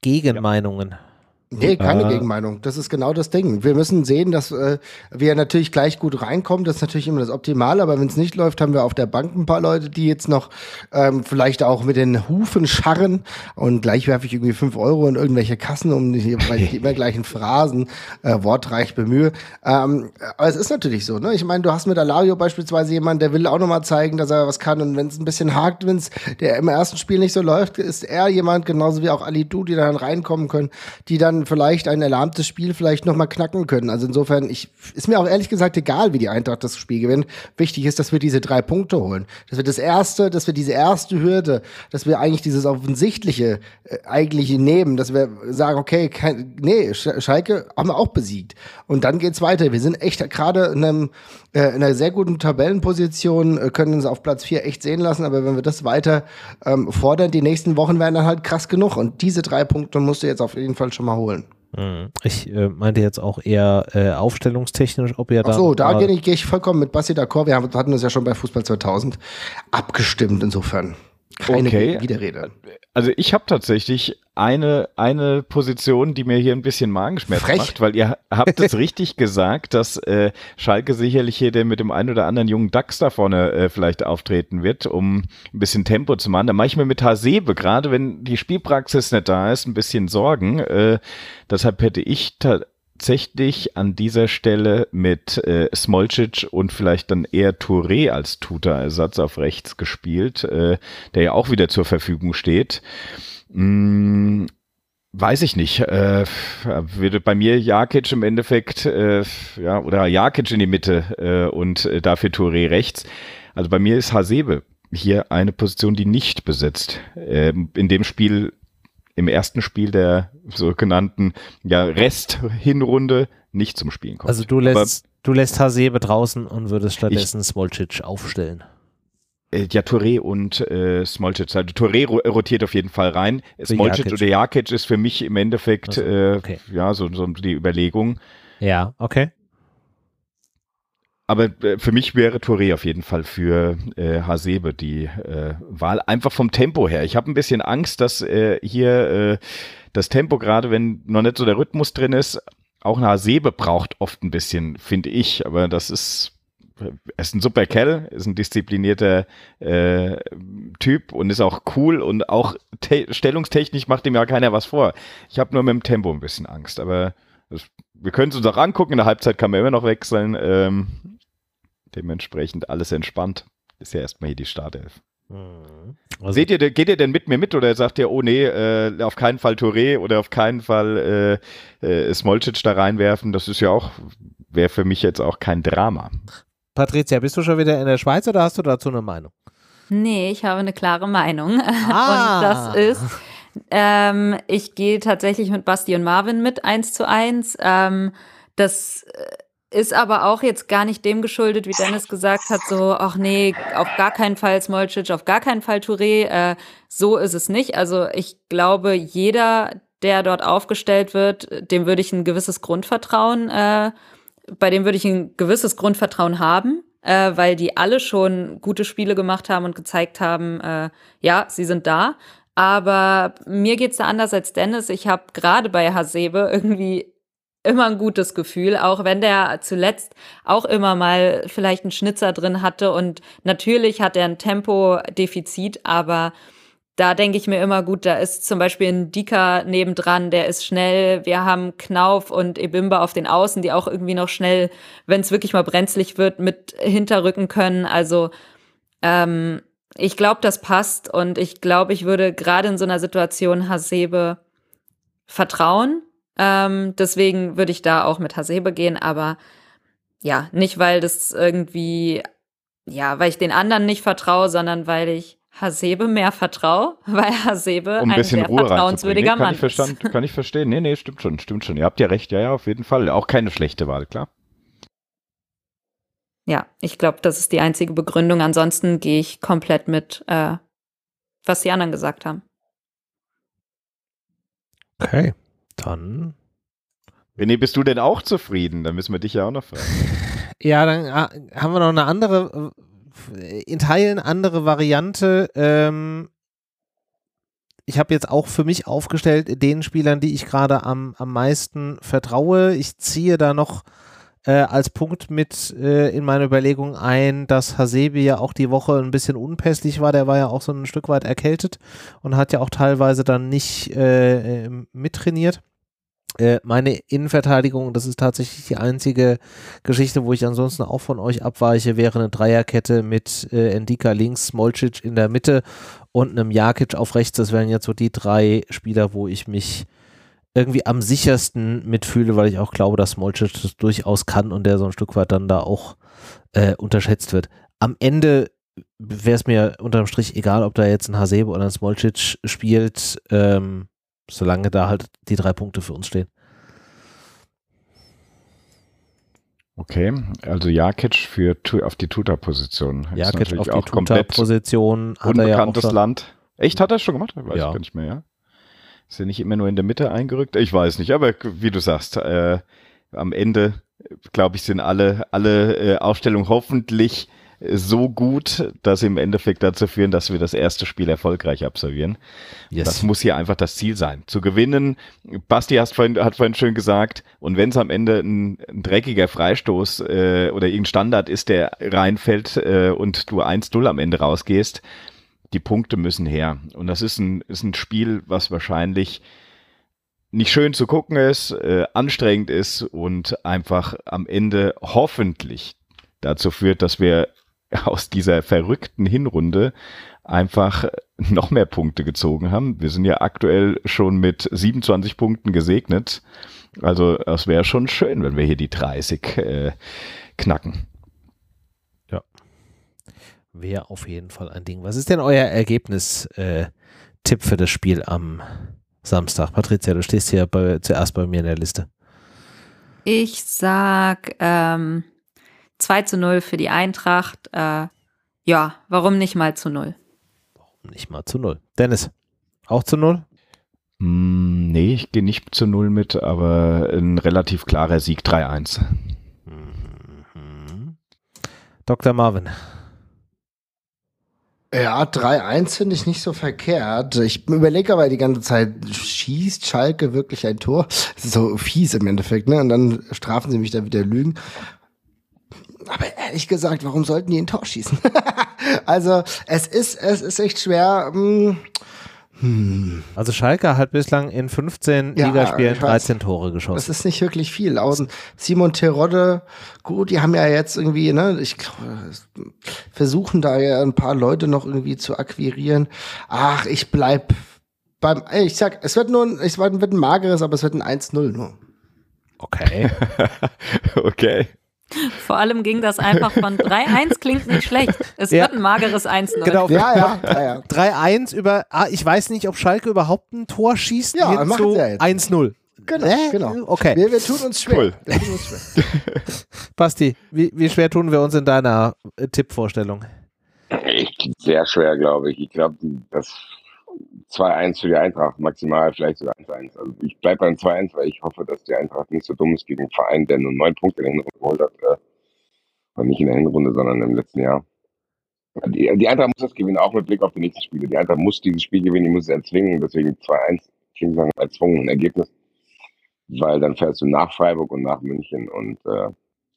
Gegenmeinungen. Ja. Nee, keine äh, Gegenmeinung. Das ist genau das Ding. Wir müssen sehen, dass äh, wir natürlich gleich gut reinkommen. Das ist natürlich immer das Optimale, aber wenn es nicht läuft, haben wir auf der Bank ein paar Leute, die jetzt noch ähm, vielleicht auch mit den Hufen scharren und gleich werfe ich irgendwie fünf Euro in irgendwelche Kassen, um die immer (laughs) gleichen Phrasen äh, wortreich bemühe. Ähm, aber es ist natürlich so, ne? Ich meine, du hast mit Alario beispielsweise jemanden, der will auch nochmal zeigen, dass er was kann und wenn es ein bisschen hakt, wenn es der im ersten Spiel nicht so läuft, ist er jemand, genauso wie auch Ali Du, die dann reinkommen können, die dann vielleicht ein erlahmtes Spiel vielleicht nochmal knacken können. Also insofern, ich, ist mir auch ehrlich gesagt egal, wie die Eintracht das Spiel gewinnt. Wichtig ist, dass wir diese drei Punkte holen. Dass wir das erste, dass wir diese erste Hürde, dass wir eigentlich dieses offensichtliche äh, eigentlich nehmen, dass wir sagen, okay, kein, nee, Schalke haben wir auch besiegt. Und dann geht's weiter. Wir sind echt gerade in einem äh, in einer sehr guten Tabellenposition, äh, können uns auf Platz 4 echt sehen lassen, aber wenn wir das weiter ähm, fordern, die nächsten Wochen werden dann halt krass genug. Und diese drei Punkte musst du jetzt auf jeden Fall schon mal holen. Mhm. Ich äh, meinte jetzt auch eher äh, aufstellungstechnisch, ob ihr da. Ach so, da gehe ich, geh ich vollkommen mit Basti d'accord. Wir haben, hatten uns ja schon bei Fußball 2000 abgestimmt, insofern. Keine okay. Widerrede. Also ich habe tatsächlich eine, eine Position, die mir hier ein bisschen Magenschmerz Frech. macht, weil ihr habt es (laughs) richtig gesagt, dass äh, Schalke sicherlich hier der mit dem einen oder anderen jungen Dachs da vorne äh, vielleicht auftreten wird, um ein bisschen Tempo zu machen. Da mache ich mir mit Hasebe, gerade wenn die Spielpraxis nicht da ist, ein bisschen Sorgen. Äh, deshalb hätte ich tatsächlich an dieser Stelle mit äh, Smolcic und vielleicht dann eher Touré als Tuta-Ersatz auf rechts gespielt, äh, der ja auch wieder zur Verfügung steht. Hm, weiß ich nicht. Äh, würde bei mir Jakic im Endeffekt, äh, ja, oder Jakic in die Mitte äh, und äh, dafür Touré rechts. Also bei mir ist Hasebe hier eine Position, die nicht besetzt. Ähm, in dem Spiel im ersten Spiel der sogenannten ja, Rest-Hinrunde nicht zum Spielen kommt. Also du lässt, Aber, du lässt Hasebe draußen und würdest stattdessen Smolcic aufstellen. Äh, ja, Touré und äh, Smolcic. Also Touré rotiert auf jeden Fall rein. Smolcic oder Jakic ist für mich im Endeffekt also, okay. äh, ja so, so die Überlegung. Ja, okay. aber äh, für mich wäre Touré auf jeden Fall für äh, Hasebe die äh, Wahl. Einfach vom Tempo her. Ich habe ein bisschen Angst, dass äh, hier äh, das Tempo, gerade wenn noch nicht so der Rhythmus drin ist, auch eine Hasebe braucht oft ein bisschen, finde ich. Aber das ist ist ein super Kerl, ist ein disziplinierter äh, Typ und ist auch cool und auch stellungstechnisch macht ihm ja keiner was vor. Ich habe nur mit dem Tempo ein bisschen Angst, aber das, wir können es uns auch angucken. In der Halbzeit kann man immer noch wechseln. Ähm, dementsprechend alles entspannt. Ist ja erstmal hier die Startelf. Mhm. Also Seht ihr, geht ihr denn mit mir mit oder sagt ihr, oh nee, äh, auf keinen Fall Touré oder auf keinen Fall äh, äh, Smolcic da reinwerfen? Das ist ja auch, wäre für mich jetzt auch kein Drama. Patricia, bist du schon wieder in der Schweiz oder hast du dazu eine Meinung? Nee, ich habe eine klare Meinung. (laughs) Ah. Und das ist, ähm, ich gehe tatsächlich mit Basti und Marvin mit eins zu eins. Ähm, das ist aber auch jetzt gar nicht dem geschuldet, wie Dennis gesagt hat, so, ach nee, auf gar keinen Fall Smolcic, auf gar keinen Fall Touré. Äh, so ist es nicht. Also ich glaube, jeder, der dort aufgestellt wird, dem würde ich ein gewisses Grundvertrauen, äh, bei dem würde ich ein gewisses Grundvertrauen haben, äh, weil die alle schon gute Spiele gemacht haben und gezeigt haben, äh, ja, sie sind da. Aber mir geht's da anders als Dennis. Ich habe gerade bei Hasebe irgendwie immer ein gutes Gefühl, auch wenn der zuletzt auch immer mal vielleicht einen Schnitzer drin hatte und natürlich hat er ein Tempodefizit, aber da denke ich mir immer gut, da ist zum Beispiel ein Dika nebendran, der ist schnell. Wir haben Knauf und Ebimba auf den Außen, die auch irgendwie noch schnell, wenn es wirklich mal brenzlig wird, mit hinterrücken können. Also ähm, ich glaube, das passt und ich glaube, ich würde gerade in so einer Situation Hasebe vertrauen. Ähm, deswegen würde ich da auch mit Hasebe gehen, aber ja, nicht weil das irgendwie, ja, weil ich den anderen nicht vertraue, sondern weil ich Hasebe mehr vertraue, (laughs) weil Hasebe um ein, ein sehr Ruhe vertrauenswürdiger nee, Mann ich ist. Kann ich verstehen. Nee, nee, stimmt schon, stimmt schon. Ihr habt ja recht, ja, ja, auf jeden Fall. Auch keine schlechte Wahl, klar. Ja, ich glaube, das ist die einzige Begründung. Ansonsten gehe ich komplett mit, äh, was die anderen gesagt haben. Okay, dann. René, bist du denn auch zufrieden? Dann müssen wir dich ja auch noch fragen. (laughs) Ja, dann äh, haben wir noch eine andere, in Teilen andere Variante. Ähm, ich habe jetzt auch für mich aufgestellt, den Spielern, die ich gerade am, am meisten vertraue. Ich ziehe da noch äh, als Punkt mit äh, in meine Überlegung ein, dass Hasebi ja auch die Woche ein bisschen unpässlich war. Der war ja auch so ein Stück weit erkältet und hat ja auch teilweise dann nicht äh, äh mittrainiert. Äh, meine Innenverteidigung, das ist tatsächlich die einzige Geschichte, wo ich ansonsten auch von euch abweiche, wäre eine Dreierkette mit äh, Endika links, Smolcic in der Mitte und einem Jakic auf rechts. Das wären jetzt so die drei Spieler, wo ich mich irgendwie am sichersten mitfühle, weil ich auch glaube, dass Smolcic das durchaus kann und der so ein Stück weit dann da auch äh, unterschätzt wird. Am Ende wäre es mir unterm Strich egal, ob da jetzt ein Hasebe oder ein Smolcic spielt, ähm, solange da halt die drei Punkte für uns stehen. Okay, also Jakic für auf die Tuta-Position. Jakic auf die Tuta-Position. Unbekanntes ja Land. Echt, hat er schon gemacht? Weiß ja. ich gar nicht mehr, ja. Ist er nicht immer nur in der Mitte eingerückt? Ich weiß nicht, aber wie du sagst, äh, am Ende, glaube ich, sind alle, alle äh, Aufstellungen hoffentlich so gut, dass sie im Endeffekt dazu führen, dass wir das erste Spiel erfolgreich absolvieren. Yes. Das muss hier einfach das Ziel sein. Zu gewinnen, Basti hast vorhin, hat vorhin schön gesagt, und wenn es am Ende ein, ein dreckiger Freistoß äh, oder irgendein Standard ist, der reinfällt äh, und du 1-0 am Ende rausgehst, die Punkte müssen her. Und das ist ein, ist ein Spiel, was wahrscheinlich nicht schön zu gucken ist, äh, anstrengend ist und einfach am Ende hoffentlich dazu führt, dass wir (laughs) aus dieser verrückten Hinrunde einfach noch mehr Punkte gezogen haben. Wir sind ja aktuell schon mit 27 Punkten gesegnet. Also es wäre schon schön, wenn wir hier die 30 äh, knacken. Wäre auf jeden Fall ein Ding. Was ist denn euer Ergebnis-Tipp äh, für das Spiel am Samstag? Patricia, du stehst hier bei, zuerst bei mir in der Liste. Ich sag ähm, 2 zu 0 für die Eintracht. Äh, ja, warum nicht mal zu 0? Warum nicht mal zu 0? Dennis, auch zu 0? Mm, nee, ich gehe nicht zu 0 mit, aber ein relativ klarer Sieg 3-1. Mhm. Dr. Marvin. Ja, 3-1 finde ich nicht so verkehrt. Ich überlege aber die ganze Zeit, schießt Schalke wirklich ein Tor? Das ist so fies im Endeffekt, ne? Und dann strafen sie mich da wieder Lügen. Aber ehrlich gesagt, warum sollten die ein Tor schießen? (laughs) also, es ist, es ist echt schwer. Hm. Also Schalke hat bislang in 15 ja, Ligaspielen 13 Tore geschossen. Das ist nicht wirklich viel. Außen Simon Terodde, gut, die haben ja jetzt irgendwie, ne, ich glaube, versuchen da ja ein paar Leute noch irgendwie zu akquirieren. Ach, ich bleib beim, ich sag, es wird nur ein, es wird ein mageres, aber es wird ein 1-0 nur. Okay. (laughs) okay. Vor allem ging das einfach von (laughs) 3-1 klingt nicht schlecht. Es ja. wird ein mageres 1-0. Genau. Ja, ja, (laughs) ja, ja. 3-1 über, ah, ich weiß nicht, ob Schalke überhaupt ein Tor schießt. Ja, macht so ja jetzt. 1-0. Genau, äh, genau. Okay. Wir, wir, tun uns schwer. Cool. Wir tun uns schwer. (laughs) Basti, wie, wie, schwer tun wir uns in deiner äh, Tippvorstellung? Sehr schwer, glaube ich. Ich glaube, das 2-1 für die Eintracht, maximal vielleicht sogar 1-1. Also ich bleibe beim 2-1, weil ich hoffe, dass die Eintracht nicht so dumm ist gegen einen Verein, der nur neun Punkte in der Hinrunde geholt hat. Äh, nicht in der Hinrunde, sondern im letzten Jahr. Die, die Eintracht muss das gewinnen, auch mit Blick auf die nächsten Spiele. Die Eintracht muss dieses Spiel gewinnen, die muss es erzwingen. Deswegen 2-1 klingt nach einem erzwungenen Ergebnis. Weil dann fährst du nach Freiburg und nach München und äh,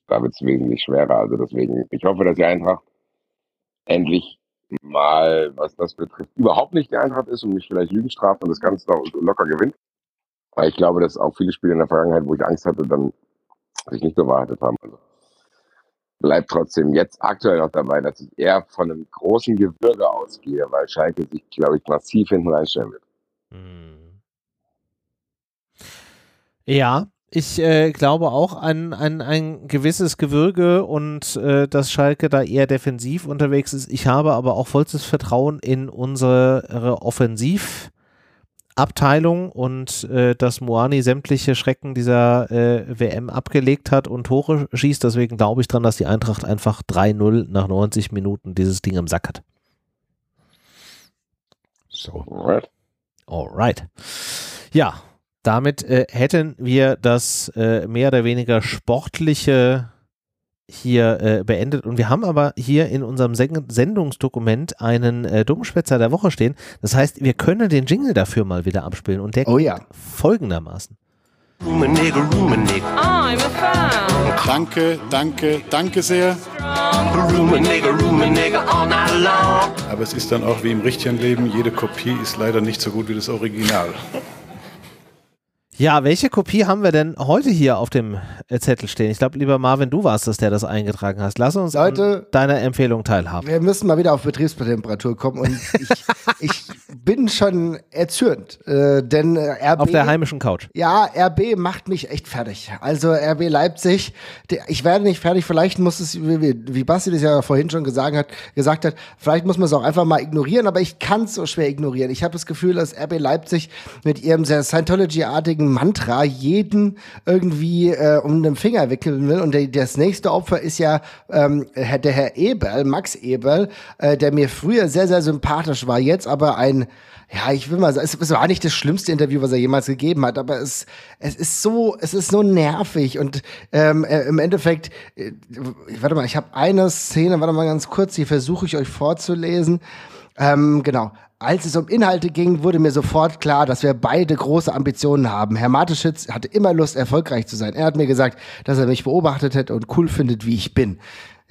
da wird es wesentlich schwerer. Also deswegen, ich hoffe, dass die Eintracht endlich mal, was das betrifft, überhaupt nicht die Eintracht ist und mich vielleicht Lügen straft und das Ganze locker gewinnt. Weil ich glaube, dass auch viele Spiele in der Vergangenheit, wo ich Angst hatte, dann sich nicht bewahrheitet haben. Also bleibt trotzdem jetzt aktuell noch dabei, dass ich eher von einem großen Gewürge ausgehe, weil Schalke sich, glaube ich, massiv hinten reinstellen wird. Hm. Ja, ich äh, glaube auch an, an ein gewisses Gewürge und äh, dass Schalke da eher defensiv unterwegs ist. Ich habe aber auch vollstes Vertrauen in unsere Offensivabteilung und äh, dass Moani sämtliche Schrecken dieser äh, WM abgelegt hat und Tore schießt. Deswegen glaube ich dran, dass die Eintracht einfach 3-0 nach 90 Minuten dieses Ding im Sack hat. So. Alright. Alright. Ja, damit äh, hätten wir das äh, mehr oder weniger sportliche hier äh, beendet. Und wir haben aber hier in unserem Sen Sendungsdokument einen äh, Dummschwätzer der Woche stehen. Das heißt, wir können den Jingle dafür mal wieder abspielen. Und der oh, ja. folgendermaßen. Danke, danke, danke sehr. Aber es ist dann auch wie im richtigen Leben, jede Kopie ist leider nicht so gut wie das Original. Ja, welche Kopie haben wir denn heute hier auf dem äh, Zettel stehen? Ich glaube, lieber Marvin, du warst es, der das eingetragen hast. Lass uns Leute, deiner Empfehlung teilhaben. Wir müssen mal wieder auf Betriebstemperatur kommen und (laughs) ich, ich bin schon erzürnt, äh, denn äh, RB... Auf der heimischen Couch. Ja, RB macht mich echt fertig. Also RB Leipzig, der, ich werde nicht fertig, vielleicht muss es, wie, wie Basti das ja vorhin schon gesagt hat, gesagt hat, vielleicht muss man es auch einfach mal ignorieren, aber ich kann es so schwer ignorieren. Ich habe das Gefühl, dass RB Leipzig mit ihrem sehr Scientology-artigen Mantra jeden irgendwie äh, um den Finger wickeln will. Und der, das nächste Opfer ist ja ähm, der Herr Eberl, Max Eberl, äh, der mir früher sehr, sehr sympathisch war, jetzt aber ein ja, ich will mal sagen, es war nicht das schlimmste Interview, was er jemals gegeben hat, aber es, es ist so, es ist so nervig und ähm, äh, im Endeffekt, äh, warte mal, ich habe eine Szene, warte mal ganz kurz, die versuche ich euch vorzulesen. Ähm, genau. Als es um Inhalte ging, wurde mir sofort klar, dass wir beide große Ambitionen haben. Herr Mateschitz hatte immer Lust, erfolgreich zu sein. Er hat mir gesagt, dass er mich beobachtet hätte und cool findet, wie ich bin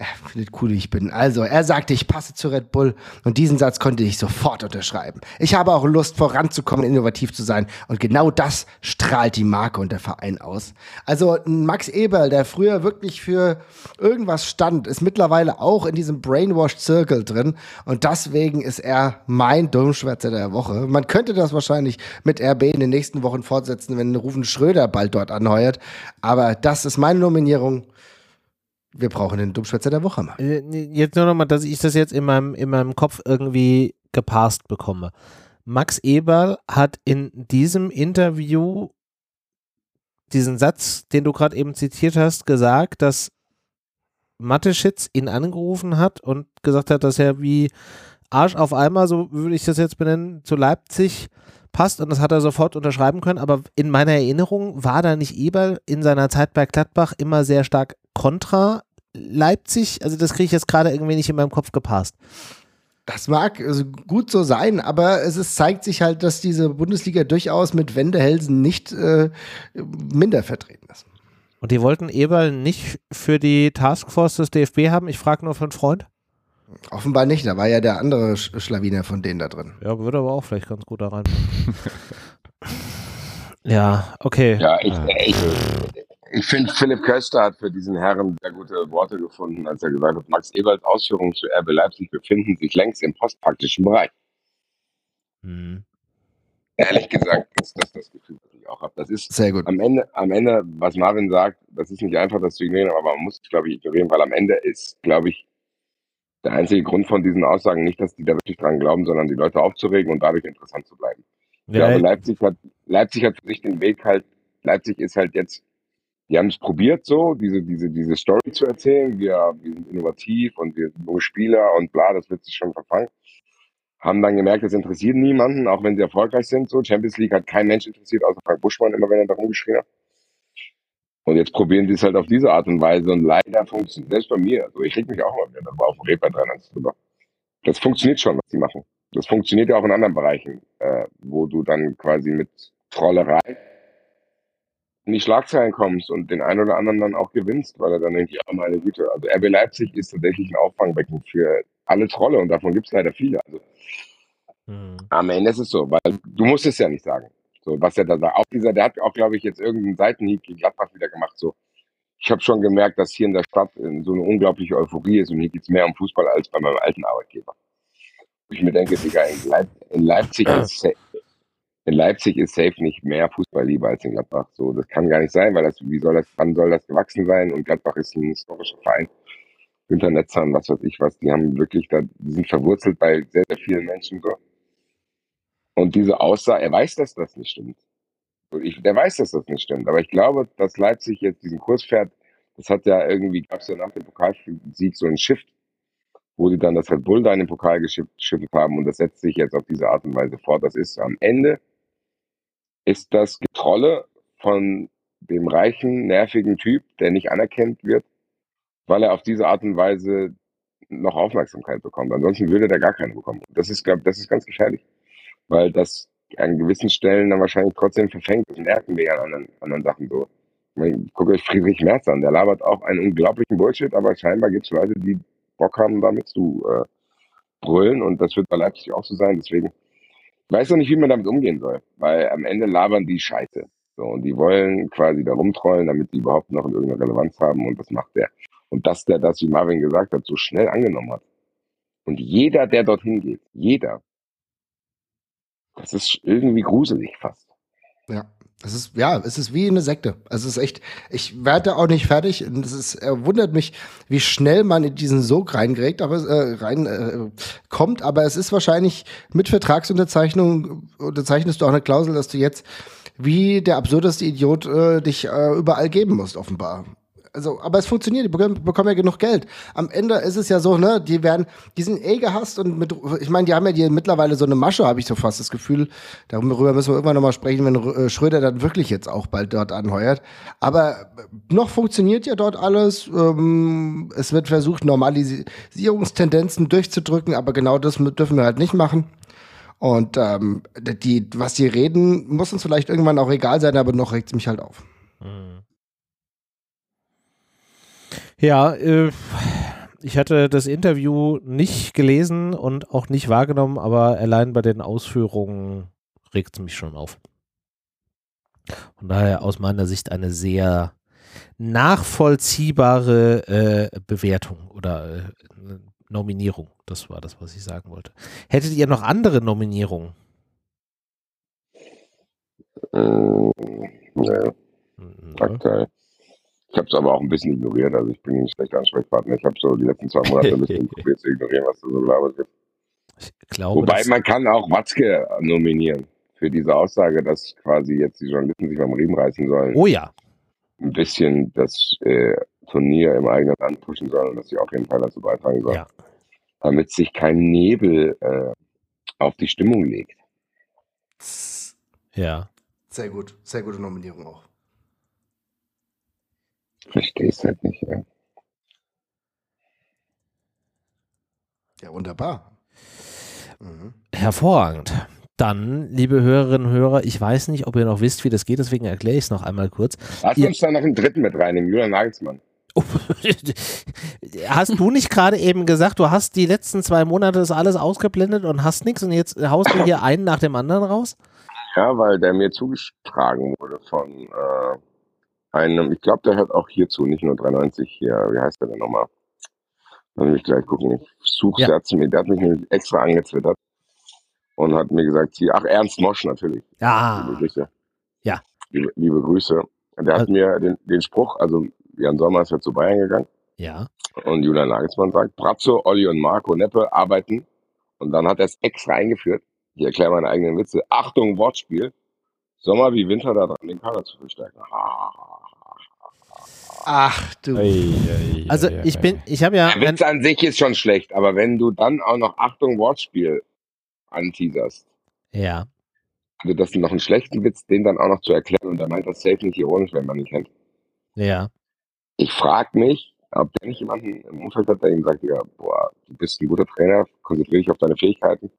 er findet cool, wie ich bin. Also, er sagte, ich passe zu Red Bull und diesen Satz konnte ich sofort unterschreiben. Ich habe auch Lust, voranzukommen, innovativ zu sein und genau das strahlt die Marke und der Verein aus. Also, Max Eberl, der früher wirklich für irgendwas stand, ist mittlerweile auch in diesem Brainwashed Circle drin und deswegen ist er mein Dummschwätzer der Woche. Man könnte das wahrscheinlich mit RB in den nächsten Wochen fortsetzen, wenn Rufen Schröder bald dort anheuert, aber das ist meine Nominierung wir brauchen den Dummschwätzer der Woche mal. Äh, jetzt nur nochmal, dass ich das jetzt in meinem, in meinem Kopf irgendwie gepasst bekomme. Max Eberl hat in diesem Interview diesen Satz, den du gerade eben zitiert hast, gesagt, dass Mateschitz ihn angerufen hat und gesagt hat, dass er wie Arsch auf einmal, so würde ich das jetzt benennen, zu Leipzig passt und das hat er sofort unterschreiben können. Aber in meiner Erinnerung war da nicht Eberl in seiner Zeit bei Gladbach immer sehr stark kontra Leipzig, also das kriege ich jetzt gerade irgendwie nicht in meinem Kopf gepasst. Das mag also gut so sein, aber es ist, zeigt sich halt, dass diese Bundesliga durchaus mit Wendehälsen nicht äh, minder vertreten ist. Und die wollten Eberl nicht für die Taskforce des DFB haben? Ich frage nur für einen Freund. Offenbar nicht, da war ja der andere Schlawiner von denen da drin. Ja, würde aber auch vielleicht ganz gut da rein. (laughs) ja, okay. Ja, ich, ich, ich finde, Philipp Köster hat für diesen Herren sehr gute Worte gefunden, als er gesagt hat, Max Eberls Ausführungen zu RB Leipzig befinden sich längst im postpraktischen Bereich. Hm. Ehrlich gesagt ist das das Gefühl, das ich auch habe. Das ist sehr gut. Am Ende, am Ende, was Marvin sagt, das ist nicht einfach, das zu ignorieren, aber man muss es, glaube ich, ignorieren, weil am Ende ist, glaube ich, der einzige Grund von diesen Aussagen nicht, dass die da wirklich dran glauben, sondern die Leute aufzuregen und dadurch interessant zu bleiben. Ich ja, glaube, Leipzig hat, Leipzig hat für sich den Weg halt, Leipzig ist halt jetzt, die haben es probiert so, diese, diese, diese Story zu erzählen, wir, wir sind innovativ und wir sind junge Spieler und bla, das wird sich schon verfangen. Haben dann gemerkt, das interessiert niemanden, auch wenn sie erfolgreich sind. So, Champions League hat kein Mensch interessiert, außer Frank Buschmann, immer wenn er da rumgeschrien hat. Und jetzt probieren sie es halt auf diese Art und Weise und leider funktioniert, selbst bei mir, also ich reg mich auch mal wieder darüber auf dem Reeper dran drüber. Das funktioniert schon, was sie machen. Das funktioniert ja auch in anderen Bereichen, äh, wo du dann quasi mit Trollerei in die Schlagzeilen kommst und den einen oder anderen dann auch gewinnst, weil er dann denkt, ja, meine Güte, also RB Leipzig ist tatsächlich ein Auffangbecken für alle Trolle und davon gibt es leider viele. Also hm. am Ende ist es so, weil du musst es ja nicht sagen. So, was er da sagt. Auch dieser, der hat auch, glaube ich, jetzt irgendeinen Seitenhieb gegen Gladbach wieder gemacht. So, ich habe schon gemerkt, dass hier in der Stadt so eine unglaubliche Euphorie ist und hier geht es mehr um Fußball als bei meinem alten Arbeitgeber. Ich mir denke, Digga, in, Leip in Leipzig (clears throat) ist in Leipzig ist safe nicht mehr Fußball lieber als in Gladbach. So, das kann gar nicht sein, weil das, wie soll das, wann soll das gewachsen sein? Und Gladbach ist ein historischer Verein. Günter Netzern, was weiß ich was, die haben wirklich da, die sind verwurzelt bei sehr, sehr vielen Menschen so. Und diese Aussage, er weiß, dass das nicht stimmt. Ich, der weiß, dass das nicht stimmt. Aber ich glaube, dass Leipzig jetzt diesen Kurs fährt, das hat ja irgendwie, gab es ja nach dem Pokalsieg so einen Shift, wo die dann das Red Bull da in den Pokal geschüttelt haben und das setzt sich jetzt auf diese Art und Weise fort. Das ist am Ende, ist das Getrolle von dem reichen, nervigen Typ, der nicht anerkannt wird, weil er auf diese Art und Weise noch Aufmerksamkeit bekommt. Ansonsten würde der gar keine bekommen. Das ist, das ist ganz gefährlich weil das an gewissen Stellen dann wahrscheinlich trotzdem verfängt. Das merken wir ja an anderen, anderen Sachen so. Guckt euch Friedrich Merz an, der labert auch einen unglaublichen Bullshit, aber scheinbar gibt es Leute, die Bock haben, damit zu äh, brüllen und das wird bei Leipzig auch so sein. Deswegen weiß noch nicht, wie man damit umgehen soll, weil am Ende labern die Scheiße. So, und die wollen quasi da rumtrollen, damit die überhaupt noch irgendeine Relevanz haben und das macht der. Und dass der das, wie Marvin gesagt hat, so schnell angenommen hat. Und jeder, der dorthin geht, jeder, das ist irgendwie gruselig fast. Ja. Es ist, ja, es ist wie eine Sekte. Es ist echt, ich werde auch nicht fertig. Es ist, er wundert mich, wie schnell man in diesen Sog reingrägt, aber äh, rein äh, kommt. Aber es ist wahrscheinlich mit Vertragsunterzeichnung unterzeichnest du auch eine Klausel, dass du jetzt wie der absurdeste Idiot äh, dich äh, überall geben musst, offenbar also, aber es funktioniert, die bekommen, ja genug Geld. Am Ende ist es ja so, ne, die werden, die sind eh gehasst und mit, ich meine, die haben ja die mittlerweile so eine Masche, habe ich so fast das Gefühl. Darüber müssen wir irgendwann nochmal sprechen, wenn äh, Schröder dann wirklich jetzt auch bald dort anheuert. Aber noch funktioniert ja dort alles. Ähm, es wird versucht, Normalisierungstendenzen durchzudrücken, aber genau das dürfen wir halt nicht machen. Und ähm, die, was die reden, muss uns vielleicht irgendwann auch egal sein, aber noch regt es mich halt auf. Mhm. Ja, äh, ich hatte das Interview nicht gelesen und auch nicht wahrgenommen, aber allein bei den Ausführungen regt es mich schon auf. Von daher aus meiner Sicht eine sehr nachvollziehbare äh, Bewertung oder äh, Nominierung. Das war das, was ich sagen wollte. Hättet ihr noch andere Nominierungen? Äh, ja. Mhm. Aktuell. Ich habe es aber auch ein bisschen ignoriert. Also ich bin ein schlechter Ansprechpartner. Ich habe so die letzten zwei Monate ein bisschen (laughs) probiert zu ignorieren, was da so gelabert wird. Glaube, Wobei man kann auch Watzke nominieren für diese Aussage, dass quasi jetzt die Journalisten sich beim Riemen reißen sollen. Oh ja. Ein bisschen das äh, Turnier im eigenen Land pushen sollen und dass sie auf jeden Fall dazu beitragen sollen. Ja. Damit sich kein Nebel äh, auf die Stimmung legt. Ja. Sehr gut. Sehr gute Nominierung auch. Verstehe es halt nicht, ja. Ja, wunderbar. Mhm. Hervorragend. Dann, liebe Hörerinnen und Hörer, ich weiß nicht, ob ihr noch wisst, wie das geht, deswegen erkläre ich es noch einmal kurz. Lass ihr, uns da noch einen dritten mit reinnehmen, Julian Nagelsmann. (laughs) hast du nicht gerade eben gesagt, du hast die letzten zwei Monate das alles ausgeblendet und hast nichts und jetzt haust du hier einen nach dem anderen raus? Ja, weil der mir zugetragen wurde von äh, einem, ich glaube, der hört auch hierzu, nicht nur 93 hier, wie heißt der denn nochmal? Lass mich gleich gucken, ich suche ja. mir, der hat mich nämlich extra angezwittert und hat mir gesagt, hier, ach, Ernst Mosch natürlich. Ja. Liebe Grüße. Ja. Liebe, liebe Grüße. Der hat also, mir den, den Spruch, also Jan Sommer ist ja zu Bayern gegangen. Ja. Und Julian Nagelsmann sagt, Brazzo, Olli und Marco Neppe arbeiten. Und dann hat er es extra eingeführt. Ich erkläre meine eigenen Witze. Achtung, Wortspiel. Sommer wie Winter da dran, den Kader zu verstärken. Ach du. Also ich bin, ich habe ja. Der Witz an sich ist schon schlecht, aber wenn du dann auch noch Achtung Wortspiel anteaserst. Ja. Also das ist noch einen schlechten Witz, den dann auch noch zu erklären und er meint das safe nicht ironisch, wenn man ihn kennt. Ja. Ich frage mich, ob der nicht jemanden im Umfeld hat, der ihm sagt, ja, boah, du bist ein guter Trainer, konzentriere dich auf deine Fähigkeiten,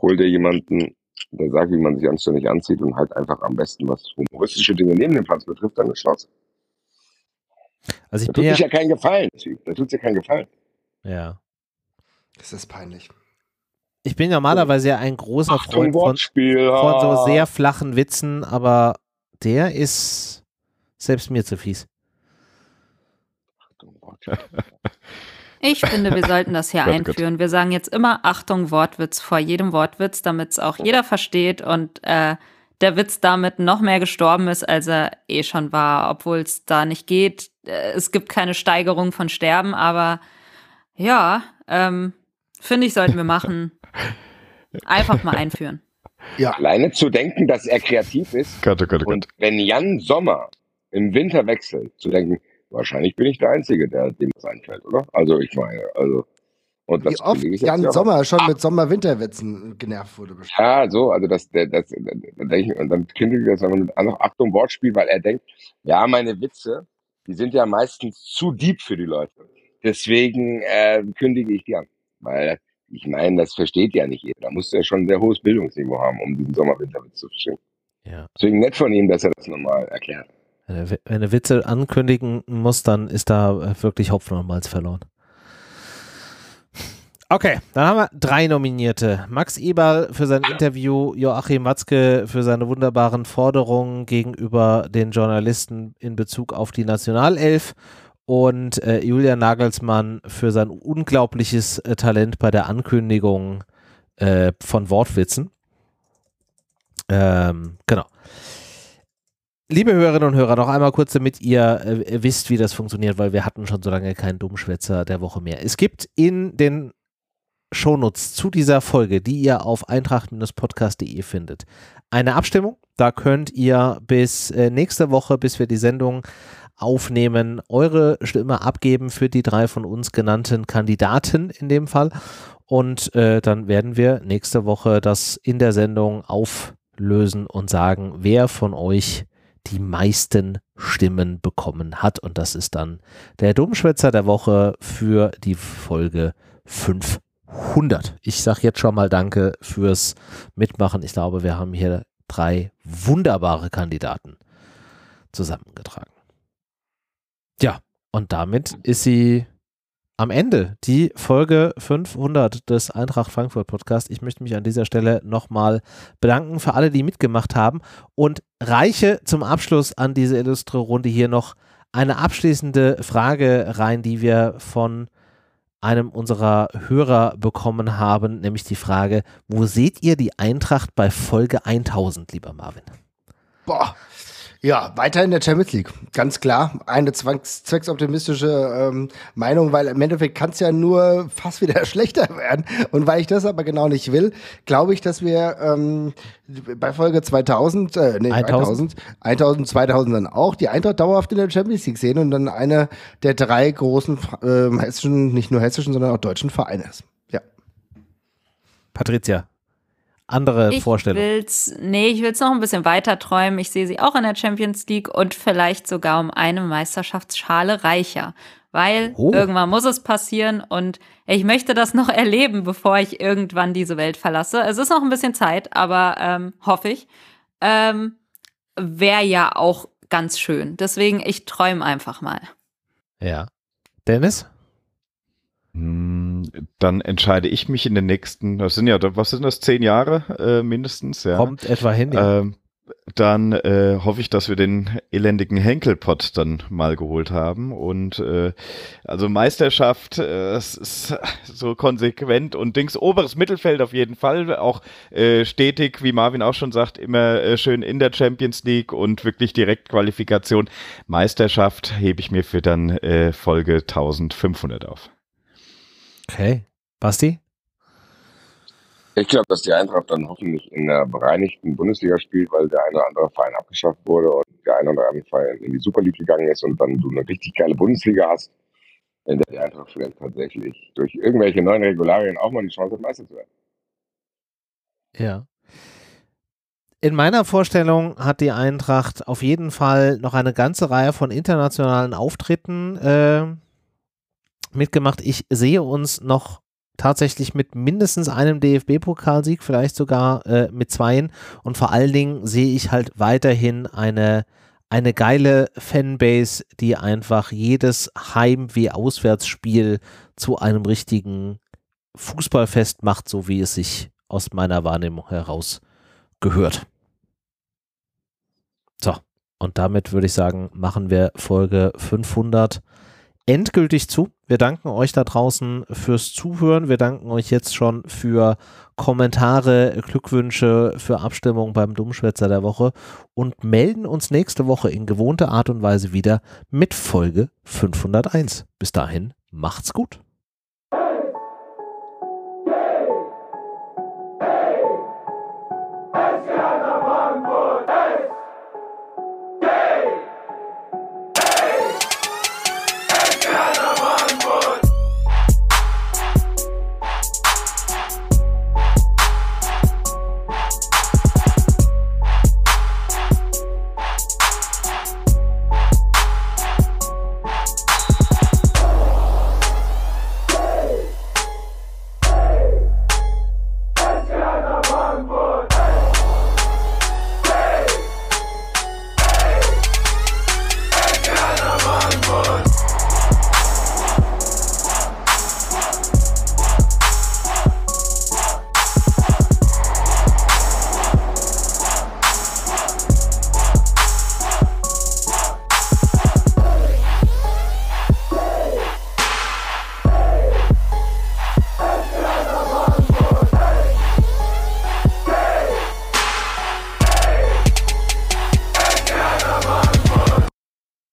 hol dir jemanden, der sagt, wie man sich anständig anzieht und halt einfach am besten was humoristische Dinge neben dem Platz betrifft, dann eine Chance. Also ich da tut ja, sich ja keinen Gefallen, Typ. Da tut sich ja keinen Gefallen. Ja. Das ist peinlich. Ich bin normalerweise ja ein großer Achtung, Freund von, von, so sehr flachen Witzen, aber der ist selbst mir zu fies. Achtung, (laughs) Ich finde, wir sollten das hier (laughs) einführen. Wir sagen jetzt immer Achtung, Wortwitz vor jedem Wortwitz, damit es auch jeder versteht und äh, der Witz damit noch mehr gestorben ist, als er eh schon war, obwohl es da nicht geht. Äh, es gibt keine Steigerung von Sterben, aber ja, ähm, finde ich, sollten wir machen. (laughs) Einfach mal einführen. Ja. Alleine zu denken, dass er kreativ ist. Gott, oh Gott, oh und wenn Jan Sommer im Winter wechselt, zu denken, wahrscheinlich bin ich der Einzige, der dem das einfällt, oder? Also ich meine, also und Wie oft Jan Sommer schon ah. mit Sommer-Winterwitzen genervt wurde. Bestimmt. Ja, so, also das, das, das, das und dann kündigt er das einfach mit noch Achtung Wortspiel, weil er denkt, ja, meine Witze, die sind ja meistens zu deep für die Leute. Deswegen äh, kündige ich die an. Weil ich meine, das versteht ja nicht jeder. Da muss er schon ein sehr hohes Bildungsniveau haben, um diesen Sommer-Winterwitz zu verstehen. Ja. Deswegen nett von ihm, dass er das nochmal erklärt. Wenn er Witze ankündigen muss, dann ist da wirklich Hopfen und Malz verloren. Okay, dann haben wir drei Nominierte. Max Eberl für sein Interview, Joachim Watzke für seine wunderbaren Forderungen gegenüber den Journalisten in Bezug auf die Nationalelf und äh, Julia Nagelsmann für sein unglaubliches äh, Talent bei der Ankündigung äh, von Wortwitzen. Ähm, genau. Liebe Hörerinnen und Hörer, noch einmal kurz, damit ihr äh, wisst, wie das funktioniert, weil wir hatten schon so lange keinen Dummschwätzer der Woche mehr. Es gibt in den Shownotes zu dieser Folge, die ihr auf eintracht-podcast.de findet. Eine Abstimmung, da könnt ihr bis äh, nächste Woche, bis wir die Sendung aufnehmen, eure Stimme abgeben für die drei von uns genannten Kandidaten in dem Fall. Und äh, dann werden wir nächste Woche das in der Sendung auflösen und sagen, wer von euch die meisten Stimmen bekommen hat. Und das ist dann der Dummschwätzer der Woche für die Folge 5 100. Ich sage jetzt schon mal Danke fürs Mitmachen. Ich glaube, wir haben hier drei wunderbare Kandidaten zusammengetragen. Ja, und damit ist sie am Ende, die Folge 500 des Eintracht Frankfurt Podcast. Ich möchte mich an dieser Stelle nochmal bedanken für alle, die mitgemacht haben und reiche zum Abschluss an diese illustre Runde hier noch eine abschließende Frage rein, die wir von einem unserer Hörer bekommen haben, nämlich die Frage, wo seht ihr die Eintracht bei Folge 1000, lieber Marvin? Boah, ja, weiter in der Champions League. Ganz klar. Eine zwecksoptimistische ähm, Meinung, weil im Endeffekt kann es ja nur fast wieder (laughs) schlechter werden. Und weil ich das aber genau nicht will, glaube ich, dass wir ähm, bei Folge 2000, äh, nee, 1000, 1000, 2000 dann auch die Eintracht dauerhaft in der Champions League sehen und dann eine der drei großen äh, hessischen, nicht nur hessischen, sondern auch deutschen Vereine ist. Ja. Patricia, andere ich Vorstellung? Will's, nee, ich will es noch ein bisschen weiter träumen. Ich sehe sie auch in der Champions League und vielleicht sogar um eine Meisterschaftsschale reicher. weil oh. irgendwann muss es passieren und ich möchte das noch (laughs) erleben, bevor ich irgendwann diese Welt verlasse. Es ist noch ein bisschen Zeit, aber ähm, hoffe ich. Ähm, Wäre ja auch ganz schön. Deswegen, ich träume einfach mal. Ja. Dennis? Hm, dann entscheide ich mich in den nächsten, das sind ja, was sind das, zehn Jahre äh, mindestens, ja. Kommt etwa hin, ja. Ähm, dann äh, hoffe ich, dass wir den elendigen Henkelpott dann mal geholt haben. Und äh, also Meisterschaft, äh, es ist so konsequent und Dings, oberes Mittelfeld auf jeden Fall, auch äh, stetig, wie Marvin auch schon sagt, immer äh, schön in der Champions League und wirklich Direktqualifikation. Meisterschaft hebe ich mir für dann äh, Folge 1500 auf. Okay. Basti? Ich glaube, dass die Eintracht dann hoffentlich in der bereinigten Bundesliga spielt, weil der eine oder andere Verein abgeschafft wurde und der eine oder andere Verein in die Super League gegangen ist und dann du eine richtig geile Bundesliga hast, in der die Eintracht vielleicht tatsächlich durch irgendwelche neuen Regularien auch mal die Chance hat, Meister zu werden. Ja. In meiner Vorstellung hat die Eintracht auf jeden Fall noch eine ganze Reihe von internationalen Auftritten äh, mitgemacht. Ich sehe uns noch tatsächlich mit mindestens einem DFB-Pokalsieg, vielleicht sogar äh, mit zweien. Und vor allen Dingen sehe ich halt weiterhin eine, eine geile Fanbase, die einfach jedes Heim- wie Auswärtsspiel zu einem richtigen Fußballfest macht, so wie es sich aus meiner Wahrnehmung heraus gehört. So, und damit würde ich sagen, machen wir Folge 500 endgültig zu. Wir danken euch da draußen fürs Zuhören. Wir danken euch jetzt schon für Kommentare, Glückwünsche, für Abstimmung beim Dummschwätzer der Woche und melden uns nächste Woche in gewohnter Art und Weise wieder mit Folge 501. Bis dahin, macht's gut.